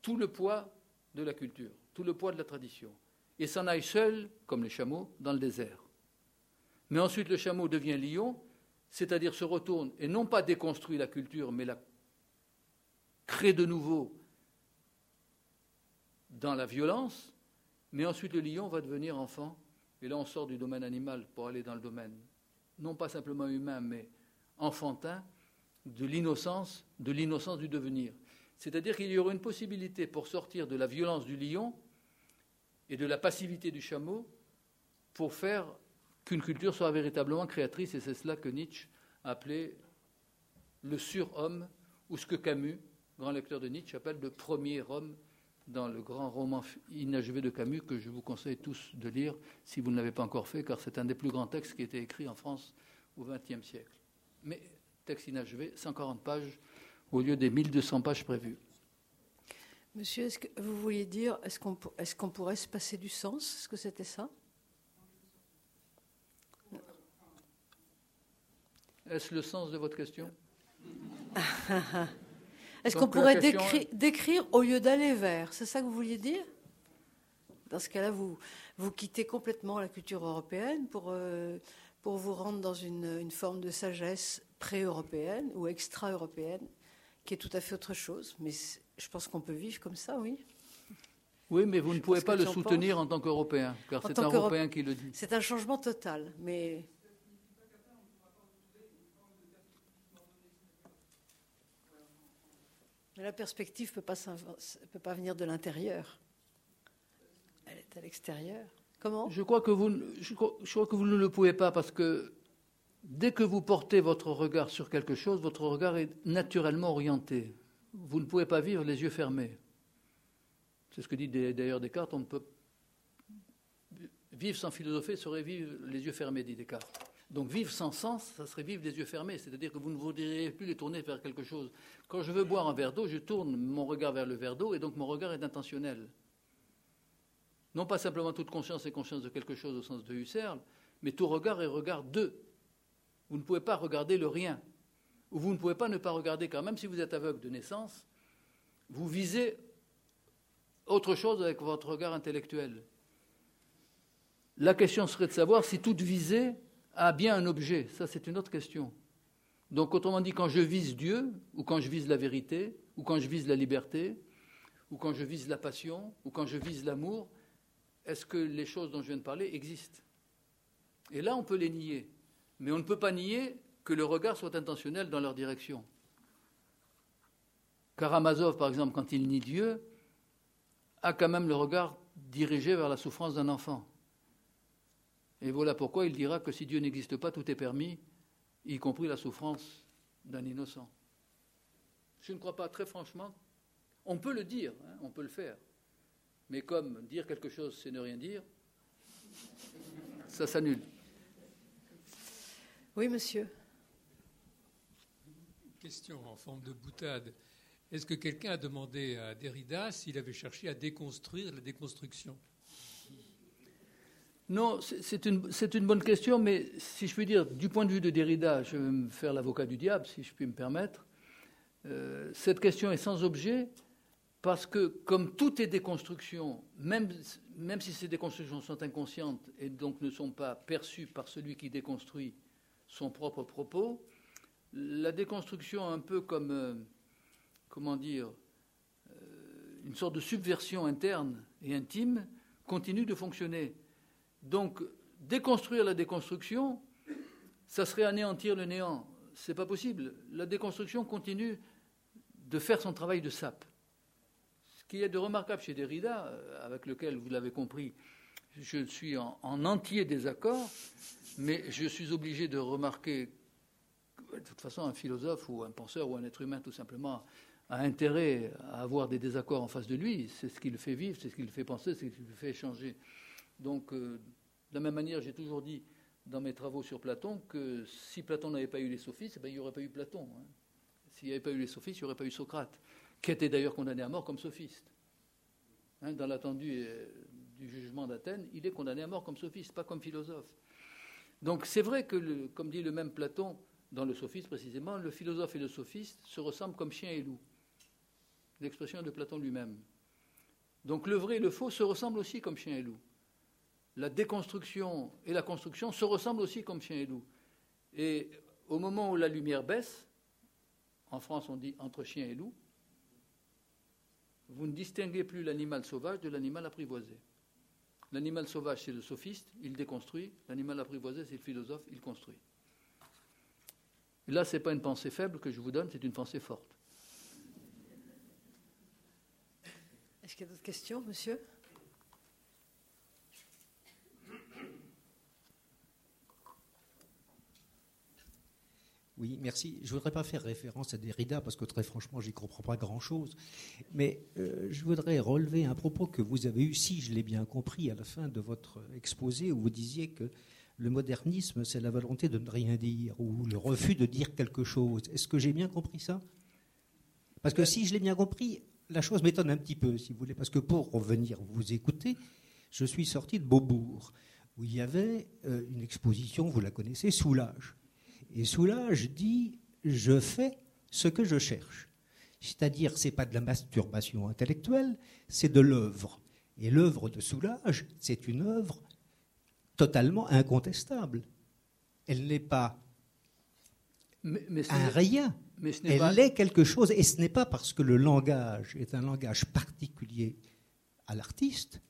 tout le poids de la culture, tout le poids de la tradition, et s'en aille seul, comme les chameaux, dans le désert. Mais ensuite le chameau devient lion, c'est-à-dire se retourne et non pas déconstruit la culture, mais la crée de nouveau dans la violence, mais ensuite, le lion va devenir enfant. Et là, on sort du domaine animal pour aller dans le domaine, non pas simplement humain, mais enfantin, de l'innocence, de l'innocence du devenir. C'est-à-dire qu'il y aura une possibilité pour sortir de la violence du lion et de la passivité du chameau pour faire qu'une culture soit véritablement créatrice. Et c'est cela que Nietzsche appelait le surhomme, ou ce que Camus, grand lecteur de Nietzsche, appelle le premier homme dans le grand roman inachevé de Camus que je vous conseille tous de lire si vous ne l'avez pas encore fait, car c'est un des plus grands textes qui a été écrit en France au XXe siècle. Mais texte inachevé, 140 pages au lieu des 1200 pages prévues. Monsieur, est-ce que vous vouliez dire, est-ce qu'on est pourrait se passer du sens? Est-ce que c'était ça? Est-ce le sens de votre question? Est-ce qu'on pourrait décrire, au lieu d'aller vers? C'est ça que vous vouliez dire? Dans ce cas-là, vous, vous quittez complètement la culture européenne pour, euh, pour vous rendre dans une, une forme de sagesse pré-européenne ou extra-européenne, qui est tout à fait autre chose. Mais je pense qu'on peut vivre comme ça, oui. Oui, mais vous ne pouvez pas le soutenir en tant qu'Européen, car c'est un Européen qui le dit. C'est un changement total, mais La perspective ne peut, pas venir de l'intérieur. Elle est à l'extérieur. Comment? Je crois, que vous, je crois, que vous ne le pouvez pas parce que dès que vous portez votre regard sur quelque chose, votre regard est naturellement orienté. vous ne pouvez pas vivre les yeux fermés. C'est ce que dit d'ailleurs Descartes, on ne peut vivre sans philosopher serait vivre les yeux fermés, dit Descartes. Donc vivre sans sens, ça serait vivre les yeux fermés, c'est-à-dire que vous ne voudriez plus les tourner vers quelque chose. Quand je veux boire un verre d'eau, je tourne mon regard vers le verre d'eau et donc mon regard est intentionnel. Non pas simplement toute conscience est conscience de quelque chose au sens de Husserl, mais tout regard est regard de. Vous ne pouvez pas regarder le rien. Ou vous ne pouvez pas ne pas regarder, car même si vous êtes aveugle de naissance, vous visez autre chose avec votre regard intellectuel. La question serait de savoir si toute visée a bien un objet. Ça, c'est une autre question. Donc, autrement dit, quand je vise Dieu, ou quand je vise la vérité, ou quand je vise la liberté, ou quand je vise la passion, ou quand je vise l'amour, est-ce que les choses dont je viens de parler existent? Et là, on peut les nier. Mais on ne peut pas nier que le regard soit intentionnel dans leur direction. Karamazov, par exemple, quand il nie Dieu, a quand même le regard dirigé vers la souffrance d'un enfant. Et voilà pourquoi il dira que si Dieu n'existe pas, tout est permis, y compris la souffrance d'un innocent. Je ne crois pas, très franchement, on peut le dire, hein, on peut le faire. Mais comme dire quelque chose, c'est ne rien dire, ça s'annule. Oui, monsieur. Question en forme de boutade. Est-ce que quelqu'un a demandé à Derrida s'il avait cherché à déconstruire la déconstruction? Non, c'est une, bonne question, mais si je puis dire, du point de vue de Derrida, je vais me faire l'avocat du diable, si je puis me permettre. Euh, cette question est sans objet parce que, comme tout est déconstruction, même, si ces déconstructions sont inconscientes et donc ne sont pas perçues par celui qui déconstruit son propre propos, la déconstruction, un peu comme, euh, comment dire, euh, une sorte de subversion interne et intime, continue de fonctionner. Donc, déconstruire la déconstruction, ça serait anéantir le néant. C'est pas possible. La déconstruction continue de faire son travail de sape. Ce qui est de remarquable chez Derrida, euh, avec lequel, vous l'avez compris, je suis en, entier désaccord, mais je suis obligé de remarquer de toute façon, un philosophe ou un penseur ou un être humain, tout simplement, a intérêt à avoir des désaccords en face de lui. C'est ce qui le fait vivre, c'est ce qui le fait penser, c'est ce qui le fait échanger. Donc, euh, de la même manière, j'ai toujours dit dans mes travaux sur Platon que si Platon n'avait pas eu les sophistes, eh ben, il n'y aurait pas eu Platon. Hein. S'il n'y avait pas eu les sophistes, il n'y aurait pas eu Socrate, qui était d'ailleurs condamné à mort comme sophiste. Hein, dans l'attendu euh, du jugement d'Athènes, il est condamné à mort comme sophiste, pas comme philosophe. Donc c'est vrai que, comme dit le même Platon dans le sophiste précisément, le philosophe et le sophiste se ressemblent comme chien et loup. L'expression de Platon lui-même. Donc le vrai et le faux se ressemblent aussi comme chien et loup la déconstruction et la construction se ressemblent aussi comme chien et loup. Et au moment où la lumière baisse, en France on dit entre chien et loup, vous ne distinguez plus l'animal sauvage de l'animal apprivoisé. L'animal sauvage, c'est le sophiste, il déconstruit. L'animal apprivoisé, c'est le philosophe, il construit. là, ce n'est pas une pensée faible que je vous donne, c'est une pensée forte. Est-ce qu'il y a d'autres questions, monsieur? Oui, merci. Je ne voudrais pas faire référence à Derrida parce que très franchement, j'y comprends pas grand-chose. Mais euh, je voudrais relever un propos que vous avez eu, si je l'ai bien compris, à la fin de votre exposé, où vous disiez que le modernisme, c'est la volonté de ne rien dire ou le refus de dire quelque chose. Est-ce que j'ai bien compris ça? Parce que si je l'ai bien compris, la chose m'étonne un petit peu, si vous voulez, parce que pour revenir vous écouter, je suis sorti de Beaubourg, où il y avait euh, une exposition, vous la connaissez, Soulage et Soulage dit Je fais ce que je cherche. C'est-à-dire, ce n'est pas de la masturbation intellectuelle, c'est de l'œuvre. Et l'œuvre de Soulage, c'est une œuvre totalement incontestable. Elle n'est pas un rien. Elle est quelque chose. Et ce n'est pas parce que le langage est un langage particulier à l'artiste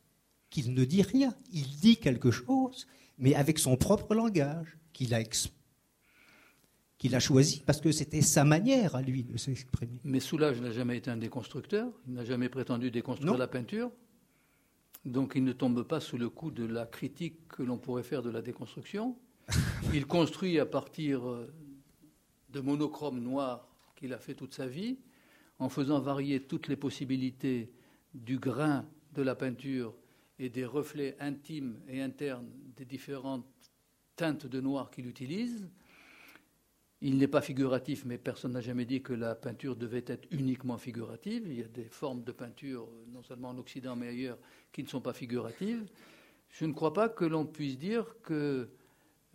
qu'il ne dit rien. Il dit quelque chose, mais avec son propre langage, qu'il a exprimé qu'il a choisi parce que c'était sa manière à lui de s'exprimer. Mais Soulage n'a jamais été un déconstructeur, il n'a jamais prétendu déconstruire la peinture, donc il ne tombe pas sous le coup de la critique que l'on pourrait faire de la déconstruction. il construit à partir euh, de monochromes noirs qu'il a fait toute sa vie, en faisant varier toutes les possibilités du grain de la peinture et des reflets intimes et internes des différentes teintes de noir qu'il utilise. Il n'est pas figuratif, mais personne n'a jamais dit que la peinture devait être uniquement figurative. Il y a des formes de peinture, non seulement en Occident, mais ailleurs, qui ne sont pas figuratives. Je ne crois pas que l'on puisse dire que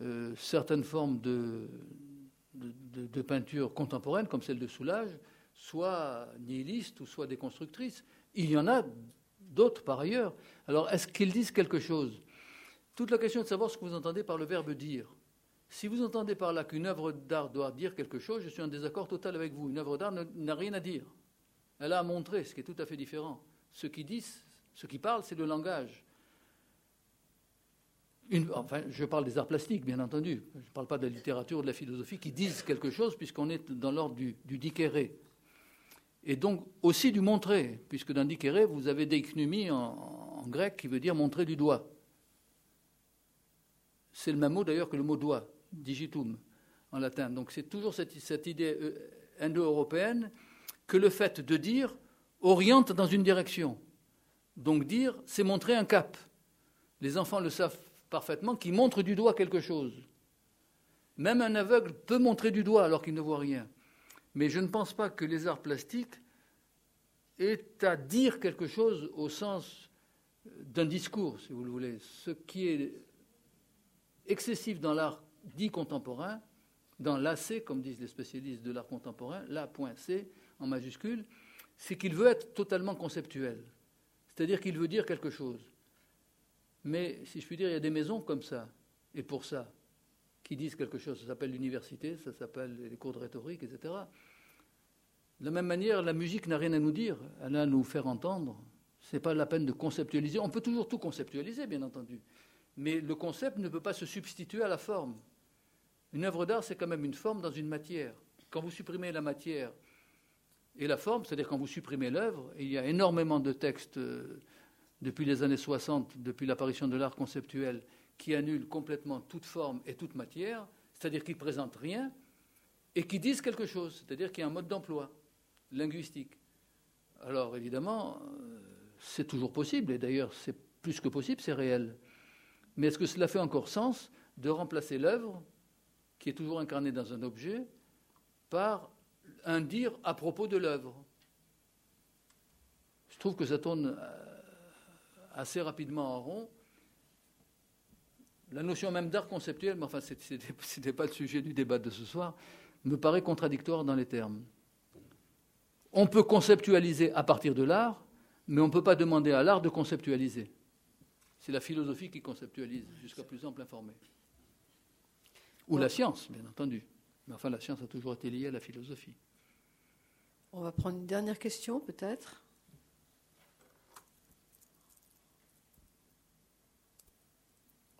euh, certaines formes de, de, peinture contemporaine, comme celle de Soulage, soient nihilistes ou soient déconstructrices. Il y en a d'autres par ailleurs. Alors, est-ce qu'ils disent quelque chose? Toute la question est de savoir ce que vous entendez par le verbe dire. Si vous entendez par là qu'une œuvre d'art doit dire quelque chose, je suis en désaccord total avec vous. Une œuvre d'art n'a rien à dire. Elle a à montrer, ce qui est tout à fait différent. Ce qui disent, ce qui parle, c'est le langage. enfin, je parle des arts plastiques, bien entendu. Je ne parle pas de la littérature de la philosophie qui disent quelque chose, puisqu'on est dans l'ordre du, du Et donc aussi du montrer, puisque dans dikéré, vous avez des en, en grec qui veut dire montrer du doigt. C'est le même mot d'ailleurs que le mot doigt digitum en latin. Donc c'est toujours cette, idée euh, indo-européenne que le fait de dire oriente dans une direction. Donc dire, c'est montrer un cap. Les enfants le savent parfaitement, qui montre du doigt quelque chose. Même un aveugle peut montrer du doigt alors qu'il ne voit rien. Mais je ne pense pas que les arts plastiques aient à dire quelque chose au sens d'un discours, si vous le voulez. Ce qui est excessif dans l'art dit contemporain, dans l'AC, comme disent les spécialistes de l'art contemporain, l'A.C en majuscule, c'est qu'il veut être totalement conceptuel. C'est-à-dire qu'il veut dire quelque chose. Mais, si je puis dire, il y a des maisons comme ça, et pour ça, qui disent quelque chose. Ça s'appelle l'université, ça s'appelle les cours de rhétorique, etc. De la même manière, la musique n'a rien à nous dire, elle a à nous faire entendre. Ce n'est pas la peine de conceptualiser. On peut toujours tout conceptualiser, bien entendu. Mais le concept ne peut pas se substituer à la forme. Une œuvre d'art, c'est quand même une forme dans une matière. Quand vous supprimez la matière et la forme, c'est-à-dire quand vous supprimez l'œuvre, il y a énormément de textes euh, depuis les années 60, depuis l'apparition de l'art conceptuel, qui annulent complètement toute forme et toute matière, c'est-à-dire qui ne présentent rien, et qui disent quelque chose, c'est-à-dire qu'il y a un mode d'emploi linguistique. Alors évidemment, euh, c'est toujours possible, et d'ailleurs c'est plus que possible, c'est réel. Mais est-ce que cela fait encore sens de remplacer l'œuvre qui est toujours incarné dans un objet, par un dire à propos de l'œuvre. Je trouve que ça tourne euh, assez rapidement en rond. La notion même d'art conceptuel, mais enfin, ce n'était pas le sujet du débat de ce soir, me paraît contradictoire dans les termes. On peut conceptualiser à partir de l'art, mais on ne peut pas demander à l'art de conceptualiser. C'est la philosophie qui conceptualise, jusqu'à plus ample informé. Ou la science, bien entendu. Mais enfin, la science a toujours été liée à la philosophie. On va prendre une dernière question, peut-être.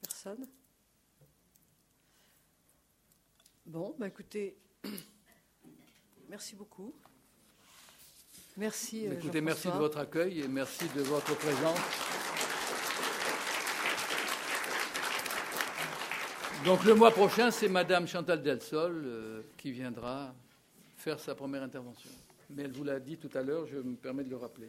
Personne Bon, bah écoutez, merci beaucoup. Merci. Euh, écoutez, merci de votre accueil et merci de votre présence. Donc le mois prochain, c'est Madame Chantal Delsol euh, qui viendra faire sa première intervention. Mais elle vous l'a dit tout à l'heure, je me permets de le rappeler.